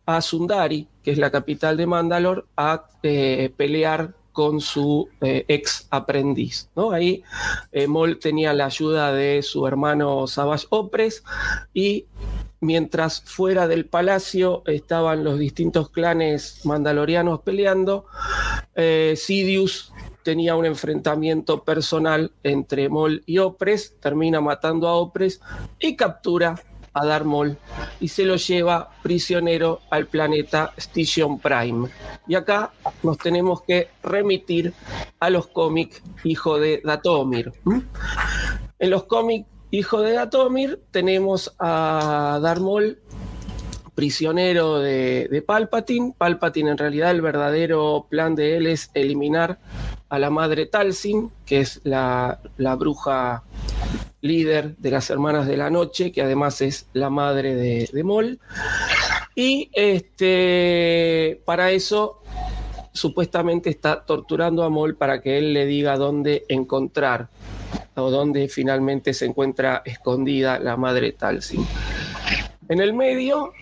a Sundari, que es la capital de Mandalor, a eh, pelear con su eh, ex aprendiz. ¿no? Ahí eh, Mol tenía la ayuda de su hermano Savage Opres y mientras fuera del palacio estaban los distintos clanes mandalorianos peleando, eh, tenía un enfrentamiento personal entre Mol y Opres, termina matando a Opres y captura a Darth Maul y se lo lleva prisionero al planeta Station Prime. Y acá nos tenemos que remitir a los cómics Hijo de Datomir. En los cómics Hijo de Datomir tenemos a Darth Maul prisionero de, de, Palpatine. Palpatine en realidad el verdadero plan de él es eliminar a la madre Talsin, que es la, bruja líder de las Hermanas de la Noche, que además es la madre de, de Mol. Y este, para eso supuestamente está torturando a Mol para que él le diga dónde encontrar o dónde finalmente se encuentra escondida la madre Talsin. En el medio,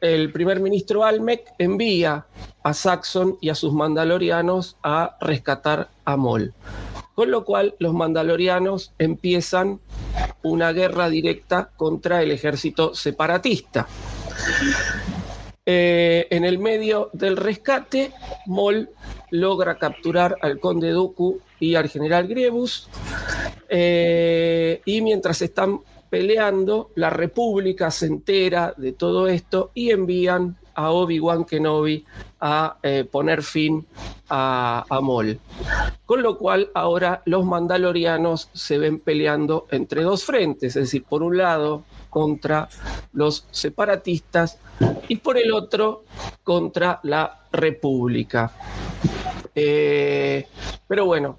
el primer ministro Almec envía a Saxon y a sus mandalorianos a rescatar a Mol. Con lo cual los mandalorianos empiezan una guerra directa contra el ejército separatista. Eh, en el medio del rescate, Mol logra capturar al conde Dooku y al general Grievous. Eh, y mientras están peleando, la República se entera de todo esto y envían a Obi-Wan Kenobi a eh, poner fin a, a, Mol. Con lo cual ahora los mandalorianos se ven peleando entre dos frentes, es decir, por un lado contra los separatistas y por el otro contra la República. Eh, pero bueno,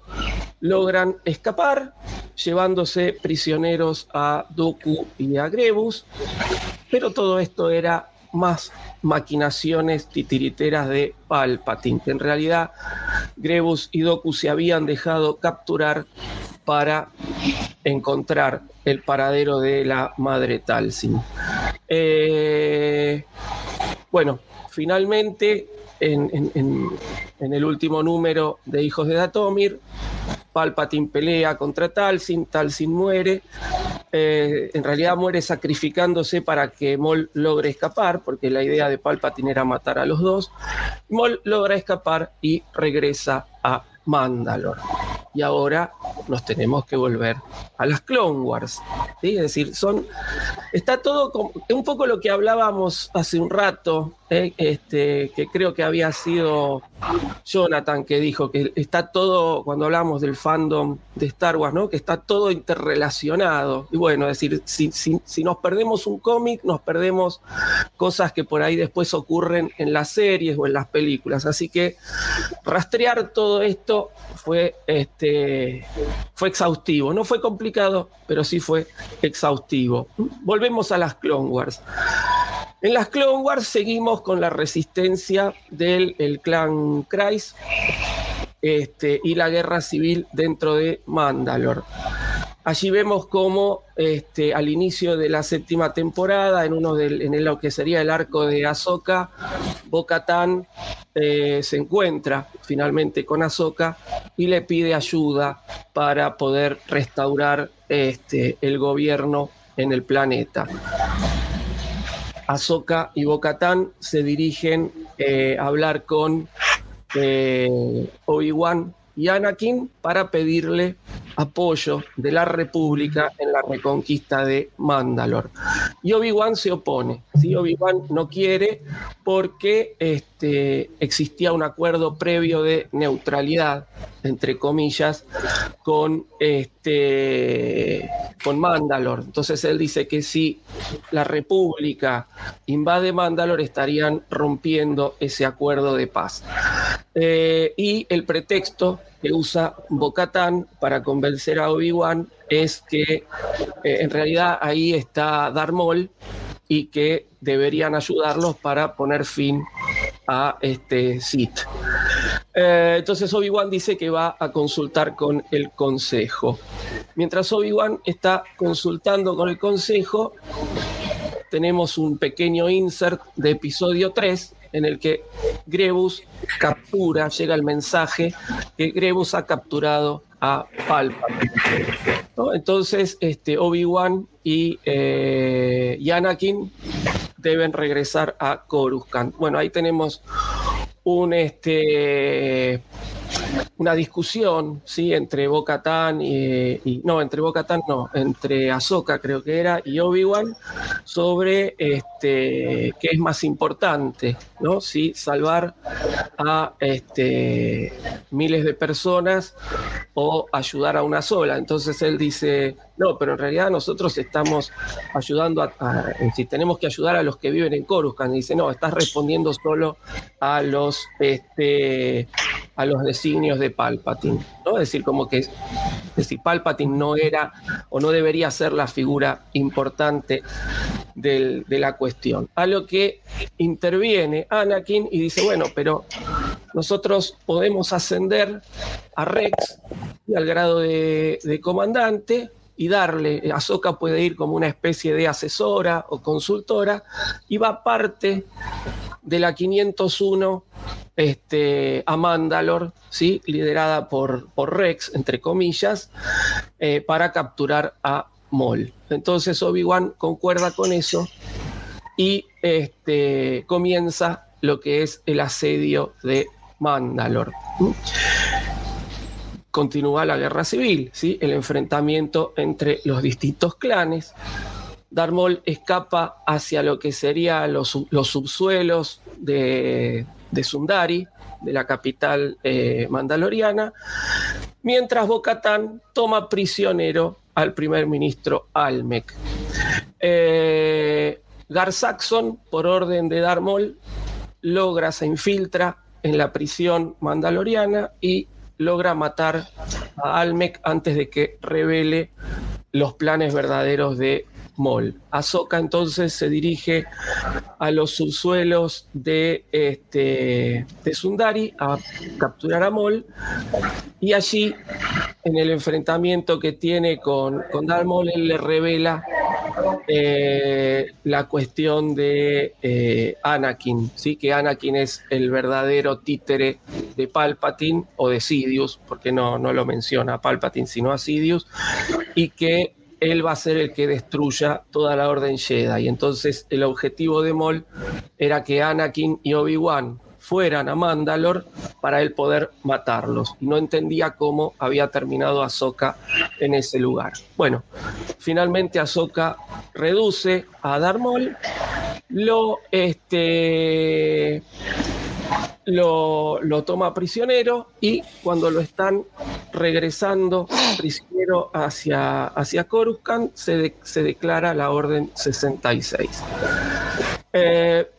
logran escapar, llevándose prisioneros a Doku y a Grebus, pero todo esto era más maquinaciones titiriteras de Palpatine, que en realidad Grebus y Doku se habían dejado capturar para encontrar el paradero de la madre Talsin. Eh, bueno, finalmente en, el último número de Hijos de Datomir. Palpatine pelea contra Talsin, Talsin muere. Eh, en realidad muere sacrificándose para que Maul logre escapar, porque la idea de Palpatine era matar a los dos. Maul logra escapar y regresa a Mandalore. Y ahora nos tenemos que volver a las Clone Wars. Es decir, son, está todo como- un poco lo que hablábamos hace un rato, ¿eh? este, que creo que había sido Jonathan que dijo que está todo, cuando hablamos del fandom de Star Wars, ¿no? que está todo interrelacionado. Y bueno, es decir, si, si- si nos perdemos un cómic, nos perdemos cosas que por ahí después ocurren en las series o en las películas. Así que rastrear todo esto fue, este, fue exhaustivo. No fue complicado, pero sí fue exhaustivo. Volvemos a las Clone Wars. En las Clone Wars seguimos con la resistencia del el clan Kreis este, y la guerra civil dentro de Mandalore. Allí vemos cómo este, al inicio de la séptima temporada, en uno del, en lo que sería el arco de Ahsoka, Bo-Katan eh, se encuentra finalmente con Ahsoka y le pide ayuda para poder restaurar este, el gobierno en el planeta. Ahsoka y Bo-Katan se dirigen eh, a hablar con eh, Obi-Wan y Anakin para pedirle apoyo de la República en la reconquista de Mandalore. Y Obi-Wan se opone. ¿sí? Obi-Wan no quiere porque este, existía un acuerdo previo de neutralidad, entre comillas, con, este, con Mandalore. Entonces él dice que si la República invade Mandalore estarían rompiendo ese acuerdo de paz. Eh, y el pretexto que usa Bocatán para convencer a Obi-Wan es que eh, en realidad ahí está Darth y que deberían ayudarlos para poner fin a este Sith. Eh, entonces Obi-Wan dice que va a consultar con el consejo. Mientras Obi-Wan está consultando con el consejo, tenemos un pequeño insert de episodio 3 en el que Grebus captura, llega el mensaje que Grebus ha capturado a Palpatine. Entonces, este, Obi-Wan y, eh, y Anakin deben regresar a Coruscant. Bueno, ahí tenemos un este una discusión sí entre Bo-Katan y, no entre Bo-Katan no entre Ahsoka creo que era y Obi-Wan sobre este qué es más importante no si salvar a este miles de personas o ayudar a una sola. Entonces él dice no pero en realidad nosotros estamos ayudando a, a- si tenemos que ayudar a los que viven en Coruscant dice no estás respondiendo solo a los este a los designios de Palpatine, ¿no? Es decir, como que decir, Palpatine no era o no debería ser la figura importante del- de la cuestión. A lo que interviene Anakin y dice, bueno, pero nosotros podemos ascender a Rex y al grado de comandante y darle, Ahsoka puede ir como una especie de asesora o consultora y va parte de la 501 este, a Mandalore, ¿sí? liderada por, por Rex, entre comillas, eh, para capturar a Maul. Entonces Obi-Wan concuerda con eso y este, comienza lo que es el asedio de Mandalore. Continúa la guerra civil, ¿sí? el enfrentamiento entre los distintos clanes. Darth Maul escapa hacia lo que serían los, sub- los subsuelos de, Sundari, de la capital eh, mandaloriana, mientras Bo-Katan toma prisionero al primer ministro Almec. Eh, Gar Saxon, por orden de Darth Maul, logra, se infiltra en la prisión mandaloriana y logra matar a Almec antes de que revele los planes verdaderos de Maul. Ahsoka entonces se dirige a los subsuelos de, este, de Sundari a capturar a Maul y allí en el enfrentamiento que tiene con, con él le revela eh, la cuestión de eh, Anakin, ¿sí? que Anakin es el verdadero títere de Palpatine o de Sidious, porque no, no lo menciona a Palpatine, sino a Sidious, y que él va a ser el que destruya toda la Orden Jedi. Y entonces el objetivo de Maul era que Anakin y Obi-Wan fueran a Mandalor para él poder matarlos. No entendía cómo había terminado Ahsoka en ese lugar. Bueno, finalmente Ahsoka reduce a Darth Maul, lo este lo, lo, toma prisionero y cuando lo están regresando prisionero hacia, hacia Coruscant se, se declara la Orden 66. Eh,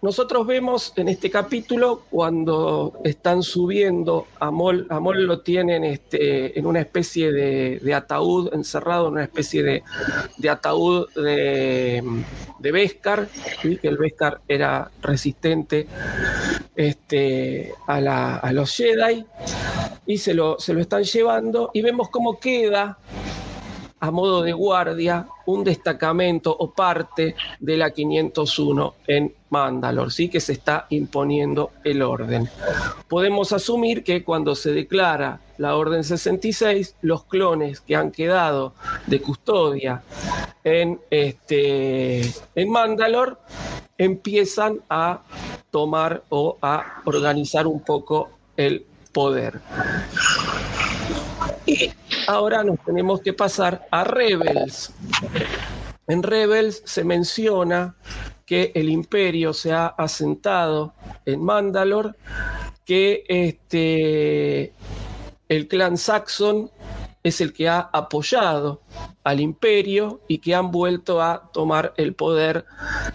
nosotros vemos en este capítulo cuando están subiendo a Mol, a Mol lo tienen este, en una especie de, ataúd, encerrado en una especie de, ataúd de, de Beskar, que el Beskar era resistente este, a, a, los Jedi, y se lo, se lo están llevando, y vemos cómo queda a modo de guardia un destacamento o parte de la 501 en Mandalor, sí que se está imponiendo el orden. Podemos asumir que cuando se declara la Orden 66, los clones que han quedado de custodia en, este, en Mandalor empiezan a tomar o a organizar un poco el poder. Ahora nos tenemos que pasar a Rebels. En Rebels se menciona que el imperio se ha asentado en Mandalor, que este, el clan Saxon es el que ha apoyado al imperio y que han vuelto a tomar el poder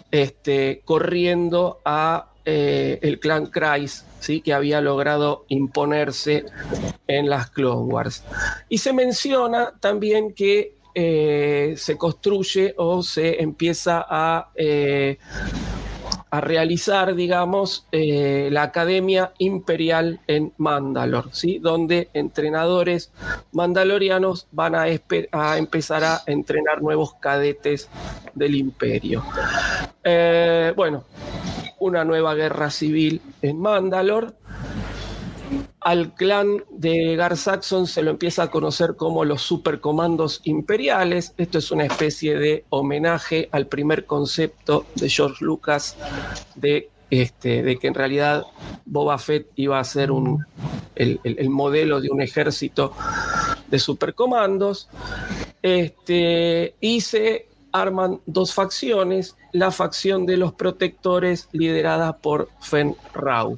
este, corriendo a eh, el clan Kreis, ¿sí? que había logrado imponerse en las Clone Wars. Y se menciona también que eh, se construye o se empieza a, eh, a realizar, digamos, eh, la Academia Imperial en Mandalor, ¿sí? donde entrenadores mandalorianos van a, a, empezar a entrenar nuevos cadetes del imperio. Eh, bueno, una nueva guerra civil en Mandalor. Al clan de Gar Saxon se lo empieza a conocer como los supercomandos imperiales. Esto es una especie de homenaje al primer concepto de George Lucas de, este, que en realidad Boba Fett iba a ser un, el modelo de un ejército de supercomandos. Este, y se arman dos facciones, la facción de los protectores liderada por Fen Rau.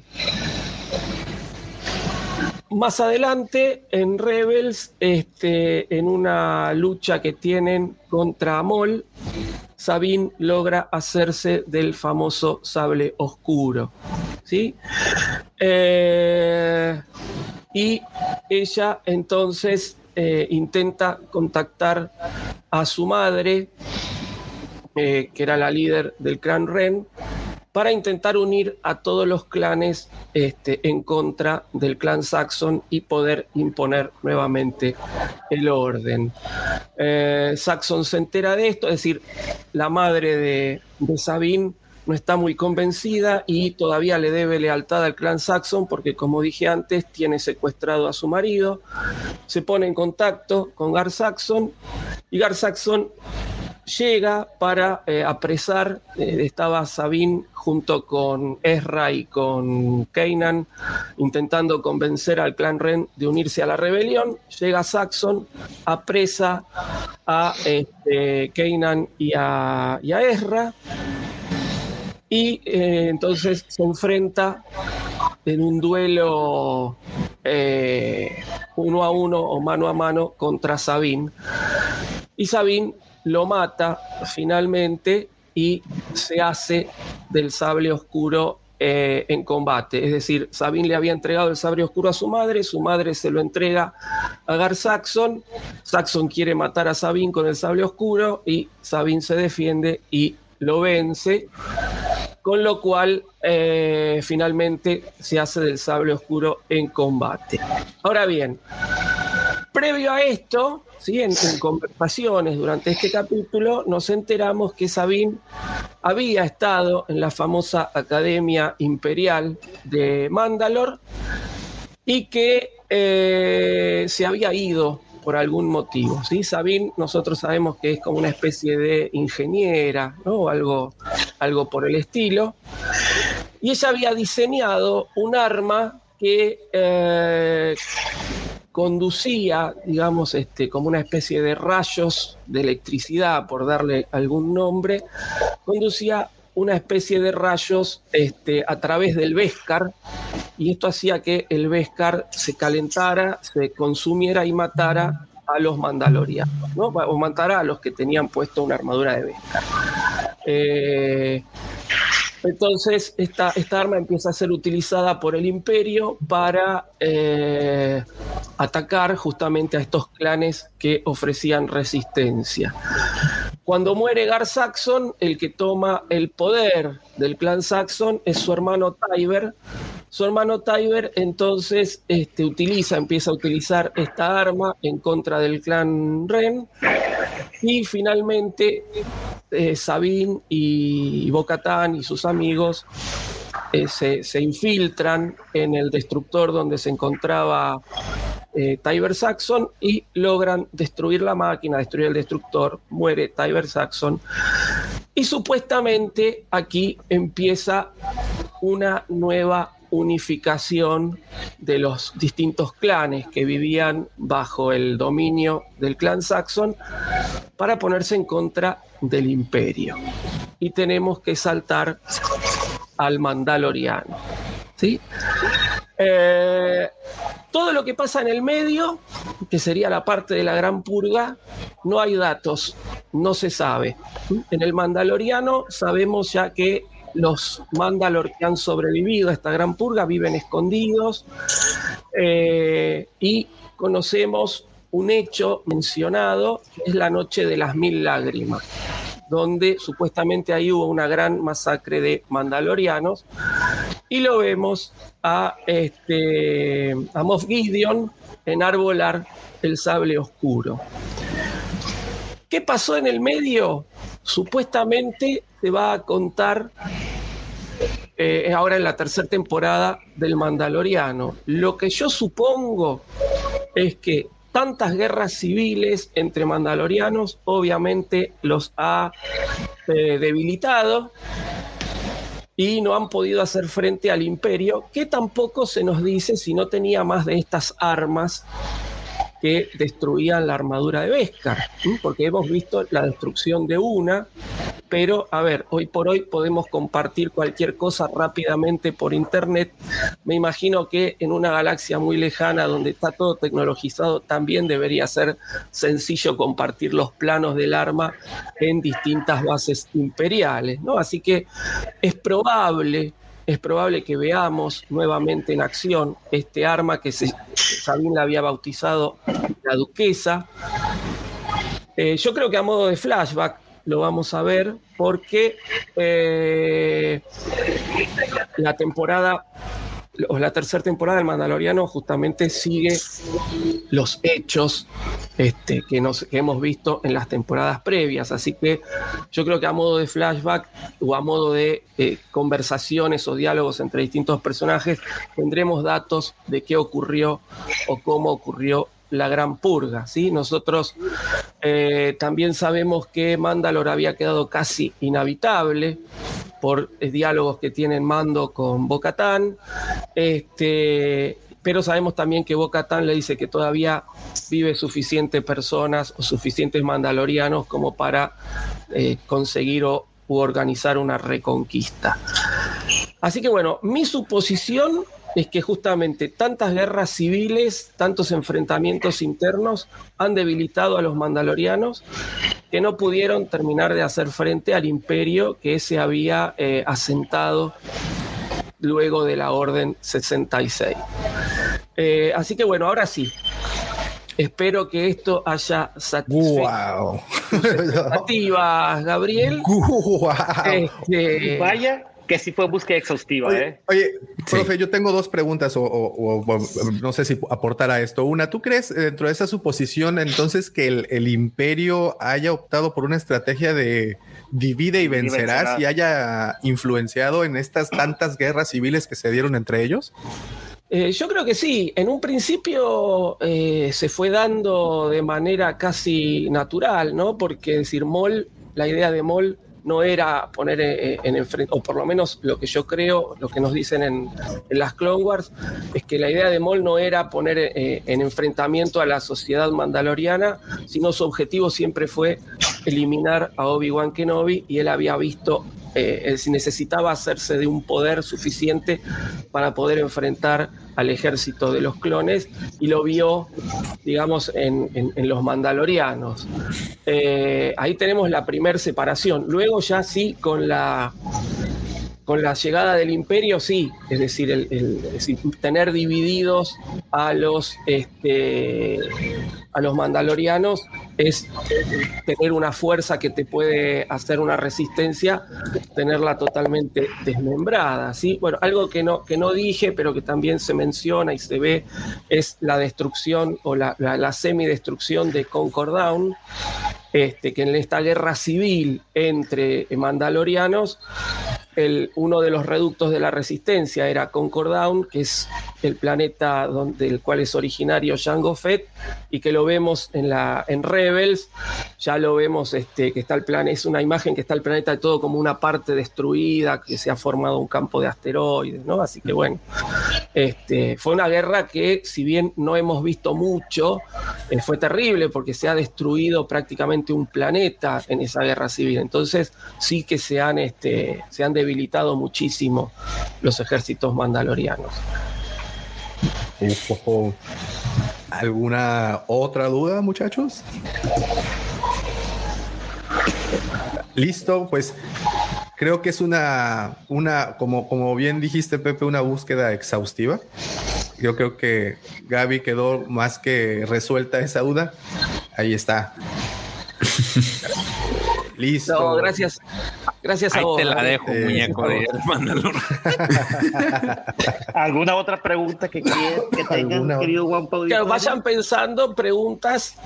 Más adelante, en Rebels, este, en una lucha que tienen contra Amol, Sabine logra hacerse del famoso sable oscuro. ¿sí? Eh, y ella entonces eh, intenta contactar a su madre, eh, que era la líder del clan Ren, para intentar unir a todos los clanes este, en contra del clan Saxon y poder imponer nuevamente el orden. Eh, Saxon se entera de esto, es decir, la madre de, de Sabine no está muy convencida y todavía le debe lealtad al clan Saxon porque, como dije antes, tiene secuestrado a su marido. Se pone en contacto con Gar Saxon y Gar Saxon llega para eh, apresar, eh, estaba Sabine junto con Ezra y con Kanan intentando convencer al clan Ren de unirse a la rebelión, llega Saxon, apresa a este, Kanan y a, y a Ezra. Y eh, entonces se enfrenta en un duelo uno a uno o mano a mano contra Sabine. Y Sabine lo mata finalmente y se hace del sable oscuro eh, en combate. Es decir, Sabine le había entregado el sable oscuro a su madre, su madre se lo entrega a Gar Saxon, Saxon quiere matar a Sabine con el sable oscuro y Sabine se defiende y lo vence, con lo cual eh, finalmente se hace del sable oscuro en combate. Ahora bien, Previo a esto, ¿sí? en, conversaciones durante este capítulo, nos enteramos que Sabine había estado en la famosa Academia Imperial de Mandalor y que eh, se había ido por algún motivo. ¿sí? Sabine, nosotros sabemos que es como una especie de ingeniera, ¿no? algo, algo por el estilo. Y ella había diseñado un arma que eh, conducía, digamos, este, como una especie de rayos de electricidad, por darle algún nombre, conducía una especie de rayos este, a través del Beskar, y esto hacía que el Beskar se calentara, se consumiera y matara a los mandalorianos, ¿no? o matara a los que tenían puesto una armadura de Beskar. Eh, entonces, esta, arma empieza a ser utilizada por el imperio para eh, atacar justamente a estos clanes que ofrecían resistencia. Cuando muere Gar Saxon, el que toma el poder del clan Saxon es su hermano Tyber. Su hermano Tyber entonces este, utiliza, empieza a utilizar esta arma en contra del clan Ren. Y finalmente eh, Sabine y Bocatán y sus amigos eh, se, se, infiltran en el destructor donde se encontraba eh, Tyber Saxon y logran destruir la máquina, destruir el destructor, muere Tyber Saxon. Y supuestamente aquí empieza una nueva unificación de los distintos clanes que vivían bajo el dominio del clan Saxon para ponerse en contra del imperio. Y tenemos que saltar al Mandaloriano. ¿sí? Eh, todo lo que pasa en el medio, que sería la parte de la gran purga, no hay datos, no se sabe. En el Mandaloriano sabemos ya que los Mandalor que han sobrevivido a esta gran purga viven escondidos eh, y conocemos un hecho mencionado, es la noche de las mil lágrimas, donde supuestamente ahí hubo una gran masacre de mandalorianos y lo vemos a, este, a Moff Gideon enarbolar el sable oscuro. ¿Qué pasó en el medio? Supuestamente se va a contar eh, ahora en la tercera temporada del Mandaloriano. Lo que yo supongo es que tantas guerras civiles entre mandalorianos obviamente los ha eh, debilitado y no han podido hacer frente al imperio, que tampoco se nos dice si no tenía más de estas armas que destruían la armadura de Beskar, porque hemos visto la destrucción de una, pero a ver, hoy por hoy podemos compartir cualquier cosa rápidamente por internet. Me imagino que en una galaxia muy lejana donde está todo tecnologizado también debería ser sencillo compartir los planos del arma en distintas bases imperiales, ¿no? Así que es probable es probable que veamos nuevamente en acción este arma que se, Sabine la había bautizado la duquesa. Eh, yo creo que a modo de flashback lo vamos a ver porque eh, la temporada o la tercera temporada del Mandaloriano justamente sigue los hechos este, que, nos, que hemos visto en las temporadas previas. Así que yo creo que a modo de flashback o a modo de eh, conversaciones o diálogos entre distintos personajes, tendremos datos de qué ocurrió o cómo ocurrió la gran purga. ¿sí? Nosotros eh, también sabemos que Mandalor había quedado casi inhabitable por eh, diálogos que tienen Mando con Bocatán. Este, pero sabemos también que Bocatán le dice que todavía vive suficientes personas o suficientes mandalorianos como para eh, conseguir o u organizar una reconquista. Así que bueno, mi suposición es que justamente tantas guerras civiles, tantos enfrentamientos internos han debilitado a los mandalorianos que no pudieron terminar de hacer frente al imperio que se había eh, asentado luego de la Orden 66. Eh, así que bueno, ahora sí. Espero que esto haya satisfecho wow. tus expectativas, Gabriel. Wow. Este, Vaya que sí fue búsqueda exhaustiva, Oye, ¿eh? oye, profe, yo tengo dos preguntas o, o- o- o no sé si aportar a esto. Una, ¿tú crees eh, dentro de esa suposición entonces que el, el imperio haya optado por una estrategia de divide y vencerás vencerás. y haya influenciado en estas tantas guerras civiles que se dieron entre ellos? Eh, yo creo que sí. En un principio eh, se fue dando de manera casi natural, ¿no? Porque decir Moll, la idea de Moll no era poner eh, en enfrente, o por lo menos lo que yo creo, lo que nos dicen en, las Clone Wars, es que la idea de Moll no era poner eh, en enfrentamiento a la sociedad mandaloriana, sino su objetivo siempre fue eliminar a Obi-Wan Kenobi y él había visto eh, necesitaba hacerse de un poder suficiente para poder enfrentar al ejército de los clones y lo vio, digamos, en, en- los mandalorianos. Eh, ahí tenemos la primer separación. Luego ya sí, con la, con la llegada del imperio, sí, es decir, tener divididos a los, este, a los mandalorianos es tener una fuerza que te puede hacer una resistencia, tenerla totalmente desmembrada, ¿sí? Bueno, algo que no, que no dije, pero que también se menciona y se ve, es la destrucción o la, la, la semidestrucción de Concord Down, este, que en esta guerra civil entre mandalorianos, el, uno de los reductos de la resistencia era Concord Down, que es el planeta del cual es originario Jango Fett, y que lo vemos en, la, en Rebels, ya lo vemos este, que está el plan, es una imagen que está el planeta todo como una parte destruida, que se ha formado un campo de asteroides, ¿no? Así que bueno, este, fue una guerra que si bien no hemos visto mucho, eh, fue terrible porque se ha destruido prácticamente un planeta en esa guerra civil. Entonces sí que se han, este, se han debilitado muchísimo los ejércitos mandalorianos. Uf, ojo. ¿Alguna otra duda, muchachos? Listo, pues creo que es una, una como, como bien dijiste, Pepe, una búsqueda exhaustiva. Yo creo que Gaby quedó más que resuelta esa duda. Ahí está. Listo. No, gracias. Gracias Ahí a vos. te la dejo, Eh, muñeco de Mandalor. ¿Alguna otra pregunta que, quieran- que tengan, ¿Alguna querido Juan Pablo? Que vayan pensando preguntas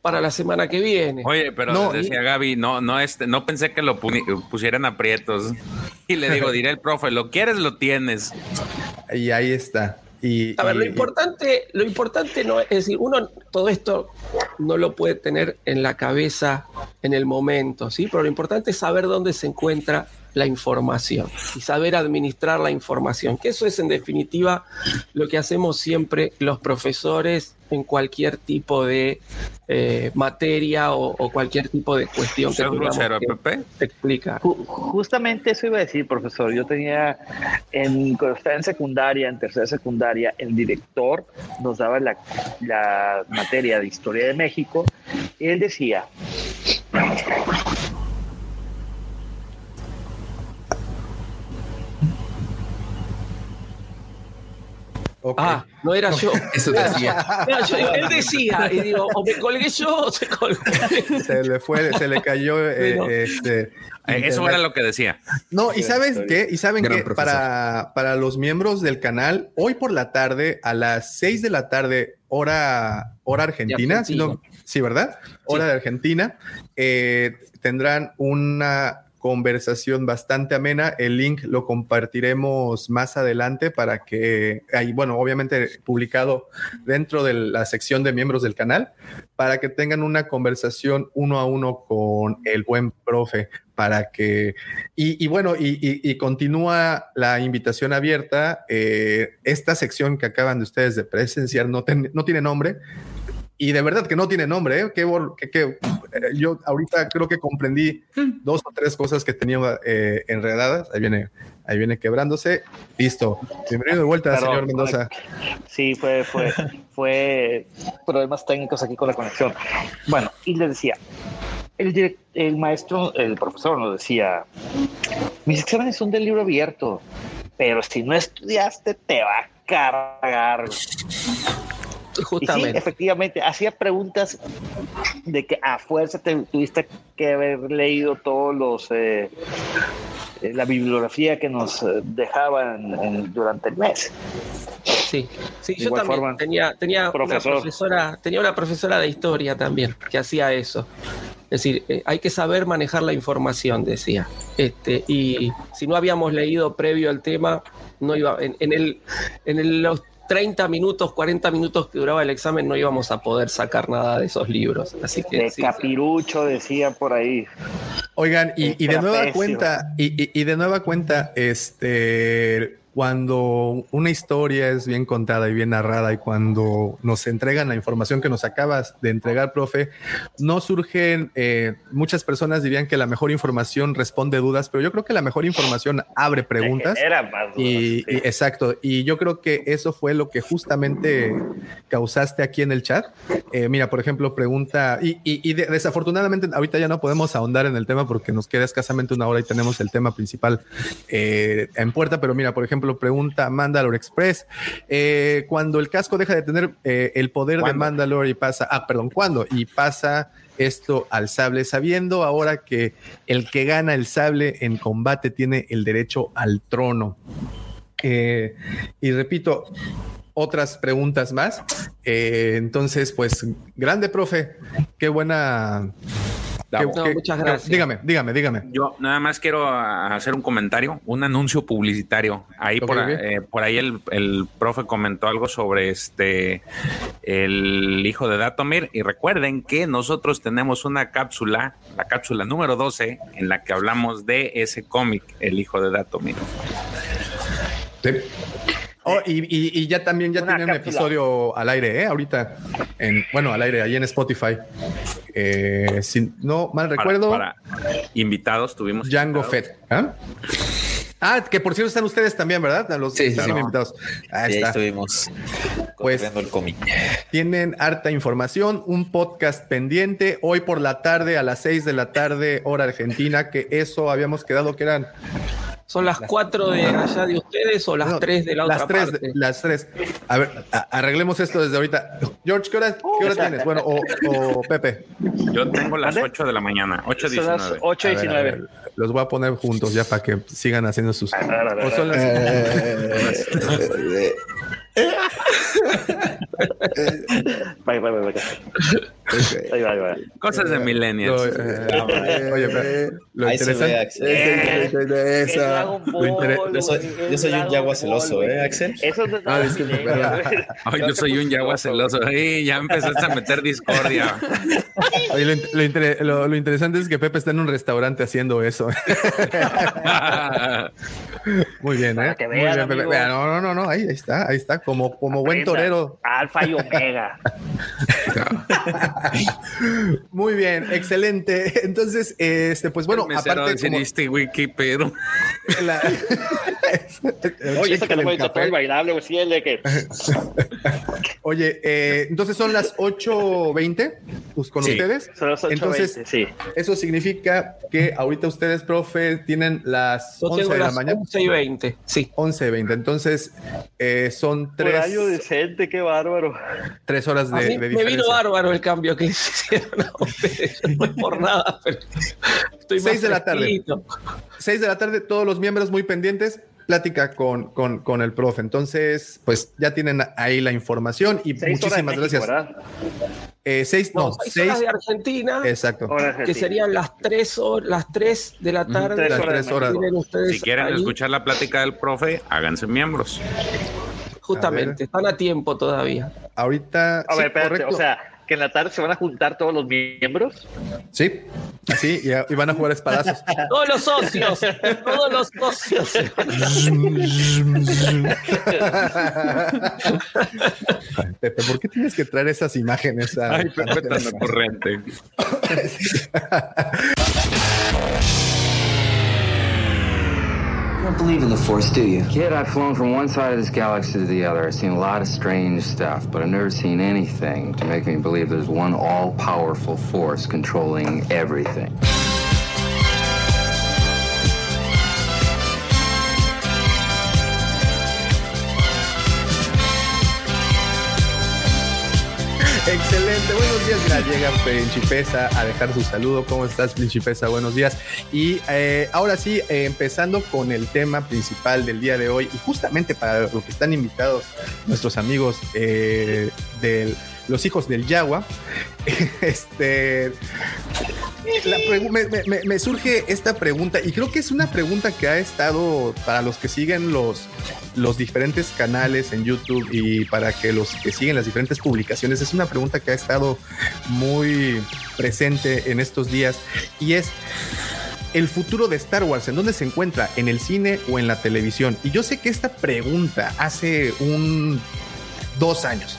para la semana que viene. Oye, pero No, decía Gaby, no, no, este, no pensé que lo puni- pusieran aprietos. Y le digo, diré el profe, lo quieres, lo tienes. Y ahí está. Y, A ver, lo importante, lo importante no es, es decir, uno todo esto no lo puede tener en la cabeza en el momento, ¿sí? Pero lo importante es saber dónde se encuentra la información y saber administrar la información, que eso es en definitiva lo que hacemos siempre los profesores en cualquier tipo de eh, materia o, o cualquier tipo de cuestión que ¿Seas tengamos grosero, que Pepe? explicar. Ju- Justamente eso iba a decir, profesor. Yo tenía, en, cuando estaba en secundaria, en tercera secundaria, el director nos daba la, la materia de historia de México y él decía, Ah, no era yo. Eso decía. Era yo. Él decía, y digo, o me colgué yo o se colgó. se le fue, se le cayó eh, este. Eh, Eso era lo que decía. No, y sabes qué, y saben Gran que profesor. para, para los miembros del canal, hoy por la tarde, a las 6 de la tarde, hora, hora argentina, si no- sí, ¿verdad? Hora de Argentina, eh, tendrán una conversación bastante amena. El link lo compartiremos más adelante para que, ahí, bueno, obviamente publicado dentro de la sección de miembros del canal, para que tengan una conversación uno a uno con el buen profe, para que, y, y bueno, y, y- y continúa la invitación abierta. Eh, esta sección que acaban de ustedes de presenciar no, ten- no tiene nombre. Y de verdad que no tiene nombre, ¿eh? Bor- que- que, eh, yo ahorita creo que comprendí dos o tres cosas que tenía eh, enredadas. Ahí viene, ahí viene quebrándose. Listo. Bienvenido de vuelta, Perdón, señor Mendoza. Sí, fue, fue, fue problemas técnicos aquí con la conexión. Bueno, y le decía, el, el maestro, el profesor nos decía, mis exámenes son del libro abierto, pero si no estudiaste te va a cargar. Y sí, Justamente. efectivamente, hacía preguntas de que a fuerza te tuviste que haber leído todos los eh, eh, la bibliografía que nos eh, dejaban en- durante el mes. Sí, sí, De yo también forma, tenía, tenía profesor. una profesora, tenía una profesora de historia también que hacía eso. Es decir, eh, hay que saber manejar la información, decía. Este, y si no habíamos leído previo el tema, no iba, en, en el, en el- los 30 minutos, 40 minutos que duraba el examen, no íbamos a poder sacar nada de esos libros. Así que De sí, capirucho decían por ahí. Oigan, y, y de nueva cuenta, y, y- y de nueva cuenta, este, cuando una historia es bien contada y bien narrada y cuando nos entregan la información que nos acabas de entregar, profe, no surgen, eh, muchas personas dirían que la mejor información responde dudas, pero yo creo que la mejor información abre preguntas. Genera más dudas, Y, y- exacto, y yo creo que eso fue lo que justamente causaste aquí en el chat. Eh, mira, por ejemplo, pregunta, y, y- y de- desafortunadamente ahorita ya no podemos ahondar en el tema porque nos queda escasamente una hora y tenemos el tema principal eh, en puerta, pero mira, por ejemplo, pregunta Mandalore Express, eh, cuando el casco deja de tener eh, el poder de. Mandalore y pasa, ah, perdón, ¿cuándo? Y pasa esto al sable, sabiendo ahora que el que gana el sable en combate tiene el derecho al trono. Eh, y repito, otras preguntas más. Entonces, pues, grande, profe. Qué buena. No, muchas gracias. Dígame, dígame, dígame. Yo nada más quiero hacer un comentario, un anuncio publicitario. Ahí por, eh, por ahí el, el profe comentó algo sobre este el hijo de Datomir. Y recuerden que nosotros tenemos una cápsula, la cápsula número 12, en la que hablamos de ese cómic, El hijo de Datomir. Sí. Oh, y, y- y ya también ya Una tiene un cápsula. episodio al aire, ¿eh? Ahorita, en, bueno, al aire, ahí en Spotify. Eh, si no mal Para- recuerdo, Para, invitados tuvimos. Django invitados. Fett. ¿ah? Ah, que por cierto están ustedes también, ¿verdad? Los Sí, sí, están sí. invitados. Ahí está. estuvimos Pues- el cómic. Tienen harta información, un podcast pendiente hoy por la tarde a las 6 de la tarde, hora argentina, que eso habíamos quedado que eran ¿Son las 4 de allá de ustedes o las No, 3 de la las otra tres, parte? Las tres. A ver, a- arreglemos esto desde ahorita. George, ¿qué hora, qué hora tienes? Bueno, o, o Pepe. Yo tengo las. 8 de la mañana, Son las 8.19. 8 A y ver, a 19. ver, los voy a poner juntos ya para que sigan haciendo sus. O son las- Vaya, vaya, vaya. Ahí va, ahí va. Cosas de millennials. eh, oye, pero lo interesante. Eh, Esa- es Ball, Yo soy, un yagua celoso. ¿eh, Axel? Eso es Ah, disculpe. Ay, yo soy un yagua celoso. Ay, ya empezaste a meter discordia. Oye, lo, lo inter- lo- lo interesante es que Pepe está en un restaurante haciendo eso. Muy bien, Para ¿eh? que Muy vean, bien, No, no, no, ahí, ahí está, ahí está, como, como buen torero. Alfa y Omega. Muy bien, excelente. Entonces, este, pues bueno, aparte como "Este wiki, pero la- Oye, esa que Chécale le el todo café. el bailable, güey, sí, el de que. Oye, eh, entonces son las 8.20 pues, con Sí. ustedes. Son las 8:20, Entonces, sí. eso significa que ahorita ustedes, profe, tienen las Yo 11 tengo de la las mañana. 11 y 20, sí. 11.20. Entonces, eh, son tres, Horario decente, qué bárbaro. tres horas A de, de me vino bárbaro el cambio que les hicieron a ustedes. No es por nada, pero estoy más Seis de la tarde. fresquito. 6 de la tarde, todos los miembros muy pendientes. Plática con, con, con el profe. Entonces, pues ya tienen ahí la información y Seis horas de muchísimas México, gracias. Eh, seis, No, no, seis seis. horas de Argentina, Exacto. Hora que argentina. serían las 3 horas, las 3 de la tarde. tres Las horas tres horas. Si quieren ahí. escuchar la plática del profe, háganse miembros. Justamente, están a tiempo todavía. Ahorita. A sí, ver, espérate, correcto. o sea, que en la tarde se van a juntar todos los miembros. Sí, sí, y, y van a jugar espadazos. Todos los socios, todos los socios. Pepe, ¿por qué tienes que traer esas imágenes? a- Ay, Pepe tan ocurrente. don't believe in the Force, do you? Kid, I've flown from one side of this galaxy to the other. I've seen a lot of strange stuff, but I've never seen anything to make me believe there's one all powerful force controlling everything. Excelente, buenos días. Mira, llega Principesa a dejar su saludo. ¿Cómo estás, Principesa? Buenos días. Y eh, ahora sí, eh, empezando con el tema principal del día de hoy, y justamente para lo que están invitados nuestros amigos eh, de los hijos del Yagua, este. me- me surge esta pregunta, y creo que es una pregunta que ha estado para los que siguen los, los diferentes canales en YouTube y para que los que siguen las diferentes publicaciones, es una pregunta que ha estado muy presente en estos días y es el futuro de Star Wars, ¿en dónde se encuentra? ¿En el cine o en la televisión? Y yo sé que esta pregunta hace un dos años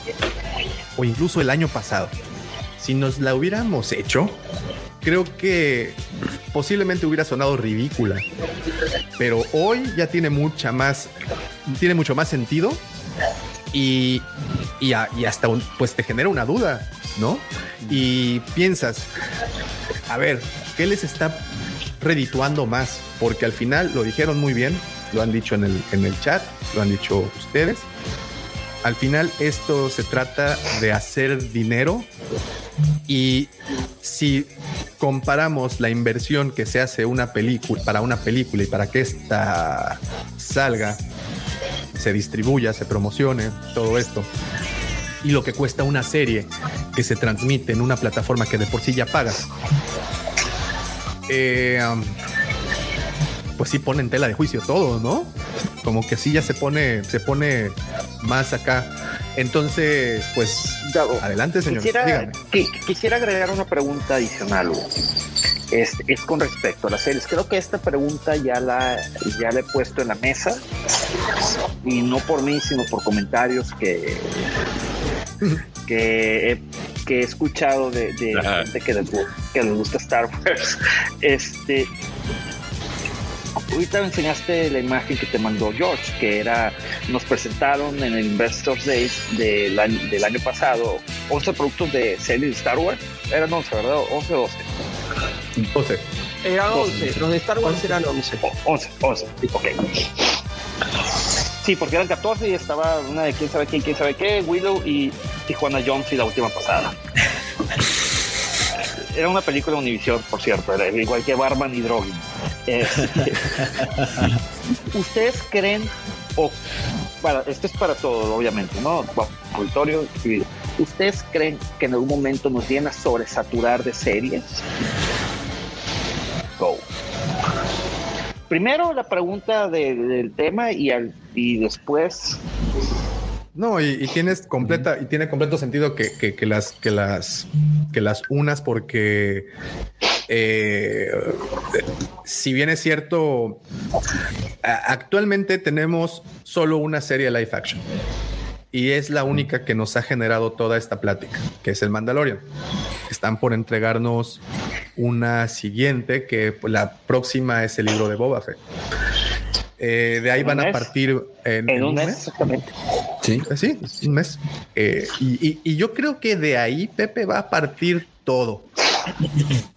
o incluso el año pasado, si nos la hubiéramos hecho, creo que posiblemente hubiera sonado ridícula. Pero hoy ya tiene mucha más, tiene mucho más sentido y, y, y hasta un- pues te genera una duda, ¿no? Y piensas, a ver, ¿qué les está redituando más? Porque al final lo dijeron muy bien, lo han dicho en el, en el chat, lo han dicho ustedes. Al final esto se trata de hacer dinero y si comparamos la inversión que se hace una película para una película y para que esta salga, se distribuya, se promocione, todo esto, y lo que cuesta una serie que se transmite en una plataforma que de por sí ya pagas, eh, um, pues sí pone en tela de juicio todo, ¿no? Como que sí ya se pone, se pone más acá. Entonces, pues adelante, señor. Quisiera, agregar una pregunta adicional. Es, es con respecto a las series. Creo que esta pregunta ya la, ya la he puesto en la mesa y no por mí, sino por comentarios que, que, he, que he escuchado de, gente que les, que les gusta Star Wars. Este, ahorita me enseñaste la imagen que te mandó George, que era, nos presentaron en el Investors Day del año, del año pasado 11 productos de series de Star Wars. Eran 11, ¿verdad? 11 o 12. 12. Eran 11, los de Star Wars eran 11. 11, 11, ok. Sí, porque eran 14 y estaba una de quién sabe quién, quién sabe qué, Willow y Tijuana Jones y la última pasada. Era una película de Univision, por cierto, era igual que Barman y Drogen. Este, ¿Ustedes creen, o para, esto es para todo, obviamente, ¿no? Auditorio, ¿Ustedes creen que en algún momento nos vienen a sobresaturar de series? Go. Primero la pregunta de- del tema y, al, y después No, y, y tienes completa, y tiene completo sentido que, que- que las, que las, que las unas, porque eh, si bien es cierto, actualmente tenemos solo una serie live action. Y es la única que nos ha generado toda esta plática, que es el Mandalorian. Están por entregarnos una siguiente, que la próxima es el libro de Boba Fett. Eh, de ahí ¿En van a partir en, en en un mes exactamente. Sí. Sí, es un mes. Eh, y, y- y yo creo que de ahí Pepe va a partir todo.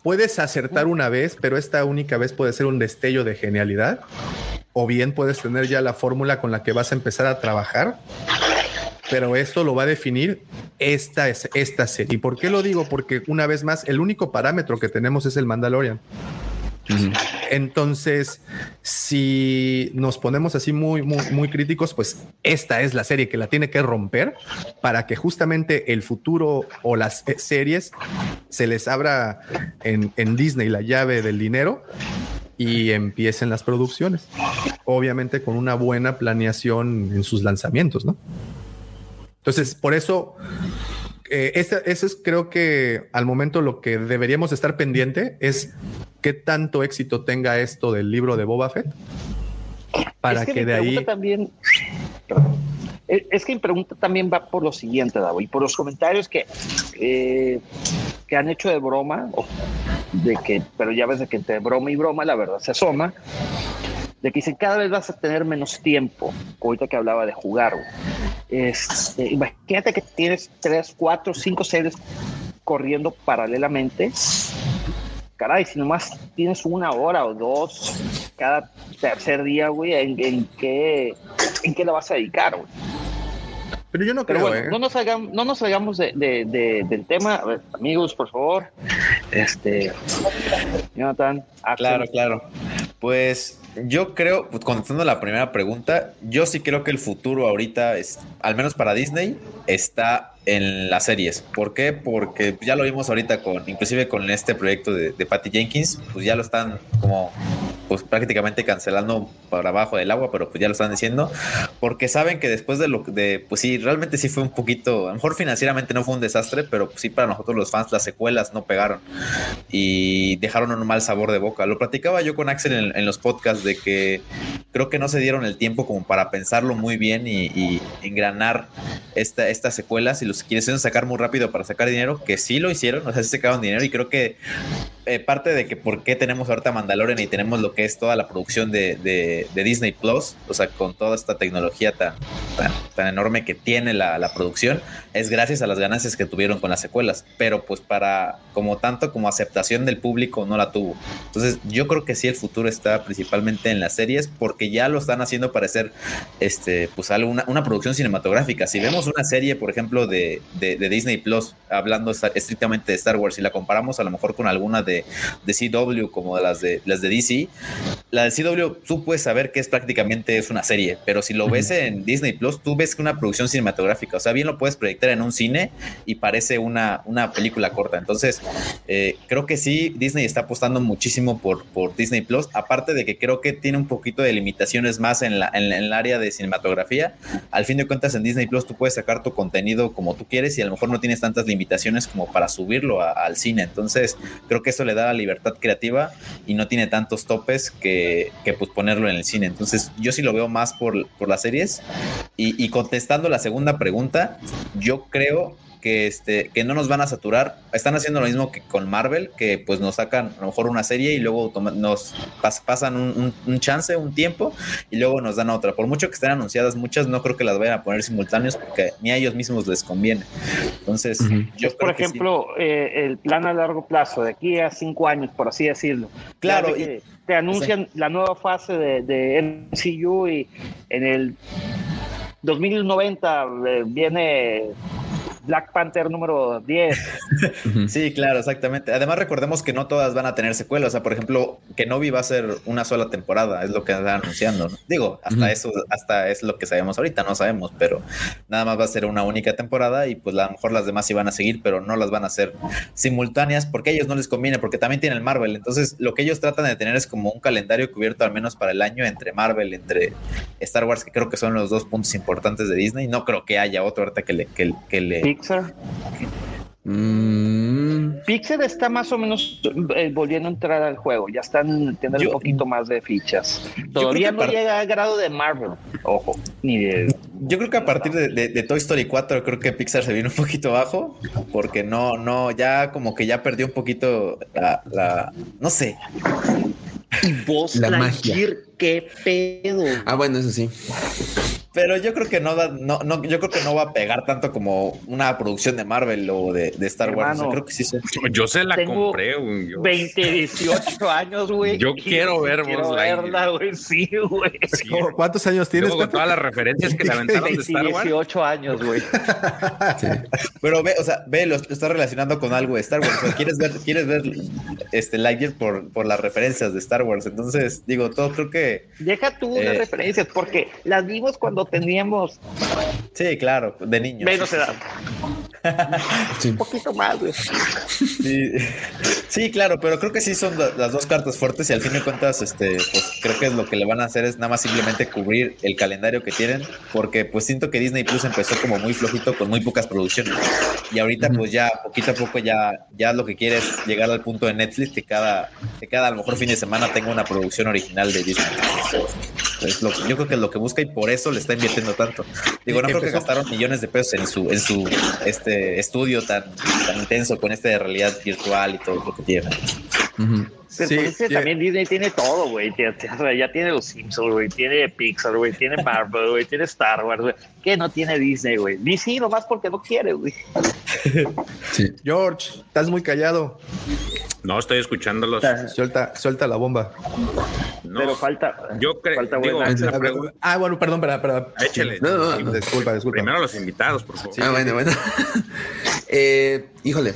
Puedes acertar una vez, pero esta única vez puede ser un destello de genialidad. O bien puedes tener ya la fórmula con la que vas a empezar a trabajar. Pero esto lo va a definir esta, es, esta serie. ¿Y por qué lo digo? Porque una vez más, el único parámetro que tenemos es el Mandalorian. Entonces, si nos ponemos así muy, muy, muy críticos, pues esta es la serie que la tiene que romper para que justamente el futuro o las eh, series se les abra en, Disney la llave del dinero y empiecen las producciones. Obviamente con una buena planeación en sus lanzamientos, ¿no? Entonces, por eso eh, eso es creo que al momento lo que deberíamos estar pendiente es qué tanto éxito tenga esto del libro de Boba Fett para Es que, de ahí también. Es- que mi pregunta también va por lo siguiente, Davo, y por los comentarios que, eh, que han hecho de broma, de que, pero ya ves de que entre broma y broma la verdad se asoma, de que dicen cada vez vas a tener menos tiempo, ahorita que hablaba de jugar. Este, imagínate que tienes tres, cuatro, cinco series corriendo paralelamente. Caray, si nomás tienes una hora o dos cada tercer día, güey, ¿en, en qué, ¿en qué la vas a dedicar, güey? Pero yo no Pero creo, bueno, ¿eh? no nos salgamos, no nos salgamos de, de- de- del tema. A ver, amigos, por favor. Este, Jonathan, Axel. Claro, claro. Pues yo creo, pues, contestando la primera pregunta, yo sí creo que el futuro ahorita, es, al menos para Disney, está en las series. ¿Por qué? Porque ya lo vimos ahorita con, inclusive con este proyecto de, de Patty Jenkins, pues ya lo están como pues prácticamente cancelando para abajo del agua, pero pues ya lo están diciendo, porque saben que después de lo de, pues sí, realmente sí fue un poquito, a lo mejor financieramente no fue un desastre, pero pues sí para nosotros los fans las secuelas no pegaron y dejaron un mal sabor de boca. Lo platicaba yo con Axel en, los podcasts de que creo que no se dieron el tiempo como para pensarlo muy bien y, engranar esta, estas secuelas y los quisieron sacar muy rápido para sacar dinero, que sí lo hicieron, o sea, sí sacaron dinero y creo que eh, parte de que por qué tenemos ahorita Mandalorian y tenemos lo que es toda la producción de, de- Disney Plus, o sea, con toda esta tecnología tan, tan, tan enorme que tiene la, la producción, es gracias a las ganancias que tuvieron con las secuelas, pero pues para como tanto como aceptación del público no la tuvo. Entonces yo creo que sí el futuro está principalmente en las series porque ya lo están haciendo parecer este pues algo, una, producción cinematográfica. Si vemos una serie, por ejemplo, de, de- de Disney Plus, hablando estrictamente de Star Wars, y la comparamos a lo mejor con alguna de, de CW como de las de las de DC, la de CW tú puedes saber que es prácticamente es una serie, pero si lo ves en Disney Plus, tú ves que una producción cinematográfica, o sea, bien lo puedes proyectar en un cine y parece una, una película corta. Entonces, eh, creo que sí, Disney está apostando muchísimo por, por Disney Plus, aparte de que creo que tiene un poquito de limitaciones más en, la, en, el área de cinematografía. Al fin de cuentas, en Disney Plus tú puedes sacar tu contenido como tú quieres y a lo mejor no tienes tantas limitaciones como para subirlo a- al cine. Entonces, creo que eso le da la libertad creativa y no tiene tantos topes que, pues ponerlo en el cine. Entonces, yo sí lo veo más por, por las series. Y contestando la segunda pregunta, yo creo que este que no nos van a saturar. Están haciendo lo mismo que con Marvel, que pues nos sacan a lo mejor una serie y luego nos pas- pasan un, un- un chance, un tiempo y luego nos dan otra. Por mucho que estén anunciadas muchas, no creo que las vayan a poner simultáneos porque ni a ellos mismos les conviene. Entonces, yo Es, por creo que sí. ejemplo, eh, el plan a largo plazo, de aquí a cinco años, por así decirlo. Claro, te anuncian la nueva fase de, de MCU y en el 2090 eh, viene Black Panther número 10. Sí, claro, exactamente. Además, recordemos que no todas van a tener secuelas. O sea, por ejemplo, Kenobi va a ser una sola temporada, es lo que están anunciando. ¿no? Digo, hasta eso, hasta es lo que sabemos ahorita, no sabemos, pero nada más va a ser una única temporada y pues a lo mejor las demás sí van a seguir, pero no las van a hacer simultáneas porque a ellos no les conviene, porque también tienen el Marvel. Entonces, lo que ellos tratan de tener es como un calendario cubierto al menos para el año entre Marvel, entre Star Wars, que creo que son los dos puntos importantes de Disney. No creo que haya otro ahorita que le, que, que le Pixar. Mm, Pixar está más o menos eh, volviendo a entrar al juego. Ya están teniendo un poquito más de fichas. Todavía creo que no llega al grado de Marvel. Ojo, ni de. Yo creo que a partir de, de- de Toy Story 4 creo que Pixar se vino un poquito bajo porque no, no, ya como que ya perdió un poquito la, la- no sé. Y vos, La magia. Qué pedo. Ah, bueno, eso sí. Pero yo creo que no, da- no, no, yo creo que no va a pegar tanto como una producción de Marvel o de, de Star Wars. O sea, Hermano, creo que sí. se- Yo se la Tengo compré, güey. Yo- 20, 18 años, güey. Yo quiero ver quiero verla, güey. Sí, güey. Sí. ¿Cuántos años tienes? Luego con todas las referencias que le aventaron de 20, Star Wars. 18 años, güey. Pero ve, o sea, ve, lo, lo está relacionando con algo de Star Wars. O sea, quieres ver, quieres ver este Lightyear por, por las referencias de Star Wars. Entonces, digo, todo creo que Deja tú las Eh. referencias, porque las vimos cuando teníamos sí, claro, de niños. menos Sí, edad. Sí. Un poquito más, güey. Sí, sí, claro, pero creo que sí son la- las dos cartas fuertes y al fin de cuentas, este, pues creo que lo que le van a hacer es nada más simplemente cubrir el calendario que tienen, porque pues siento que Disney Plus empezó como muy flojito con muy pocas producciones y ahorita pues ya poquito a poco ya, ya lo que quiere es llegar al punto de Netflix que cada, que cada a lo mejor fin de semana tenga una producción original de Disney. Es lo que- yo creo que es lo que busca y por eso le está invirtiendo tanto. Digo, no creo que gastaron millones de pesos en su, en su este estudio tan, tan intenso con este de realidad virtual y todo lo que tiene. Pero Sí, pues es que ya- también Disney tiene todo, güey. Ya tiene los Simpsons, güey. Tiene Pixar, güey. Tiene Marvel, güey. Tiene Star Wars, güey. ¿Qué no tiene Disney, güey? DC nomás porque no quiere, güey. Sí. George, estás muy callado. No, estoy escuchándolos. Suelta, suelta la bomba. Pero falta. Yo creo. Falta digo, buena. la pregunta- Ah, bueno, perdón, perdón, perdón. Échale. No, no, no. Disculpa, disculpa. Primero los invitados, por favor. ah, bueno, bueno. Eh, híjole.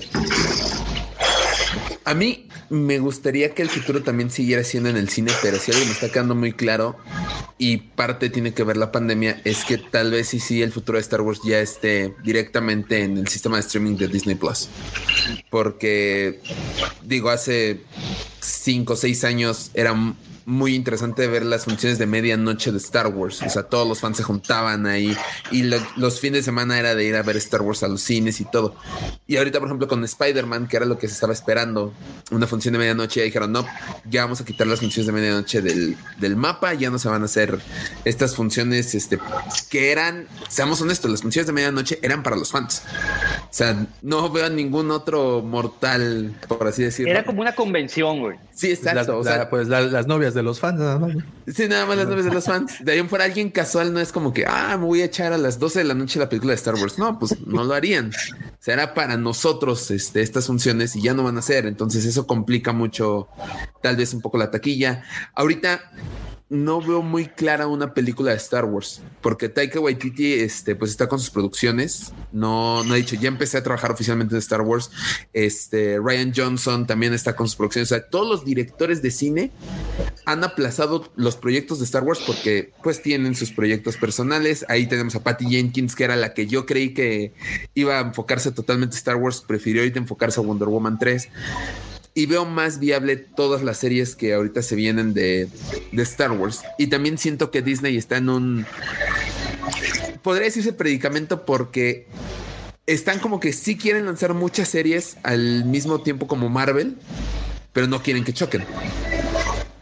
A mí me gustaría que el futuro también siguiera siendo en el cine, pero si algo me está quedando muy claro y parte tiene que ver la pandemia, es que tal vez sí, sí, el futuro de Star Wars ya esté directamente en el sistema de streaming de Disney Plus. Porque, digo, hace cinco o seis años era muy interesante ver las funciones de medianoche de Star Wars. O sea, todos los fans se juntaban ahí y lo- los fines de semana era de ir a ver Star Wars a los cines y todo. Y ahorita, por ejemplo, con Spider-Man, que era lo que se estaba esperando, una función de medianoche, ya dijeron, no, ya vamos a quitar las funciones de medianoche del, del mapa, ya no se van a hacer estas funciones este, que eran, seamos honestos, las funciones de medianoche eran para los fans. O sea, no veo a ningún otro mortal, por así decirlo. Era como una convención, güey. Sí, exacto. Las, o sea, la- pues la- las novias de los fans, nada más. Sí, nada más las novias de los fans. De ahí en fuera alguien casual no es como que, ah, me voy a echar a las 12 de la noche la película de Star Wars. No, pues no lo harían. Era para nosotros este, estas funciones y ya no van a ser. Entonces eso complica mucho, tal vez un poco la taquilla. Ahorita no veo muy clara una película de Star Wars porque Taika Waititi este, pues está con sus producciones. No, no ha dicho, ya empecé a trabajar oficialmente en Star Wars. Este Ryan Johnson también está con sus producciones. O sea, todos los directores de cine han aplazado los proyectos de Star Wars porque pues tienen sus proyectos personales. Ahí tenemos a Patty Jenkins, que era la que yo creí que iba a enfocarse totalmente a Star Wars, prefirió ahorita enfocarse a Wonder Woman 3. Y veo más viable todas las series que ahorita se vienen de, de Star Wars. Y también siento que Disney está en un... Podría decirse predicamento porque están como que sí quieren lanzar muchas series al mismo tiempo como Marvel, pero no quieren que choquen.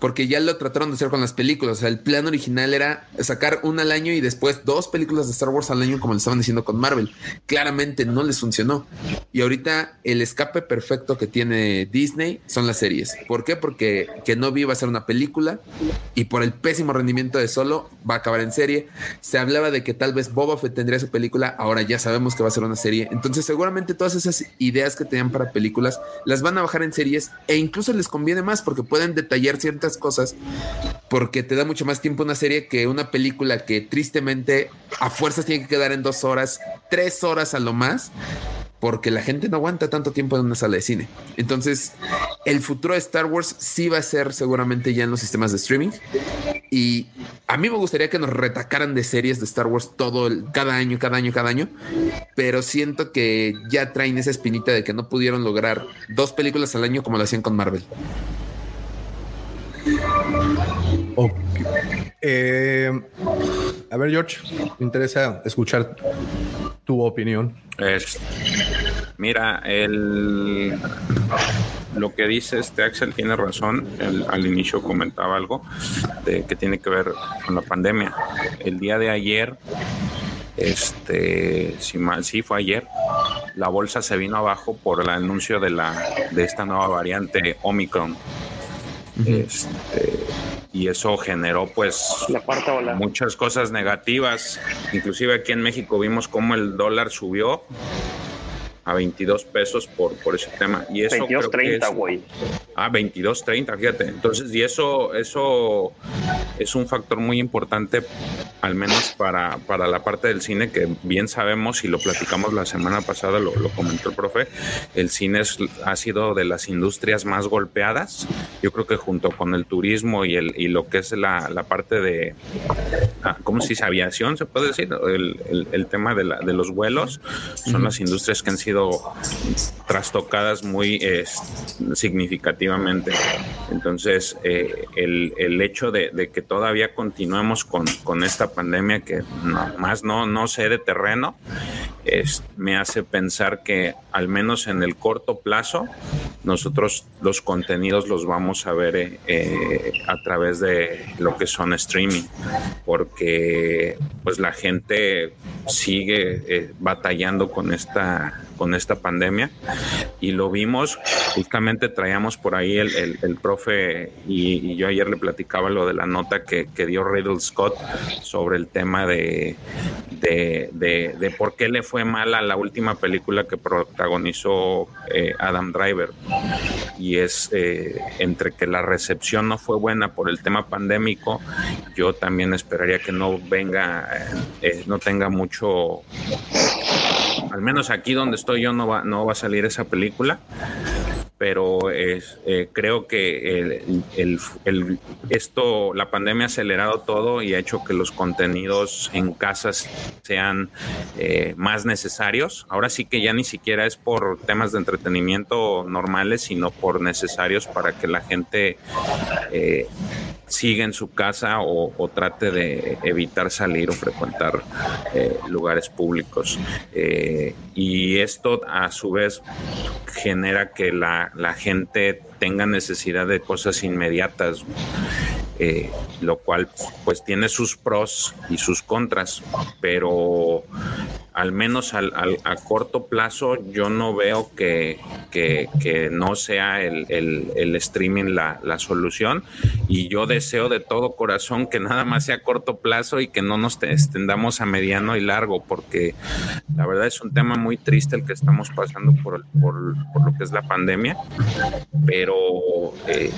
Porque ya lo trataron de hacer con las películas. O sea, el plan original era sacar una al año y después dos películas de Star Wars al año, como le estaban diciendo con Marvel. Claramente no les funcionó. Y ahorita el escape perfecto que tiene Disney son las series. ¿Por qué? Porque Kenobi va a ser una película y por el pésimo rendimiento de solo va a acabar en serie. Se hablaba de que tal vez Boba Fett tendría su película. Ahora ya sabemos que va a ser una serie. Entonces, seguramente todas esas ideas que tenían para películas las van a bajar en series e incluso les conviene más porque pueden detallar ciertas cosas porque te da mucho más tiempo una serie que una película que tristemente a fuerzas tiene que quedar en dos horas, tres horas a lo más, porque la gente no aguanta tanto tiempo en una sala de cine. Entonces, el futuro de Star Wars sí va a ser seguramente ya en los sistemas de streaming. Y a mí me gustaría que nos retacaran de series de Star Wars todo el, cada año, cada año, cada año. Pero siento que ya traen esa espinita de que no pudieron lograr dos películas al año como lo hacían con Marvel. Eh, a ver, George, me interesa escuchar tu opinión. Es, mira, el, lo que dice este Axel tiene razón. Él al inicio comentaba algo de que tiene que ver con la pandemia. El día de ayer, este, si mal, sí fue ayer, la bolsa se vino abajo por el anuncio de la de esta nueva variante Omicron. Este, y eso generó pues La cuarta ola. muchas cosas negativas. Inclusive aquí en México vimos cómo el dólar subió a 22 pesos por, por ese tema. Y eso creo que 22.30, es- güey. Ah, 22.30, fíjate. Entonces, y eso, eso es un factor muy importante, al menos para, para la parte del cine, que bien sabemos y lo platicamos la semana pasada, lo, lo comentó el profe, el cine es- ha sido de las industrias más golpeadas. Yo creo que junto con el turismo y, el, y lo que es la, la parte de, ah, ¿cómo se dice? Aviación, se puede decir, el, el- el tema de, la- de los vuelos, son las industrias que han sido trastocadas muy eh, significativamente. Entonces, eh, el, el hecho de, que todavía continuemos con, con esta pandemia que más no, no sé de terreno, es, me hace pensar que al menos en el corto plazo, nosotros los contenidos los vamos a ver eh, a través de lo que son streaming, porque pues la gente sigue batallando con esta con esta pandemia. Y lo vimos justamente traíamos por ahí el, el- profe y, yo ayer le platicaba lo de la nota que, que dio Riddle Scott sobre el tema de, de, de- de por qué le fue mal a la última película que protagonizó eh, Adam Driver. Y es eh, entre que la recepción no fue buena por el tema pandémico, yo también esperaría que no venga, eh, no tenga mucho, al menos aquí donde estoy yo no va, no va a salir esa película pero es, eh, creo que el, el, el, esto, la pandemia ha acelerado todo y ha hecho que los contenidos en casas sean eh, más necesarios. Ahora sí que ya ni siquiera es por temas de entretenimiento normales, sino por necesarios para que la gente eh, siga en su casa o, trate de evitar salir o frecuentar eh, lugares públicos. Y esto a su vez genera que la, la, gente tenga necesidad de cosas inmediatas. Eh, lo cual pues tiene sus pros y sus contras, pero al menos al, al, a corto plazo yo no veo que, que, que no sea el, el, el streaming la, la, solución y yo deseo de todo corazón que nada más sea a corto plazo y que no nos extendamos a mediano y largo porque la verdad es un tema muy triste el que estamos pasando por, por, por lo que es la pandemia, pero eh,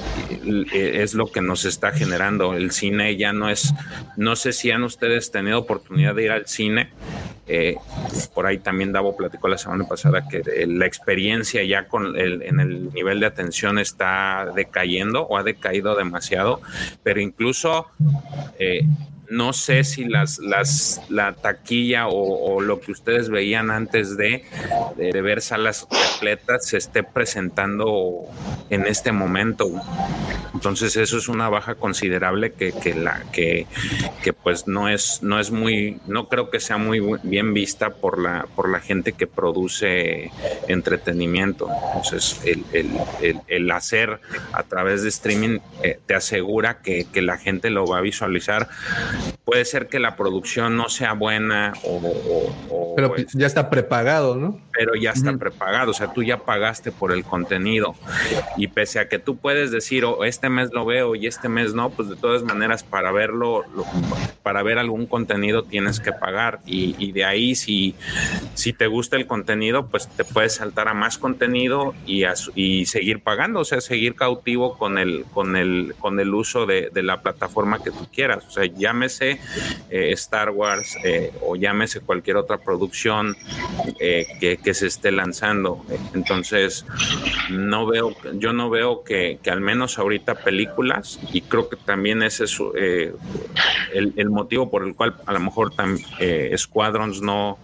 es lo que nos está generando. El cine ya no es, no sé si han ustedes tenido oportunidad de ir al cine. Eh, por ahí también Davo platicó la semana pasada que la experiencia ya con el, en el nivel de atención está decayendo o ha decaído demasiado, pero incluso eh, no sé si las, las, la taquilla o, o, lo que ustedes veían antes de, de, ver salas completas se esté presentando en este momento. Entonces eso es una baja considerable que, que la que, que, pues no es, no es muy, no creo que sea muy bien vista por la, por la gente que produce entretenimiento. Entonces el, el, el, el hacer a través de streaming eh, te asegura que, que la gente lo va a visualizar puede ser que la producción no sea buena o... o, o pero pues, ya está prepagado, ¿no? Pero ya está uh -huh. prepagado, o sea, tú ya pagaste por el contenido y pese a que tú puedes decir, oh, este mes lo veo y este mes no, pues de todas maneras para verlo, lo, para ver algún contenido tienes que pagar y, y de ahí si, si te gusta el contenido, pues te puedes saltar a más contenido y, a, y seguir pagando, o sea, seguir cautivo con el, con el, con el uso de, de la plataforma que tú quieras, o sea, eh, Star Wars eh, o llámese cualquier otra producción eh, que, se esté lanzando. Entonces, no veo, yo no veo que, al menos ahorita películas, y creo que también ese es el, el, motivo por el cual a lo mejor tam, Squadrons no,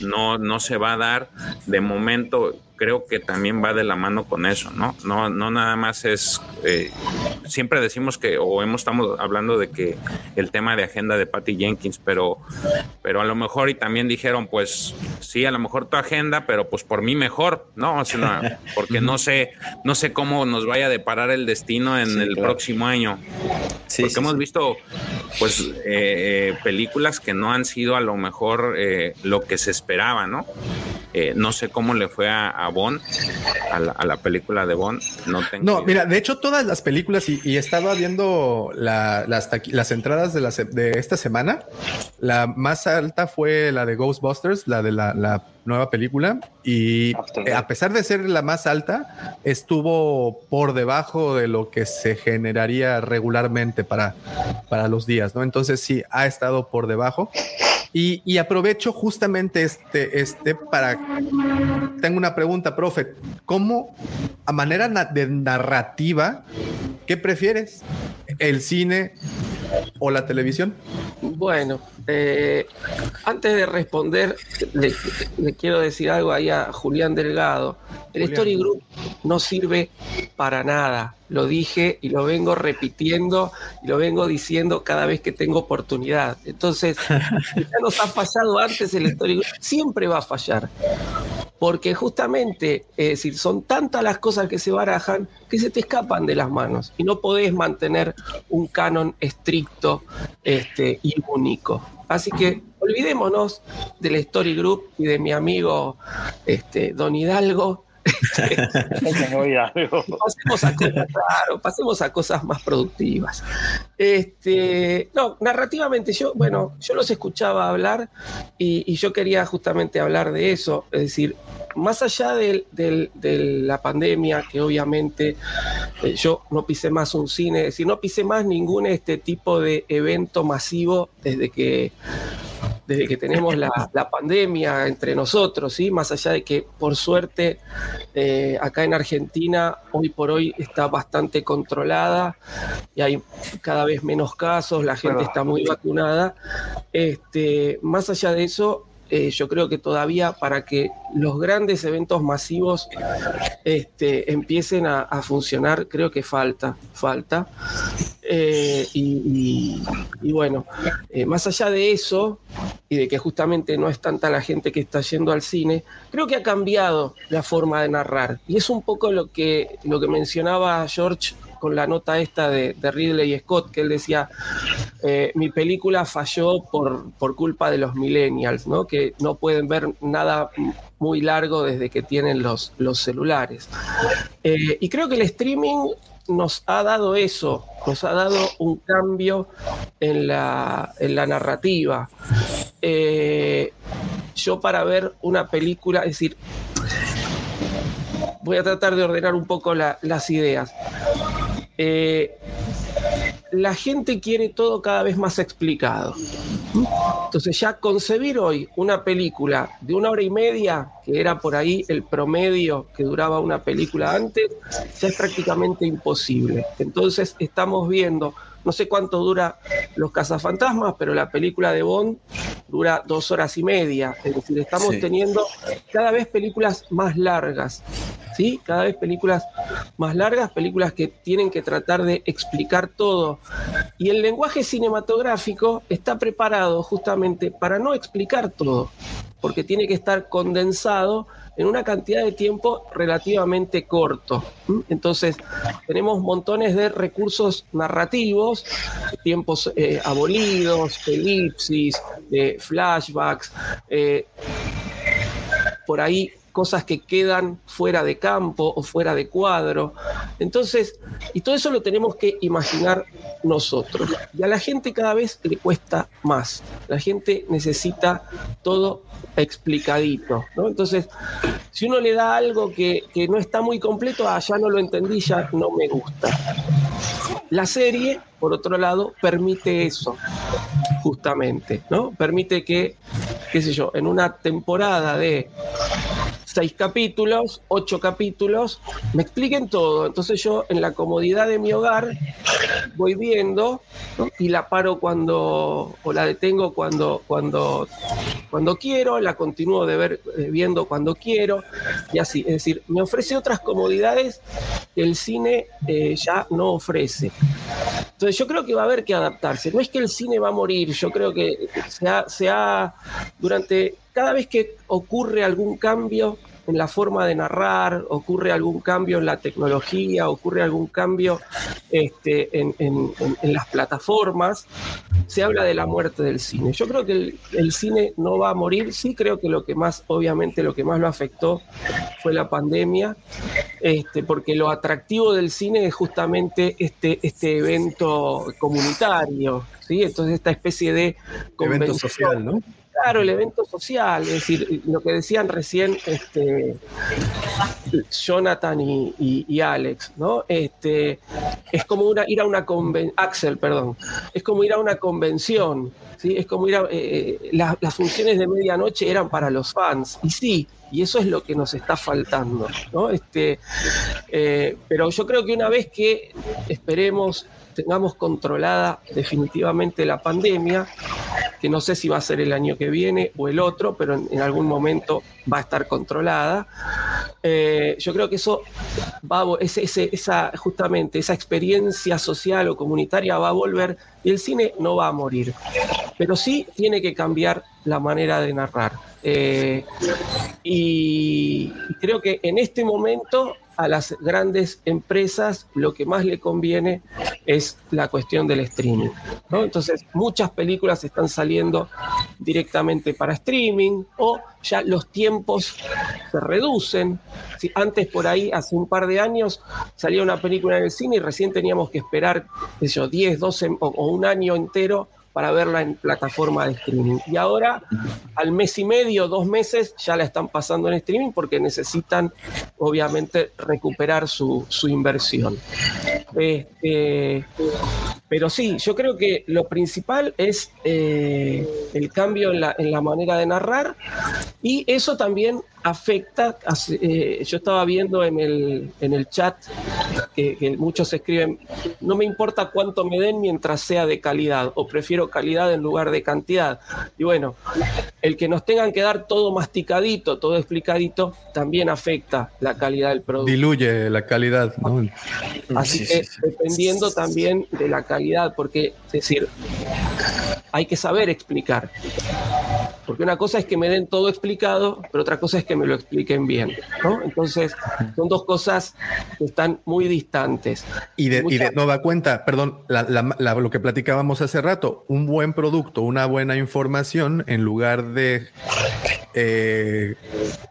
no, no se va a dar de momento creo que también va de la mano con eso, ¿no? No, no nada más es, eh, siempre decimos que, o hemos, estamos hablando de que el tema de agenda de Patty Jenkins, pero, pero a lo mejor y también dijeron, pues sí, a lo mejor tu agenda, pero pues por mí mejor, ¿no? O sea, porque no sé, no sé cómo nos vaya a deparar el destino en sí, el claro. próximo año. Sí, porque sí, hemos visto, pues, eh, películas que no han sido a lo mejor eh, lo que se esperaba, ¿no? Eh, no sé cómo le fue a, a Bond, a la, a la, película de Bond. No, tengo no mira, de hecho, todas las películas, y, y estaba viendo la, las, las, entradas de, la, de, esta semana. La más alta fue la de Ghostbusters, la de la, la nueva película. Y a pesar de ser la más alta, estuvo por debajo de lo que se generaría regularmente para, para los días, ¿no? Entonces, sí, ha estado por debajo. Y, aprovecho justamente este, este para. Tengo una pregunta, profe. ¿Cómo, a manera de narrativa, qué prefieres? ¿El cine o la televisión? Bueno, eh, antes de responder, le, le, quiero decir algo ahí a Julián Delgado. El Julián. Story Group no sirve para nada. Lo dije y lo vengo repitiendo y lo vengo diciendo cada vez que tengo oportunidad. Entonces, ya nos ha fallado antes el Story Group, siempre va a fallar porque justamente, es decir, son tantas las cosas que se barajan que se te escapan de las manos y no podés mantener un canon estricto este, y único. Así que olvidémonos del Story Group y de mi amigo este, Don Hidalgo pasemos a cosas, claro, pasemos a cosas más productivas. Este, no, narrativamente yo, bueno, yo los escuchaba hablar y, yo quería justamente hablar de eso, es decir, más allá de la pandemia, que obviamente eh, yo no pisé más un cine, es decir, no pisé más ningún este tipo de evento masivo desde que desde que tenemos la, la pandemia entre nosotros, ¿sí? más allá de que por suerte eh, acá en Argentina hoy por hoy está bastante controlada y hay cada vez menos casos, la gente está muy vacunada. Este, más allá de eso, eh, yo creo que todavía para que los grandes eventos masivos este, empiecen a, funcionar, creo que falta, falta. Eh, y bueno, eh, más allá de eso, y de que justamente no es tanta la gente que está yendo al cine, creo que ha cambiado la forma de narrar. Y es un poco lo que, lo que mencionaba George con la nota esta de, Ridley Scott, que él decía, eh, mi película falló por, por culpa de los millennials, ¿no? que no pueden ver nada muy largo desde que tienen los, los celulares. Eh, y creo que el streaming nos ha dado eso, nos ha dado un cambio en la, en la narrativa. Eh, yo para ver una película, es decir, voy a tratar de ordenar un poco la- las ideas. Eh, la gente quiere todo cada vez más explicado. Entonces ya concebir hoy una película de una hora y media, que era por ahí el promedio que duraba una película antes, ya es prácticamente imposible. Entonces estamos viendo, no sé cuánto dura Los Cazafantasmas, pero la película de Bond dura dos horas y media. Es decir, estamos Sí. teniendo cada vez películas más largas. ¿Sí? Cada vez películas más largas, películas que tienen que tratar de explicar todo. Y el lenguaje cinematográfico está preparado justamente para no explicar todo, porque tiene que estar condensado en una cantidad de tiempo relativamente corto. ¿m? Entonces, tenemos montones de recursos narrativos, tiempos eh, abolidos, elipsis, eh, flashbacks, eh, por ahí cosas que quedan fuera de campo o fuera de cuadro. Entonces, y todo eso lo tenemos que imaginar nosotros. Y a la gente cada vez le cuesta más. La gente necesita todo explicadito. ¿no? Entonces, si uno le da algo que, que no está muy completo, ah, ya no lo entendí, ya no me gusta. La serie, por otro lado, permite eso, justamente, ¿no? Permite que, qué sé yo, en una temporada de seis capítulos, ocho capítulos, me expliquen todo. Entonces yo en la comodidad de mi hogar voy viendo y la paro cuando, o la detengo cuando, cuando, cuando quiero, la continúo de ver, eh, viendo cuando quiero, y así. Es decir, me ofrece otras comodidades que el cine eh, ya no ofrece. Entonces yo creo que va a haber que adaptarse. No es que el cine va a morir, yo creo que se ha, se ha- durante cada vez que ocurre algún cambio en la forma de narrar, ocurre algún cambio en la tecnología, ocurre algún cambio este, en, en- en- en las plataformas, se habla de la muerte del cine. Yo creo que el, el cine no va a morir, sí creo que lo que más, obviamente lo que más lo afectó fue la pandemia, este, porque lo atractivo del cine es justamente este, este evento comunitario, ¿sí? Entonces esta especie de Evento social, ¿no? Claro, el evento social, es decir, lo que decían recién este, Jonathan y, Alex, ¿no? Este, es como una, ir a una convención, Axel, perdón, es como ir a una convención, ¿sí? Es como ir a, eh, eh, las- las funciones de medianoche eran para los fans, y sí, y eso es lo que nos está faltando, ¿no? Este, eh, pero yo creo que una vez que esperemos tengamos controlada definitivamente la pandemia, que no sé si va a ser el año que viene o el otro, pero en, algún momento va a estar controlada. Eh, yo creo que eso va a, ese- esa, justamente esa experiencia social o comunitaria va a volver y el cine no va a morir. Pero sí tiene que cambiar la manera de narrar. Eh, y creo que en este momento a las grandes empresas lo que más le conviene es la cuestión del streaming. ¿no? Entonces, muchas películas están saliendo directamente para streaming o ya los tiempos se reducen. Si antes por ahí, hace un par de años, salía una película en el cine y recién teníamos que esperar, qué sé yo, 10, 12 o, o un año entero para verla en plataforma de streaming. Y ahora, al mes y medio, dos meses, ya la están pasando en streaming porque necesitan, obviamente, recuperar su, su inversión. Este, pero sí, yo creo que lo principal es eh, el cambio en la, en la manera de narrar y eso también afecta, eh, yo estaba viendo en el, en el chat que, que muchos escriben, no me importa cuánto me den mientras sea de calidad, o prefiero calidad en lugar de cantidad. Y bueno, el que nos tengan que dar todo masticadito, todo explicadito, también afecta la calidad del producto. Diluye la calidad, ¿no? Así que dependiendo también de la calidad, porque es decir, hay que saber explicar. Porque una cosa es que me den todo explicado, pero otra cosa es que me lo expliquen bien. ¿no? Entonces, son dos cosas que están muy distantes. Y de, y de nueva cuenta, perdón, la- la- la- lo que platicábamos hace rato, un buen producto, una buena información, en lugar de de eh,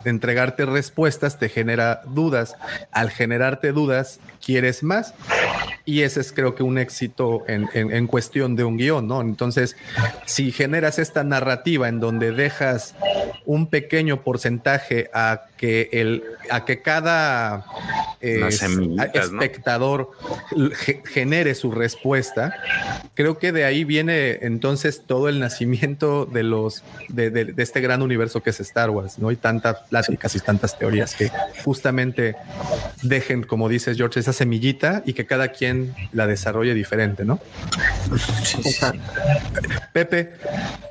entregarte respuestas, te genera dudas. Al generarte dudas, quieres más. Y ese es creo que un éxito en, en- en cuestión de un guion, ¿no? Entonces, si generas esta narrativa en donde dejas un pequeño porcentaje a que el a que cada eh, espectador ge- genere su respuesta, creo que de ahí viene entonces todo el nacimiento de los de, de- de este gran universo que es Star Wars, ¿no? Y tantas pláticas y tantas teorías que justamente dejen, como dices George, esa semillita y que cada quien la desarrolle diferente, ¿no? Pepe,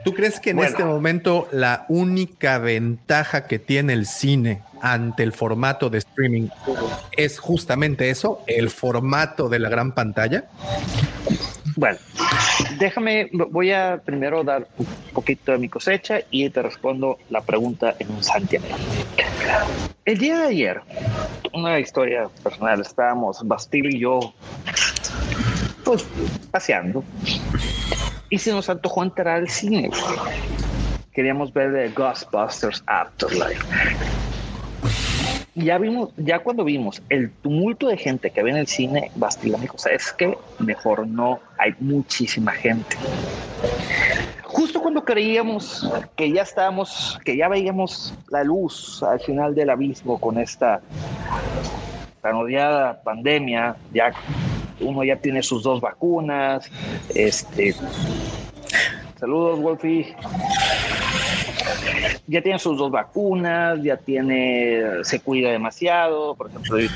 ¿tú crees que en Bueno. este momento la única ventaja que tiene el cine ante el formato de streaming es justamente eso, el formato de la gran pantalla? Bueno, déjame, voy a primero dar un poquito de mi cosecha y te respondo la pregunta en un santiamén. El día de ayer, una historia personal, estábamos Bastil y yo, pues paseando, y se nos antojó entrar al cine. Queríamos ver de Ghostbusters Afterlife. Ya vimos, ya cuando vimos el tumulto de gente que había en el cine, Bastila dijo, ¿sabes qué? Mejor no, hay muchísima gente. Justo cuando creíamos que ya estábamos, que ya veíamos la luz al final del abismo con esta tan odiada pandemia, ya uno ya tiene sus dos vacunas, este saludos Wolfie ya tiene sus dos vacunas, ya tiene, se cuida demasiado, por ejemplo, yo-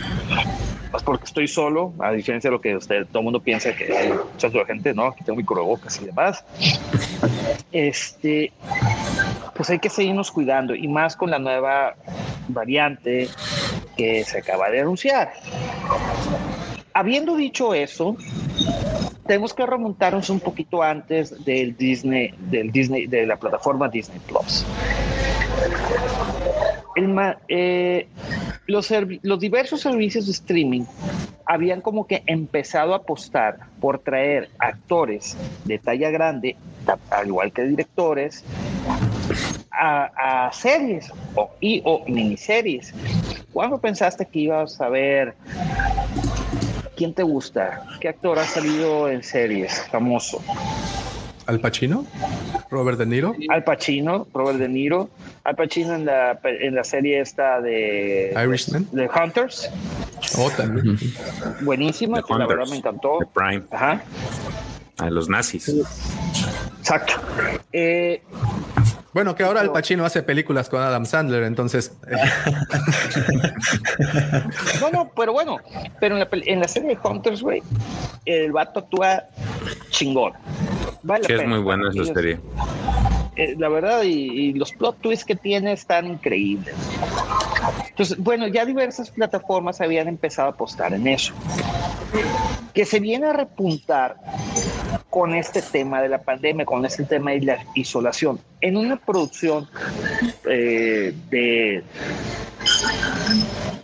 pues porque estoy solo, a diferencia de lo que usted, todo el mundo piensa que hay mucha gente, ¿no? Aquí tengo mi cubrebocas y demás. Este, pues hay que seguirnos cuidando y más con la nueva variante que se acaba de anunciar. Habiendo dicho eso, tenemos que remontarnos un poquito antes del Disney, del Disney, de la plataforma Disney Plus. Eh, los, diversos servicios de streaming habían como que empezado a apostar por traer actores de talla grande, al igual que directores, a, a series o, y o miniseries. ¿Cuándo pensaste que ibas a ver quién te gusta? ¿Qué actor ha salido en series famoso? Al Pacino, Robert De Niro. Al Pacino, Robert De Niro. Al Pacino en la, en la serie esta de Irishman. de Hunters. Oh, también. Buenísima, The que la verdad Hunters, me encantó. The Prime. Ajá. A los nazis. Exacto. Eh, Bueno, que ahora Al Pacino hace películas con Adam Sandler, entonces. no, no, pero bueno, pero en la, pel- en la serie de Hunters, güey, el vato actúa chingón. Vale Sí, es pena. muy buena esa serie. eh, la verdad, y, y los plot twists que tiene están increíbles. Entonces, bueno, ya diversas plataformas habían empezado a apostar en eso. Que se viene a repuntar con este tema de la pandemia, con este tema de la isolación, en una producción eh, de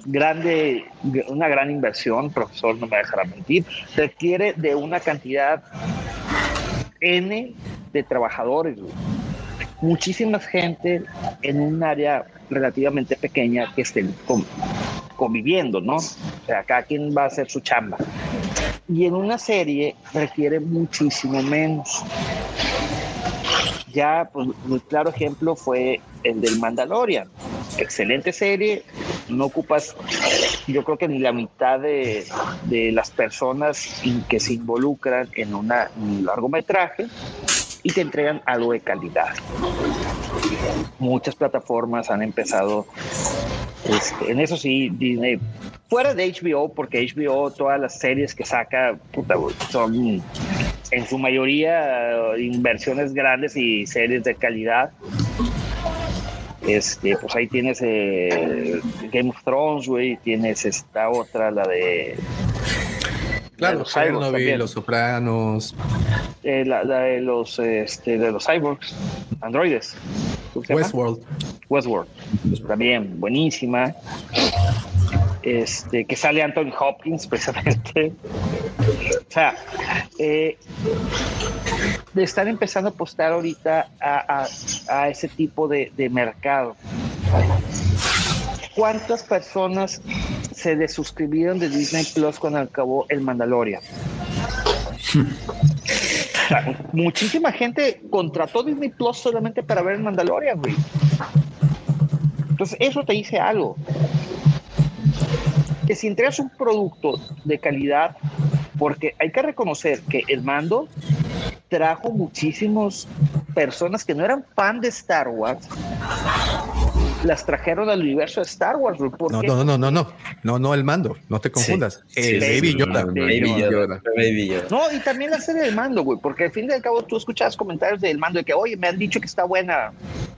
grande, una gran inversión, profesor, no me dejará mentir, requiere de una cantidad N de trabajadores, muchísima gente en un área relativamente pequeña que estén con- conviviendo, ¿no? O sea, cada quien va a hacer su chamba. Y en una serie requiere muchísimo menos. Ya, pues, un claro ejemplo fue el del Mandalorian. Excelente serie, no ocupas, yo creo que ni la mitad de, de las personas que se involucran en una- un largometraje y te entregan algo de calidad. Muchas plataformas han empezado, este, en eso sí, Disney, fuera de HBO, porque HBO, todas las series que saca, puta, son en su mayoría inversiones grandes y series de calidad. Este, pues ahí tienes eh, Game of Thrones, güey, tienes esta otra, la de Claro, los cyborgs Chernobyl, también. Los Sopranos, eh, la, la de los este, de los cyborgs, androides. Westworld. Westworld. También buenísima. Este, que sale Anthony Hopkins, precisamente. O sea, eh, de estar empezando a apostar ahorita a, a- a ese tipo de, de mercado. ¿Cuántas personas se desuscribieron de Disney Plus cuando acabó el Mandalorian? O sea, muchísima gente contrató Disney Plus solamente para ver el Mandalorian, güey. Entonces, eso te dice algo. Que si entregas un producto de calidad, porque hay que reconocer que el mando trajo muchísimas personas que no eran fan de Star Wars, las trajeron al universo de Star Wars. ¿Por No, qué? no, no, no, no, no, no el mando, no te confundas. el sí, Baby Yoda. Baby Yoda. Baby Yoda. No, y también la serie del mando, güey, porque al fin y al cabo tú escuchabas comentarios del mando de que, oye, me han dicho que está buena.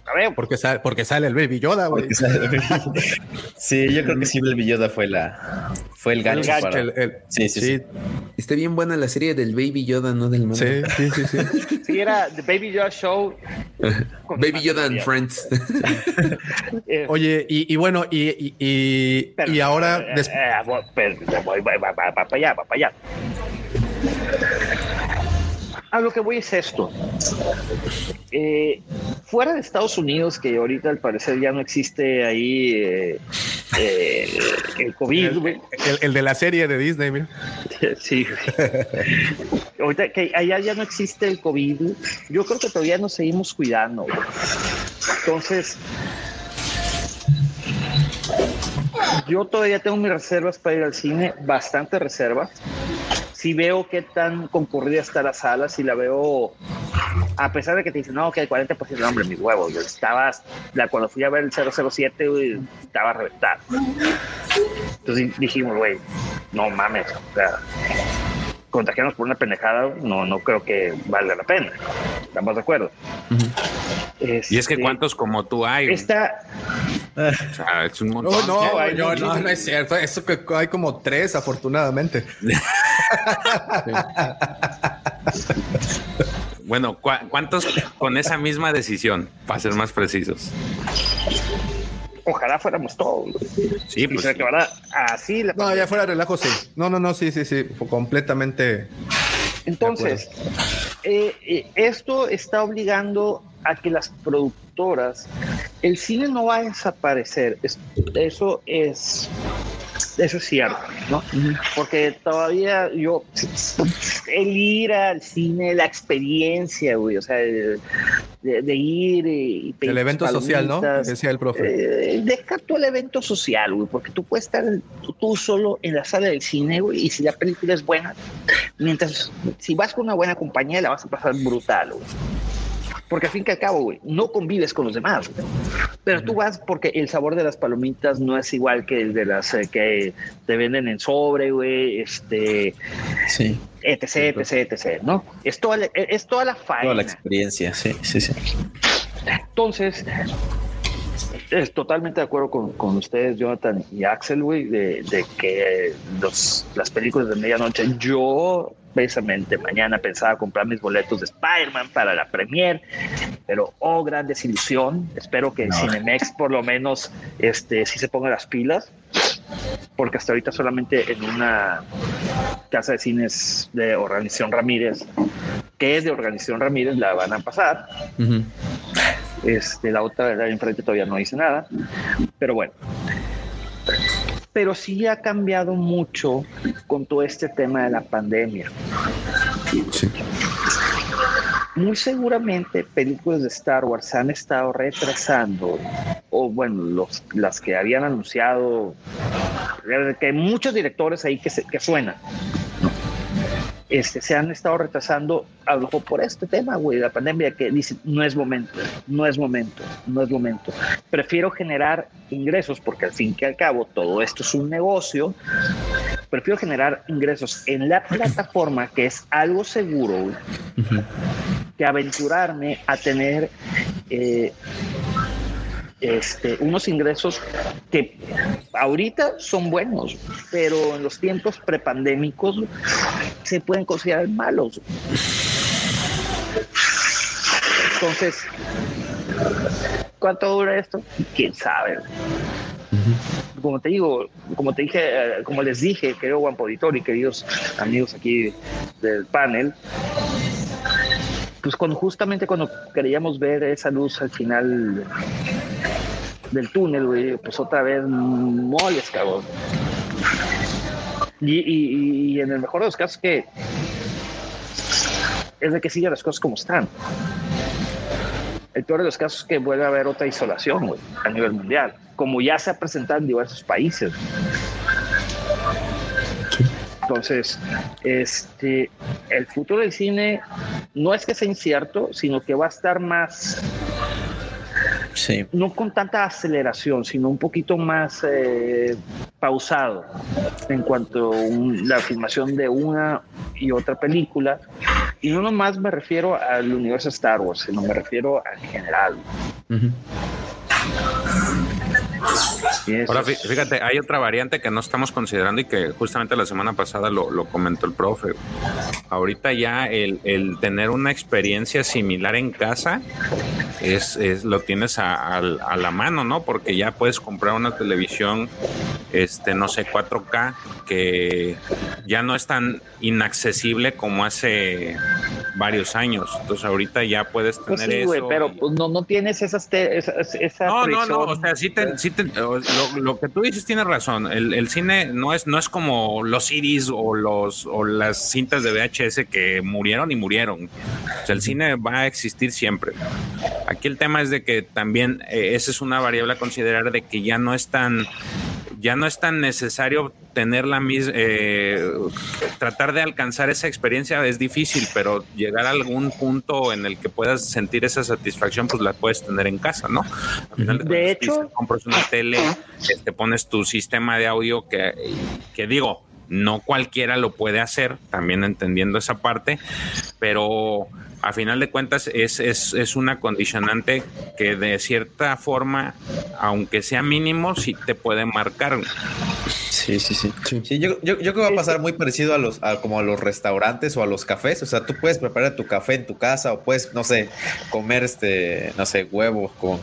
A ver, Porque sale, porque sale el Baby Yoda, güey. Sí, yo creo que sí, Baby Yoda fue la fue el gancho. gancho, para- el- el- sí, sí, sí. Está bien buena la serie del Baby Yoda, no del mando. Sí, sí, sí, sí. sí, era The Baby Yoda Show. Baby Yoda and Friends. Eh, Oye, y, y bueno, y, y, y, pero- y ahora, eh, eh, voy- voy- voy- va, va- va para allá, va para allá. A lo que voy es esto. Eh, fuera de Estados Unidos, que ahorita al parecer ya no existe ahí eh, eh, el COVID, güey. el, el de la serie de Disney, mira. Sí. Ahorita que allá ya no existe el COVID, yo creo que todavía nos seguimos cuidando. Entonces, yo todavía tengo mis reservas para ir al cine, bastantes reservas. Si veo qué tan concurrida está la sala, si la veo, a pesar de que te dicen, no, que el 40% no, hombre, mis huevos. Yo estaba, cuando fui a ver el 007, güey, estaba reventado. Entonces dijimos, güey, no mames, o sea, contagiarnos por una pendejada, no, no creo que valga la pena. ¿Estamos de acuerdo? Y es que cuántos como tú hay. O sea, es un montón. No, no, hay no, no, muchos. no es cierto. Eso que hay como tres, afortunadamente. Bueno, ¿cu- ¿cuántos con esa misma decisión? Para ser más precisos. Ojalá fuéramos todos. Sí, Y pues. se acabará así la No, ya fuera de relajo, sí. No, no, no, sí, sí, sí. Completamente. Entonces, eh, eh, esto está obligando a que las productoras, el cine no va a desaparecer, es- eso es, eso es cierto, ¿no? Porque todavía yo, el ir al cine, la experiencia, güey, o sea, de, de- de ir y pedir El evento social, ¿no? Decía el profe. eh, deja tú el evento social, güey, porque tú puedes estar tú, tú solo en la sala del cine, güey, y si la película es buena, mientras, si vas con una buena compañía, la vas a pasar brutal, güey. Porque al fin y al cabo, güey, no convives con los demás, güey. Pero tú vas porque el sabor de las palomitas no es igual que el de las eh, que te venden en sobre, güey, este, Sí. etc, etc, etc, ¿no? Es toda la, es toda la faena. Toda la experiencia, sí, sí, sí. Entonces, es totalmente de acuerdo con, con ustedes, Jonathan y Axel, güey, de, de que los, las películas de medianoche, yo precisamente mañana pensaba comprar mis boletos de Spider-Man para la premier, pero oh, gran desilusión. Espero que No. Cinemex por lo menos este, sí se ponga las pilas. porque hasta ahorita solamente en una casa de cines de Organización Ramírez, que es de Organización Ramírez, la van a pasar. Este, la otra de enfrente todavía no dice nada, pero bueno. Pero sí ha cambiado mucho con todo este tema de la pandemia. Muy seguramente películas de Star Wars han estado retrasando, o bueno, los, las que habían anunciado, que hay muchos directores ahí que, se, que suenan este, se han estado retrasando a lo mejor por este tema, güey, la pandemia, que dice no es momento, no es momento, no es momento. Prefiero generar ingresos, porque al fin y al cabo todo esto es un negocio. Prefiero generar ingresos en la plataforma, que es algo seguro, que aventurarme a tener eh, este, unos ingresos que ahorita son buenos, pero en los tiempos prepandémicos se pueden considerar malos. Entonces, ¿cuánto dura esto? ¿Quién sabe? Como te digo, como te dije, eh, como les dije, querido Juan Poditor y queridos amigos aquí del panel, pues cuando justamente cuando queríamos ver esa luz al final del túnel, güey, pues otra vez moles, cabrón. Y, en el mejor de los casos que es de que sigan las cosas como están. El peor de los casos es que vuelve a haber otra isolación güey, a nivel mundial, como ya se ha presentado en diversos países. Entonces, este, el futuro del cine no es que sea incierto, sino que va a estar más no con tanta aceleración, sino un poquito más eh, pausado en cuanto a la filmación de una y otra película. Y no nomás me refiero al universo Star Wars, sino me refiero al general. Ahora, fíjate, hay otra variante que no estamos considerando y que justamente la semana pasada lo, comentó el profe. Ahorita ya el, tener una experiencia similar en casa es, lo tienes a, la mano, ¿no? Porque ya puedes comprar una televisión, este, no sé, 4K, que ya no es tan inaccesible como hace varios años. Entonces ahorita ya puedes pues tener eso. pero pues no, no tienes esas, esa no, no, no, o sea, sí, te, sí te, lo, que tú dices tiene razón. El, cine no es, no es como los CDs o, los, o las cintas de VHS que murieron y murieron. O sea, el cine va a existir siempre. Aquí el tema es de que también eh, esa es una variable a considerar de que ya no es tan ya no es tan necesario tener la misma, eh, tratar de alcanzar esa experiencia es difícil, pero llegar a algún punto en el que puedas sentir esa satisfacción, pues la puedes tener en casa, ¿no? de, hecho, compras una tele, te este, pones tu sistema de audio que, que digo, no cualquiera lo puede hacer, también entendiendo esa parte, pero a final de cuentas es, es, es, una condicionante que de cierta forma, aunque sea mínimo, sí te puede marcar. Sí, sí, sí. sí. yo, yo, yo, creo que va a pasar muy parecido a los, a, como a los restaurantes o a los cafés. O sea, tú puedes preparar tu café en tu casa o puedes, no sé, comer este, no sé, huevos con,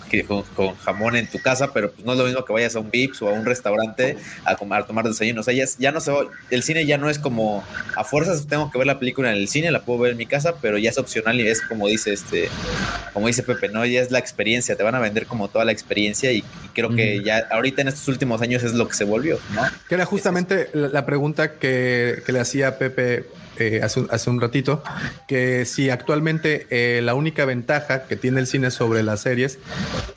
con, jamón en tu casa, pero pues no es lo mismo que vayas a un Vips o a un restaurante a, comer, a tomar desayuno. O sea, ya, ya no se el cine ya no es como a fuerzas tengo que ver la película en el cine, la puedo ver en mi casa, pero ya es opcional y es como dice este, como dice Pepe, ¿no? Ya es la experiencia, te van a vender como toda la experiencia y, creo que ya ahorita en estos últimos años es lo que se volvió, ¿no? Que era justamente la, pregunta que, le hacía Pepe eh, hace, un, ratito, que si actualmente eh, la única ventaja que tiene el cine sobre las series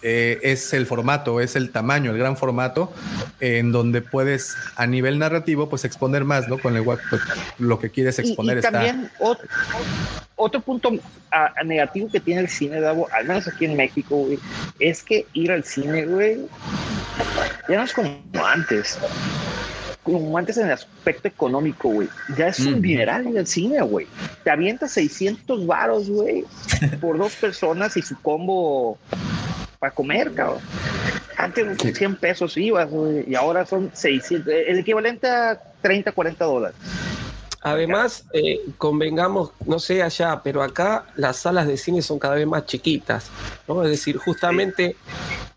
eh, es el formato, es el tamaño, el gran formato, en donde puedes a nivel narrativo pues exponer más, ¿no? Con el pues, lo que quieres exponer. Y, también otro, punto negativo que tiene el cine, Davo, al menos aquí en México, es que ir al cine, güey, ya no es como antes antes en el aspecto económico, güey. Ya es un dineral en el cine, güey. Te avientas 600 varos, güey, por dos personas y su combo para comer, cabrón. Antes con 100 pesos ibas, güey, y ahora son 600, el equivalente a 30, 40 dólares. Además, eh, convengamos, no sé allá, pero acá las salas de cine son cada vez más chiquitas, ¿no? Es decir, justamente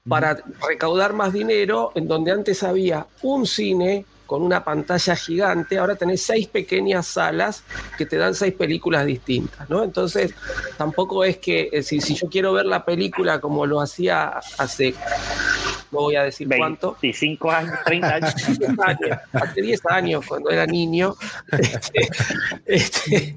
para recaudar más dinero, en donde antes había un cine con una pantalla gigante, ahora tenés seis pequeñas salas que te dan seis películas distintas, ¿no? Entonces, tampoco es que eh, si, si yo quiero ver la película como lo hacía hace, no voy a decir cuánto. 25 años, 30 años. 10 años, hace 10 años, cuando era niño. este, este,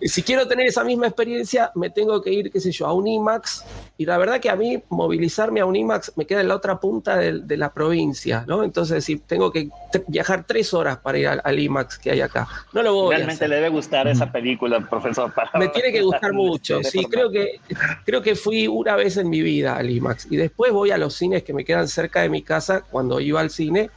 si quiero tener esa misma experiencia, me tengo que ir, qué sé yo, a un IMAX. Y la verdad que a mí movilizarme a un IMAX me queda en la otra punta de, de la provincia, ¿no? Entonces, si tengo que viajar tres horas para ir al, al IMAX que hay acá, no lo voy a Realmente hacer. le debe gustar esa película, profesor. para- Me tiene que gustar mucho. Sí, creo que, creo que fui una vez en mi vida al IMAX y después voy a los cines que me quedan cerca de mi casa cuando iba al cine.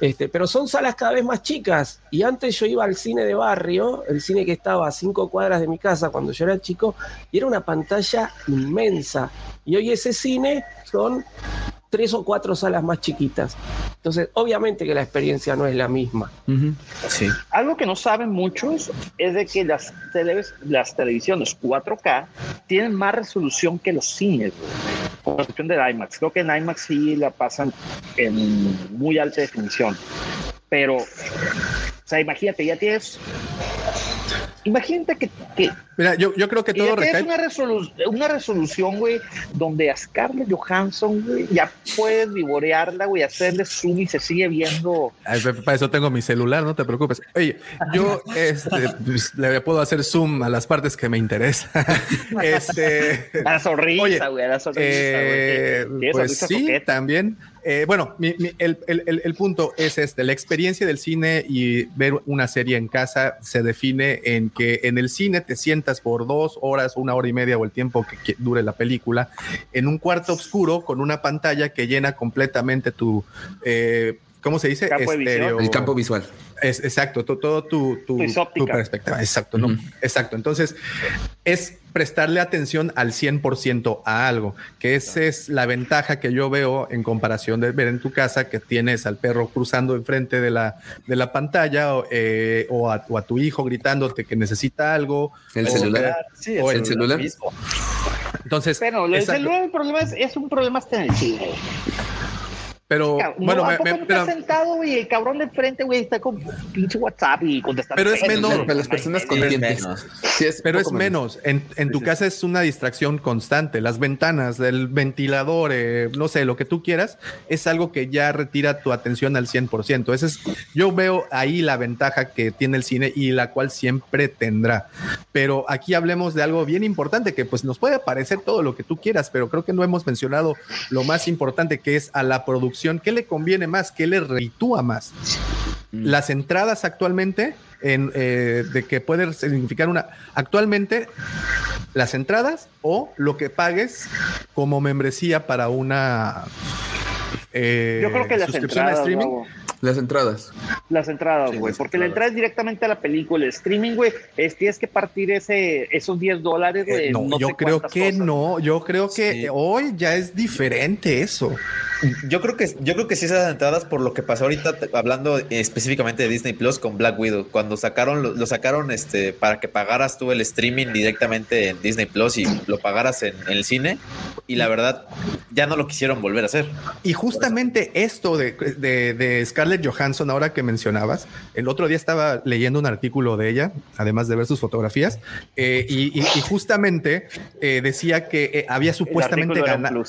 Este, pero son salas cada vez más chicas. Y antes yo iba al cine de barrio, el cine que estaba a cinco cuadras de mi casa cuando yo era chico, y era una pantalla inmensa. Y hoy ese cine son tres o cuatro salas más chiquitas. Entonces, obviamente que la experiencia no es la misma. Sí. Algo que no saben muchos es de que las, televis- las televisiones 4K tienen más resolución que los cines, con excepción del IMAX. Creo que en IMAX sí la pasan en muy alta definición. Pero, o sea, imagínate, ya tienes. Imagínate que, que Mira, yo, yo creo que todo recae. una, resolu- una resolución, güey, donde a Scarlett Johansson, güey, ya puedes vivorearla, güey, hacerle zoom y se sigue viendo. Ay, Para eso tengo mi celular, no te preocupes. Oye, yo este, pues, le puedo hacer zoom a las partes que me interesan. este, A la sonrisa, güey, a la sonrisa, eh, pues sí, coqueta. también. Eh, bueno, mi- mi- el, el- el- punto es este, la experiencia del cine y ver una serie en casa se define en que en el cine te sientas por dos horas, una hora y media o el tiempo que, que dure la película, en un cuarto oscuro con una pantalla que llena completamente tu, eh, ¿cómo se dice? Campo El campo visual. Es, exacto, to- todo tu, tu, tu perspectiva. Exacto, no. Exacto. Entonces, es prestarle atención al 100% a algo, que esa es la ventaja que yo veo en comparación de ver en tu casa que tienes al perro cruzando enfrente de la, de la pantalla o, eh, o a, o a tu hijo gritándote que necesita algo. El o celular. Sí, el o celular. Entonces, Pero el celular, el problema es, es un problema hasta en el cine. Pero Cab- bueno, no, me- ¿a poco me- no pero- sentado, güey? El cabrón de enfrente, güey, está con pinche WhatsApp y contestando. Pero es menor. Para las personas conscientes. menos. Sí, es Pero es menos. En, en tu casa es una distracción constante. Las ventanas, el ventilador, eh, no sé, lo que tú quieras, es algo que ya retira tu atención al 100%. Ese es, yo veo ahí la ventaja que tiene el cine y la cual siempre tendrá. Pero aquí hablemos de algo bien importante que pues nos puede parecer todo lo que tú quieras, pero creo que no hemos mencionado lo más importante que es a la producción. ¿Qué le conviene más? ¿Qué le reditúa más? Las entradas actualmente, en, eh, de que puede significar una. Actualmente, las entradas o lo que pagues como membresía para una. eh, Yo creo que las suscripción a entradas, streaming. Las entradas. Las entradas, güey. porque la entrada es directamente a la película. El streaming, güey, es, tienes que partir ese, esos 10 dólares, güey. Eh, no, no yo sé creo que cosas. no. Yo creo que hoy ya es diferente eso. Yo creo que yo creo que sí esas entradas por lo que pasó ahorita hablando específicamente de Disney Plus con Black Widow cuando sacaron lo, lo sacaron este para que pagaras tú el streaming directamente en Disney Plus y lo pagaras en, en el cine y la verdad ya no lo quisieron volver a hacer. Y justamente esto de, de- de Scarlett Johansson, ahora que mencionabas, el otro día estaba leyendo un artículo de ella, además de ver sus fotografías, eh, y, y- y justamente eh, decía que eh, había supuestamente ganado.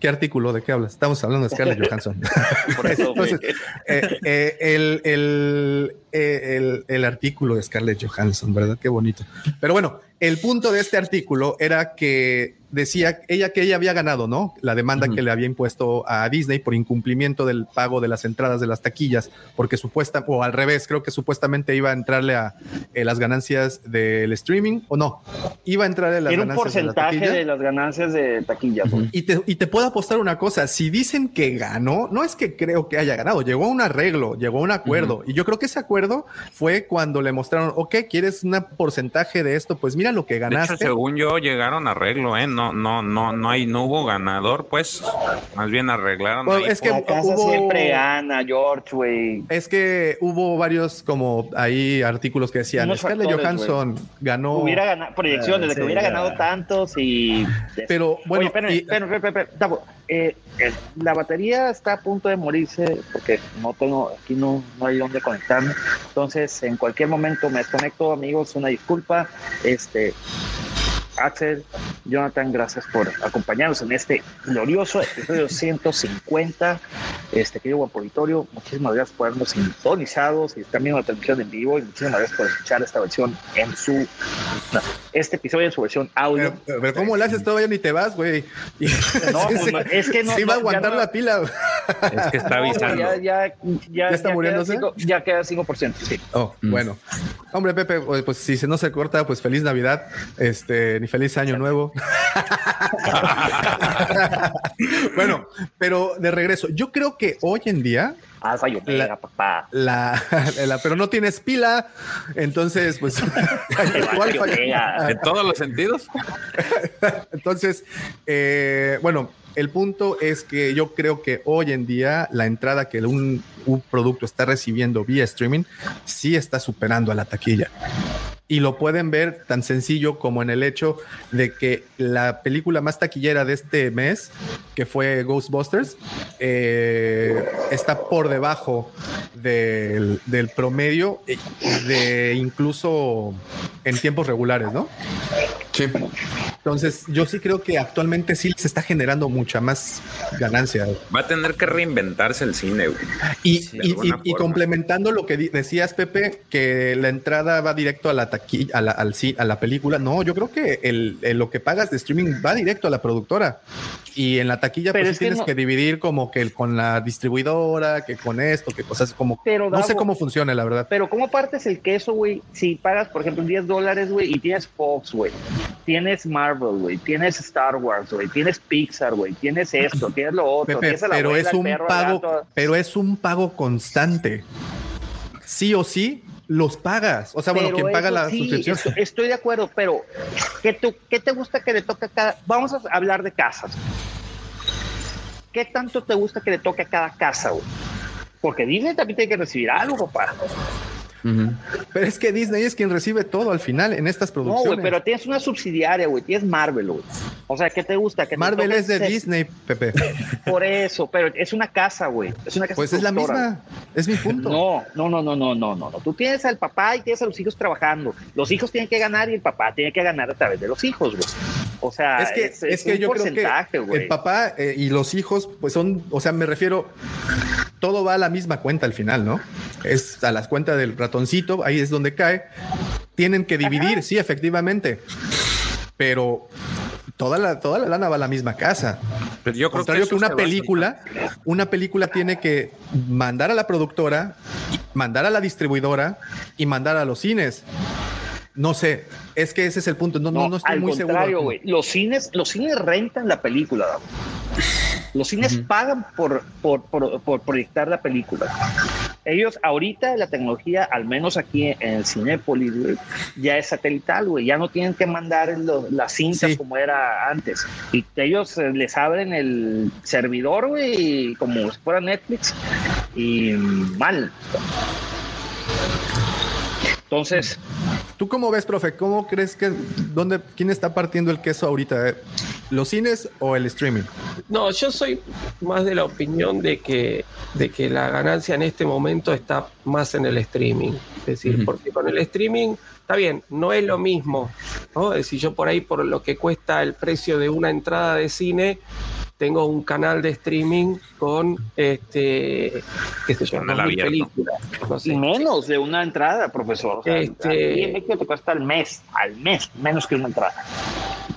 ¿Qué artículo? ¿De qué hablas? Estamos hablando de Scarlett Johansson. Por eso. Entonces, eh, eh, el, el, el- el artículo de Scarlett Johansson, ¿verdad? Qué bonito. Pero bueno, el punto de este artículo era que decía ella que ella había ganado, ¿no? La demanda que le había impuesto a Disney por incumplimiento del pago de las entradas de las taquillas, porque supuesta, o al revés, creo que supuestamente iba a entrarle a eh, las ganancias del streaming, o no, iba a entrarle a las Era un ganancias de la porcentaje de las ganancias de taquilla. Y te, y te puedo apostar una cosa, si dicen que ganó, no es que creo que haya ganado, llegó a un arreglo, llegó a un acuerdo. Y yo creo que ese acuerdo fue cuando le mostraron, ok, ¿quieres un porcentaje de esto? Pues mira lo que De ganaste. hecho, según yo, llegaron a arreglo, ¿eh? No, no, no, no hay, no hubo ganador, pues. Más bien arreglaron. Bueno, ahí es que La casa hubo- siempre gana, George, güey. Es que hubo varios como ahí artículos que decían, Unos Scarlett factores, Johansson ganó. Hubiera ganado proyecciones de que sí, hubiera ya. ganado tantos y. Pero bueno, Oye, espérame, y- espérame, espérame, espérame, Tavo, eh, eh, la batería está a punto de morirse porque no tengo, aquí no, no hay dónde conectarme. Entonces, en cualquier momento me desconecto, amigos, una disculpa. Este, Axel, Jonathan, gracias por acompañarnos en este glorioso episodio 150. Este querido Guapo Auditorio, muchísimas gracias por habernos sintonizados y están viendo la transmisión en vivo y muchísimas gracias por escuchar esta versión en su no, este episodio en su versión audio. Pero, pero ¿cómo le haces todavía ni te vas, güey? No, pues, no, es que no- Sí va a aguantar no. la pila. Es que está avisando. ya, ya, ya, ¿Ya está queda muriéndose? cinco- ya queda 5%, sí. Oh, bueno. Hombre, Pepe, pues pues, si se no se corta, pues feliz Navidad, este, feliz año nuevo. bueno, pero de regreso, yo creo que hoy en día Alfa y Omega, La- papá. la, la- pero no tienes pila, entonces pues. En todos los sentidos. entonces, eh, bueno, el punto es que yo creo que hoy en día la entrada que un, un producto está recibiendo vía streaming sí está superando a la taquilla. Y lo pueden ver tan sencillo como en el hecho de que la película más taquillera de este mes, que fue Ghostbusters, eh, está por debajo del, del promedio eh, de incluso en tiempos regulares, ¿no? Sí. Entonces, yo sí creo que actualmente sí se está generando mucha más ganancia. Va a tener que reinventarse el cine, güey. Y, Sí, y- y- y complementando lo que decías, Pepe, que la entrada va directo a la taquilla, a la, al, ci- a la película. No, yo creo que el, el- lo que pagas de streaming va directo a la productora. Y en la taquilla, Pero pues es sí que tienes no- que dividir como que el- con la distribuidora, que con esto, que cosas como. Pero, no sé cómo funciona, la verdad. Pero ¿cómo partes el queso, güey? Si pagas, por ejemplo, 10 dólares, güey, y tienes Fox, güey, tienes Marvel, güey, tienes Star Wars, güey, tienes Pixar, güey, tienes esto, tienes lo otro, Pepe, tienes pero abuela, es un perro, pago, pero es un pago constante. Sí o sí los pagas. O sea, bueno, quien paga la sí, suscripción. Estoy, estoy de acuerdo, pero ¿qué, tú, ¿qué te gusta que le toque a cada? Vamos a hablar de casas. ¿Qué tanto te gusta que le toque a cada casa, güey? Porque Disney también tiene que recibir algo, papá. Pero es que Disney es quien recibe todo al final en estas No, producciones. güey, pero tienes una subsidiaria, güey. Tienes Marvel, güey. O sea, ¿qué te gusta? Que Marvel es de Disney, Pepe. Por eso, pero es una casa, güey. Es una casa Pues es la misma. Es mi punto. No, no, no, no, no, no, no, no. Tú tienes al papá y tienes a los hijos trabajando. Los hijos tienen que ganar y el papá tiene que ganar a través de los hijos, güey. O sea, es que, es, es es que un yo creo porcentaje, que güey. el papá eh, y los hijos, pues son, o sea, me refiero, todo va a la misma cuenta al final, ¿no? Es a las cuentas del ratoncito, ahí es donde cae. Tienen que dividir, sí, efectivamente. Pero toda la, toda la lana va a la misma casa. Pero yo creo que Contrario que, una película, una película tiene que mandar a la productora, mandar a la distribuidora y mandar a los cines. No sé, es que ese es el punto. No, no, no, estoy al muy contrario, seguro. Los cines, los cines rentan la película. Los cines pagan por, por, por, por proyectar la película. Ellos, ahorita la tecnología, al menos aquí en el Cinépolis, güey, ya es satelital, güey. Ya no tienen que mandar lo- las cintas como era antes. Y ellos eh, les abren el servidor, güey, como si fuera Netflix. Y mal. Entonces, ¿Tú cómo ves, profe? ¿Cómo crees que dónde quién está partiendo el queso ahorita? eh? ¿Los cines o el streaming? No, yo soy más de la opinión de que, de que la ganancia en este momento está más en el streaming. Es decir, porque con el streaming, está bien, no es lo mismo. ¿no? Es decir, yo por ahí, por lo que cuesta el precio de una entrada de cine, tengo un canal de streaming con este qué sé yo, Canal 2000 abierto. películas. No sé. menos de una entrada, profesor. O sea, Este- en México te cuesta al mes, al mes, menos que una entrada.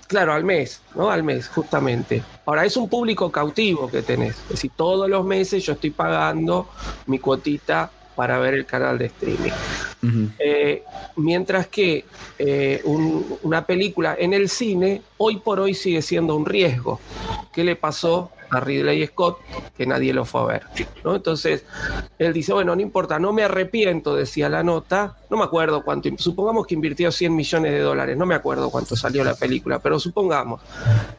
Claro, al mes, ¿no? Al mes, justamente. Ahora, es un público cautivo que tenés. Es decir, todos los meses yo estoy pagando mi cuotita para ver el canal de streaming. Eh, mientras que eh, un- una película en el cine, hoy por hoy sigue siendo un riesgo. ¿Qué le pasó a Ridley Scott? Que nadie lo fue a ver. ¿no? Entonces, él dice, bueno, no importa, no me arrepiento, decía la nota, no me acuerdo cuánto, supongamos que invirtió 100 millones de dólares, no me acuerdo cuánto salió la película, pero supongamos,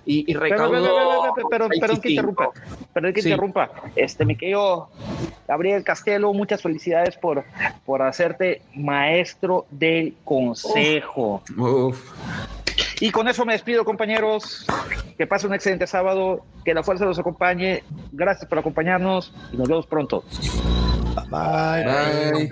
y, y Pero, recaudó... pero, pero, pero, pero, pero que 25. interrumpa, pero que Sí. interrumpa. Este, mi querido Gabriel Castelo, muchas felicidades por, por hacerte maestro del consejo. Y con eso me despido, compañeros. Que pasen un excelente sábado. Que la fuerza los acompañe. Gracias por acompañarnos y nos vemos pronto. Bye. Bye.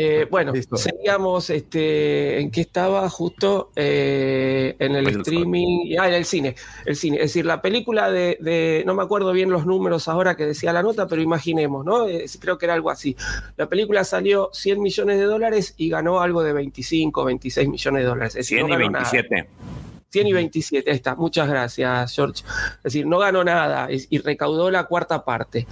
Eh, bueno, Listo. seguíamos este, en qué estaba justo eh, en el streaming, ah, en el cine, el cine, es decir, la película de, de- no me acuerdo bien los números ahora que decía la nota, pero imaginemos, ¿no? Eh, creo que era algo así. La película salió 100 millones de dólares y ganó algo de 25, 26 millones de dólares. Es decir, 100 no y ganó nada. 27. 100 y 27, ahí está. Muchas gracias, George. Es decir, no ganó nada y recaudó la cuarta parte.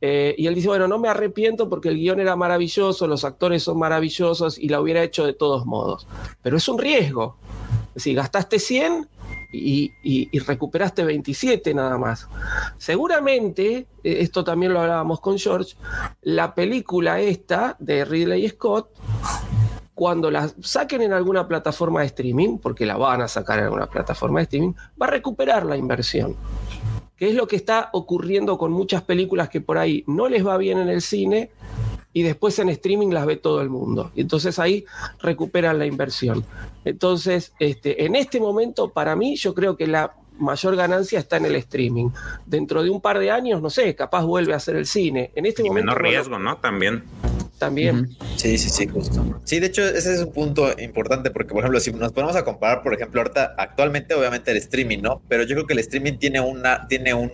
Eh, y él dice, bueno, no me arrepiento porque el guion era maravilloso, los actores son maravillosos y la hubiera hecho de todos modos. Pero es un riesgo. Es decir, gastaste 100 y, y- y recuperaste 27 nada más. Seguramente, eh, esto también lo hablábamos con George, la película esta de Ridley Scott cuando la saquen en alguna plataforma de streaming, porque la van a sacar en alguna plataforma de streaming, va a recuperar la inversión. Que es lo que está ocurriendo con muchas películas que por ahí no les va bien en el cine y después en streaming las ve todo el mundo. Y entonces ahí recuperan la inversión. Entonces, este, en este momento, para mí, yo creo que la mayor ganancia está en el streaming. Dentro de un par de años, no sé, capaz vuelve a hacer el cine. En este Y momento menor riesgo, ¿no? También. También. Sí, sí, sí, justo. Sí, de hecho, ese es un punto importante porque, por ejemplo, si nos ponemos a comparar, por ejemplo, ahorita, actualmente, obviamente, el streaming, ¿no? Pero yo creo que el streaming tiene una, tiene un,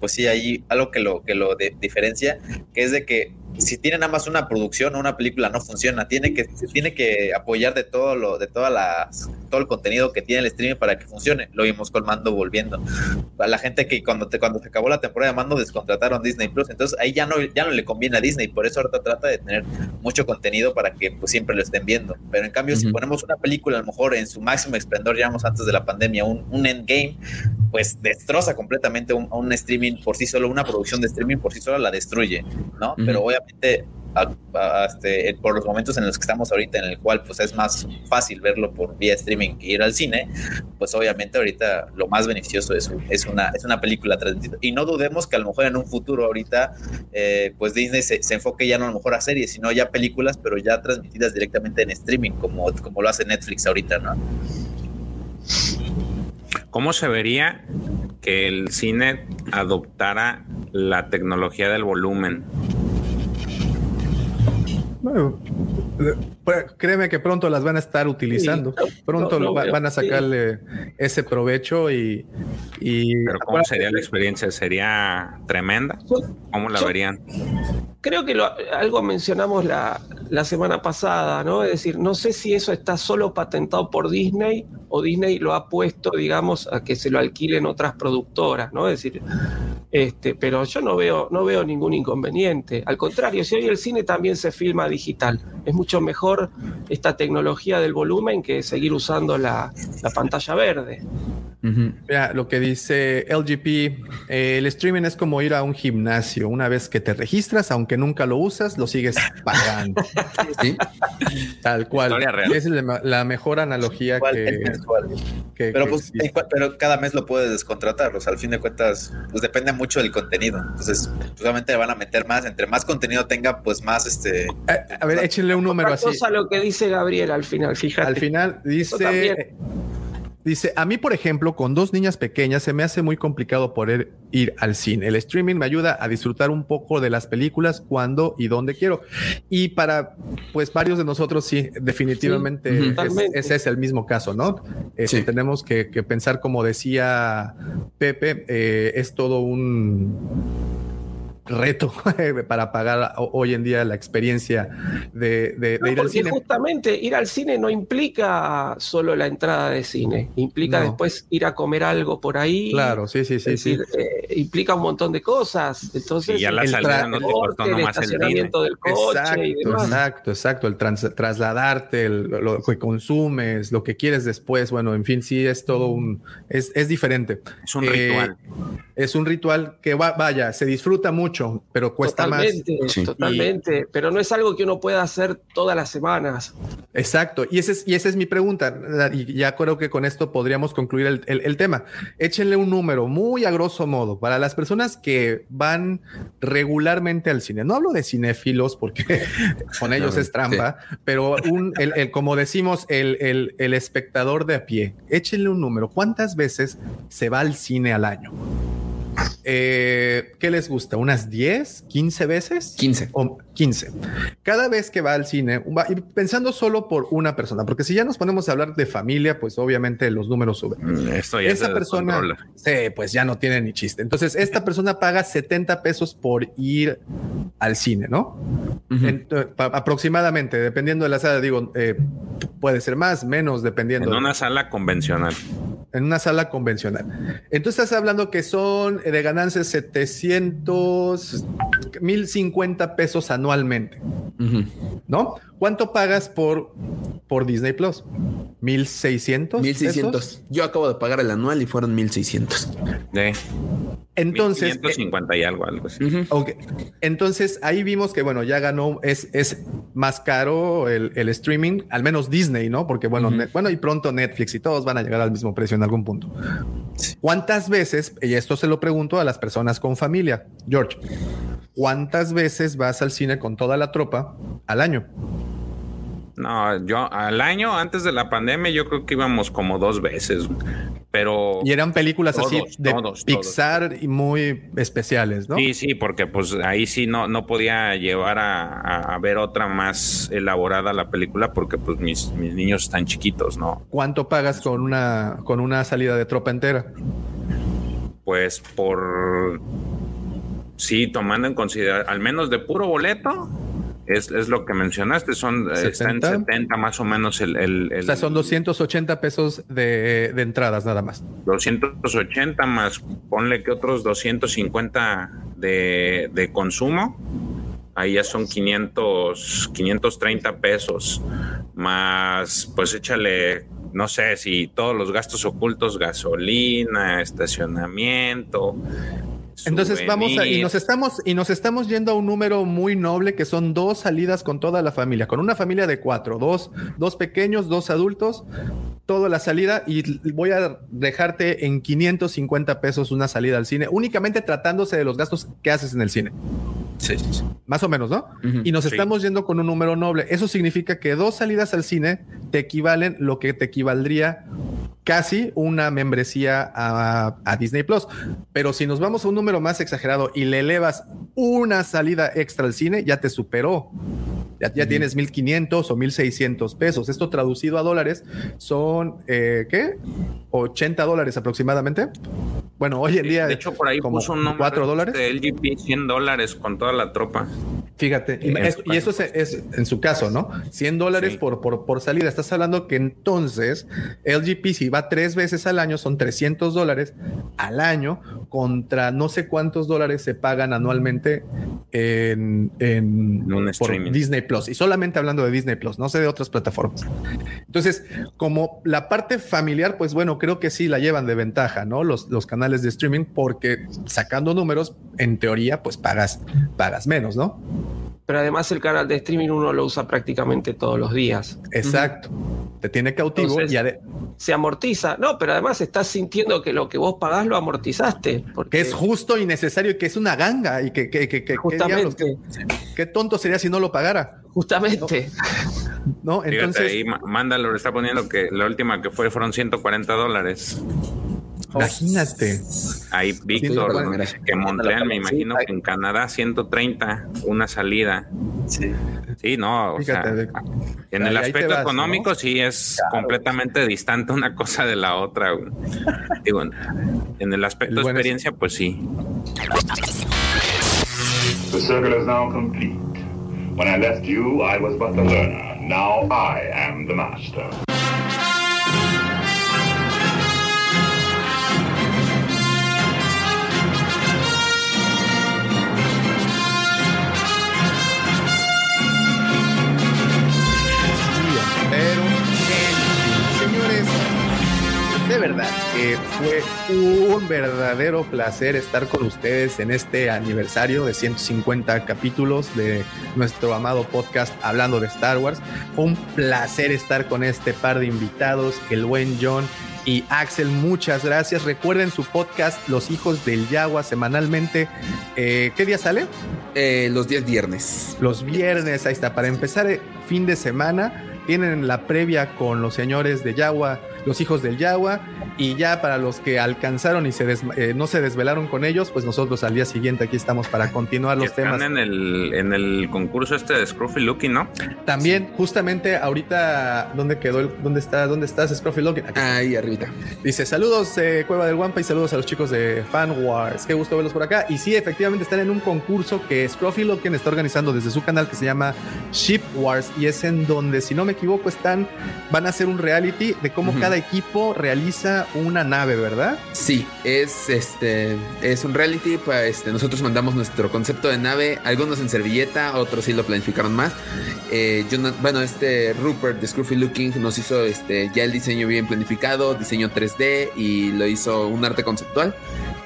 pues sí, ahí algo que lo, que lo de- diferencia, que es de que si tiene nada más una producción o una película no funciona, tiene que, tiene que apoyar de todo lo, de todas las, todo el contenido que tiene el streaming para que funcione. Lo vimos con Mando volviendo. A la gente que cuando te, cuando se acabó la temporada de Mando descontrataron Disney Plus, entonces ahí ya no, ya no le conviene a Disney, por eso ahorita trata de tener mucho contenido para que pues siempre lo estén viendo. Pero en cambio, si Ujú. ponemos una película a lo mejor en su máximo esplendor, digamos antes de la pandemia, un, un endgame, pues destroza completamente un, a un streaming por sí solo, una producción de streaming por sí sola la destruye, ¿no? Pero obviamente a- a- este, por los momentos en los que estamos ahorita, en el cual pues es más fácil verlo por vía streaming que ir al cine, pues obviamente ahorita lo más beneficioso es, es, una, es una película transmitida. Y no dudemos que a lo mejor en un futuro ahorita, eh, pues Disney se, se enfoque ya no a lo mejor a series, sino ya películas, pero ya transmitidas directamente en streaming, como, como lo hace Netflix ahorita, ¿no? ¿Cómo se vería que el cine adoptara la tecnología del volumen? Bueno, pues, créeme que pronto las van a estar utilizando. Sí, pronto va- van a sí. sacarle ese provecho y, y Pero ¿cómo sería la experiencia? ¿Sería tremenda? ¿Cómo la verían? Creo que lo- algo mencionamos la, la semana pasada, ¿no? Es decir, no sé si eso está solo patentado por Disney o Disney lo ha puesto, digamos, a que se lo alquilen otras productoras, ¿no? Es decir, este, pero yo no veo, no veo ningún inconveniente. Al contrario, si hoy el cine también se filma digital, es mucho mejor esta tecnología del volumen que seguir usando la, la pantalla verde. Ujú. Mira, lo que dice LGP, eh, el streaming es como ir a un gimnasio. Una vez que te registras, aunque nunca lo usas, lo sigues pagando. Sí. Tal cual. Real. Esa es la, la mejor analogía Igual, que, Pero que pues pero cada mes lo puedes descontratar, o sea, al fin de cuentas, pues depende mucho del contenido. Entonces, pues, obviamente le van a meter más, entre más contenido tenga, pues más este A, a ver, échenle un número así. cosa lo que dice Gabriel al final, fíjate. Al final dice, dice, a mí por ejemplo, con dos niñas pequeñas se me hace muy complicado poder ir al cine. El streaming me ayuda a disfrutar un poco de las películas cuando y donde quiero. Y para pues varios de nosotros sí, definitivamente Sí, es- ese es el mismo caso, ¿no? Este, Sí. Tenemos que, que pensar, como decía Pepe, eh, es todo un reto para pagar ho- hoy en día la experiencia de, de- de No, ir al porque cine. justamente ir al cine no implica solo la entrada de cine, implica No. después ir a comer algo por ahí. Claro, sí, sí, es sí, sí. decir, eh, implica un montón de cosas. Entonces, Y ya la el salida no te el costó el nomás del coche Exacto, y demás. exacto, exacto. El trans- trasladarte, el- lo que consumes, lo que quieres después. Bueno, en fin, sí es todo un, es, es diferente. Es un Eh, ritual. Es un ritual que va, vaya, se disfruta mucho, pero cuesta Totalmente, más. totalmente. Pero no es algo que uno pueda hacer todas las semanas. Exacto, y, ese es, y esa es mi pregunta, y ya creo que con esto podríamos concluir el, el- el tema. Échenle un número muy a grosso modo para las personas que van regularmente al cine. No hablo de cinéfilos porque con ellos No, es trampa, pero un, el, el- como decimos, el, el- el espectador de a pie, échenle un número. ¿Cuántas veces se va al cine al año? Eh, ¿Qué les gusta? ¿Unas 10, 15 veces? 15. O 15. Cada vez que va al cine, va- y pensando solo por una persona, porque si ya nos ponemos a hablar de familia, pues obviamente los números suben. Esto ya Esa se persona, sí, pues ya no tiene ni chiste. Entonces, esta persona paga 70 pesos por ir al cine, ¿no? Pa- aproximadamente, dependiendo de la sala, digo, eh, puede ser más, menos, dependiendo. En una sala convencional. En una sala convencional. Entonces estás hablando que son eh, de ganancias 700, 1050 pesos anualmente, ¿no? ¿Cuánto pagas por, por Disney Plus? 1600. 1600. pesos? Yo acabo de pagar el anual y fueron 1600. De Entonces, 150 y algo, algo así. Entonces ahí vimos que, bueno, ya ganó, es, es más caro el, el streaming, al menos Disney, ¿no? Porque, bueno, net- bueno, y pronto Netflix y todos van a llegar al mismo precio en algún punto. ¿Cuántas veces, y esto se lo pregunto a las personas con familia, George, ¿cuántas veces vas al cine con toda la tropa al año? No, yo al año antes de la pandemia yo creo que íbamos como dos veces, pero Y eran películas así de todos, Pixar y muy especiales, ¿no? Sí, sí, porque pues ahí sí no, no podía llevar a, a- a ver otra más elaborada la película porque pues mis, mis niños están chiquitos, ¿no? ¿Cuánto pagas con una, con una salida de tropa entera? Pues por sí, tomando en consideración, al menos de puro boleto, es, es lo que mencionaste, son eh, está en 70. 70 más o menos el, el, el O sea, son 280 pesos de, de entradas nada más. 280 más, ponle que otros 250 de, de consumo, ahí ya son 500, 530 pesos, más pues échale, no sé si todos los gastos ocultos, gasolina, estacionamiento. Entonces vamos a, y nos estamos y nos estamos yendo a un número muy noble que son dos salidas con toda la familia, con una familia de cuatro, dos, dos pequeños, dos adultos, toda la salida y voy a dejarte en 550 pesos una salida al cine, únicamente tratándose de los gastos que haces en el cine. Sí, sí, sí. Más o menos, ¿no? Y nos estamos yendo con un número noble. Eso significa que dos salidas al cine te equivalen lo que te equivaldría casi una membresía a, Disney Plus. Pero si nos vamos a un número más exagerado y le elevas una salida extra al cine, ya te superó. Ya, ya tienes 1500 o 1600 pesos. Esto traducido a dólares son, eh, ¿qué? 80 dólares aproximadamente. Bueno, hoy en día. De hecho, por ahí como puso un 4 dólares. de LGP 100 dólares con toda la tropa. Fíjate, y, es- eso es, es en su caso, ¿no? 100 dólares por, por, por salida. Estás hablando que entonces LGP, si va tres veces al año, son 300 dólares al año contra no sé cuántos dólares se pagan anualmente en, en por. Disney Plus. Y solamente hablando de Disney Plus, no sé de otras plataformas. Entonces, como la parte familiar, pues bueno, creo que sí la llevan de ventaja, ¿no? Los, los canales de streaming, porque sacando números, en teoría, pues pagas, pagas menos, ¿no? Pero además el canal de streaming uno lo usa prácticamente todos los días. Exacto. Te tiene cautivo Entonces, y ade- se amortiza. No, pero además estás sintiendo que lo que vos pagás lo amortizaste. Porque que es justo y necesario y que es una ganga y que, que, que, que- Justamente. ¿qué, diablos? qué tonto sería si no lo pagara. Justamente. No, Fíjate, entonces, ahí Ma- Mandalore está poniendo que la última que fue fueron 140 dólares. imagínate. Ahí Víctor Sí, que Montreal, me imagino que en Canadá 130 una salida. Sí. Sí, no, o Fíjate, sea, en el ahí aspecto vas, económico sí es completamente distante una cosa de la otra. Digo, en el aspecto es- experiencia, pues sí. The circle is now complete. When I left you, I was but the learner. Now I am the master. De verdad que fue un verdadero placer estar con ustedes en este aniversario de 150 capítulos de nuestro amado podcast Hablando de Star Wars. Fue un placer estar con este par de invitados, el buen John y Axel, muchas gracias. Recuerden su podcast Los Hijos del Yagua semanalmente. Eh, ¿Qué día sale? Eh, los días viernes. Los viernes, ahí está. Para empezar eh, fin de semana, tienen la previa con los señores de Yagua los hijos del Yagua. Y ya para los que alcanzaron y se eh, no se desvelaron con ellos, pues nosotros al día siguiente aquí estamos para continuar los temas. en el, en el concurso este de Scruffy Looking, ¿no? También, justamente ahorita, ¿dónde quedó el, dónde está, dónde estás, Scruffy Looking? Ahí arriba. Dice, saludos, eh, Cueva del Wampa, y saludos a los chicos de Fan Wars. Qué gusto verlos por acá. Y sí, efectivamente están en un concurso que Scruffy Looking está organizando desde su canal que se llama Ship Wars. Y es en donde, si no me equivoco, están, van a hacer un reality de cómo cada equipo realiza una nave, ¿verdad? Sí, es este es un reality, pues este, nosotros mandamos nuestro concepto de nave, algunos en servilleta, otros sí lo planificaron más. Eh, bueno, este Rupert de Scruffy Looking nos hizo este ya el diseño bien planificado, diseño 3D y lo hizo un arte conceptual.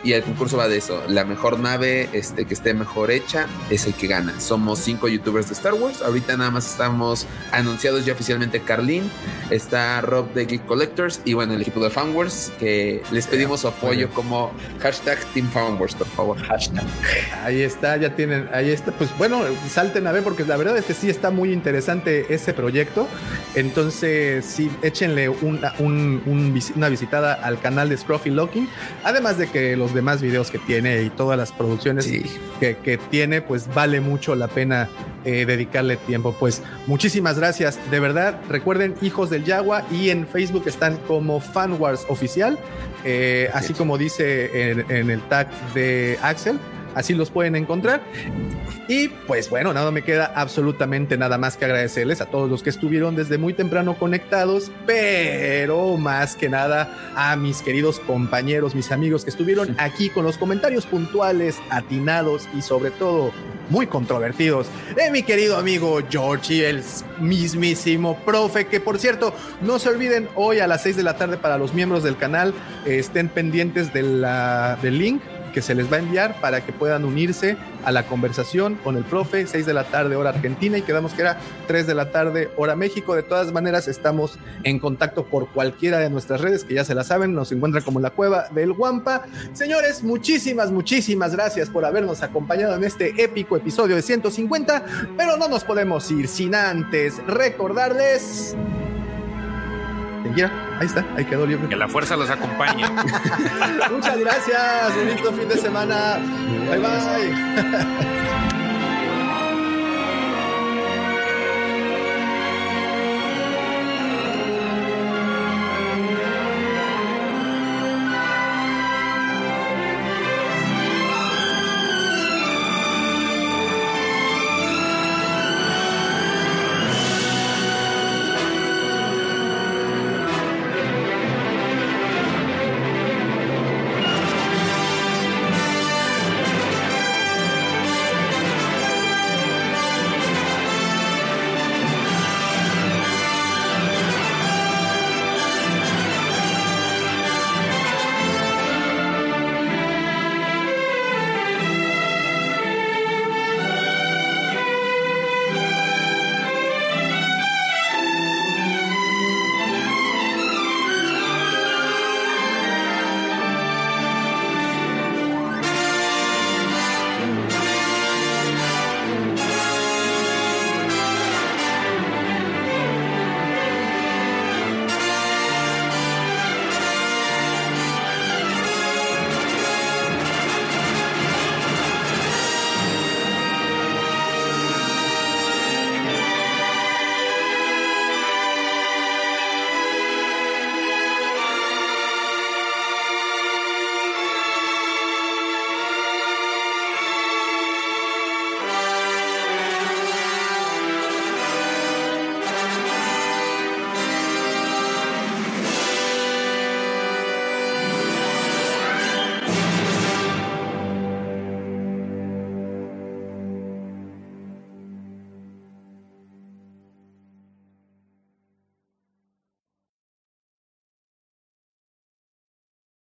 Y el concurso va de eso. La mejor nave este, que esté mejor hecha es el que gana. Somos cinco youtubers de Star Wars. Ahorita nada más estamos anunciados ya oficialmente Carlin. Está Rob de Geek Collectors. Y bueno, el equipo de Fanwars. Que les pedimos su apoyo como hashtag Team Fanwars, por favor. Hashtag. Ahí está, ya tienen. Ahí está. Pues bueno, salten a ver porque la verdad es que sí está muy interesante ese proyecto. Entonces, sí, échenle una, una visitada al canal de Scruffy Locking. Además de que los demás videos que tiene y todas las producciones que, tiene, pues vale mucho la pena eh, dedicarle tiempo. Pues muchísimas gracias. De verdad, recuerden Hijos del Yagua y en Facebook están como Fanwars Oficial, eh, así como dice en, en el tag de Axel así los pueden encontrar. Y pues bueno, nada me queda absolutamente nada más que agradecerles a todos los que estuvieron desde muy temprano conectados, pero más que nada a mis queridos compañeros, mis amigos que estuvieron aquí con los comentarios puntuales, atinados y sobre todo muy controvertidos de mi querido amigo Georgie, el mismísimo profe, que por cierto, no se olviden hoy a las 6 de la tarde para los miembros del canal, estén pendientes de la, del link que se les va a enviar para que puedan unirse a la conversación con el profe, 6 de la tarde hora Argentina y quedamos que era 3 de la tarde hora México. De todas maneras, estamos en contacto por cualquiera de nuestras redes que ya se la saben, nos encuentran como la cueva del Guampa. Señores, muchísimas, muchísimas gracias por habernos acompañado en este épico episodio de 150, pero no nos podemos ir sin antes recordarles ahí está, ahí quedó libre. Que la fuerza los acompañe. Muchas gracias, bonito fin de semana. Bye bye.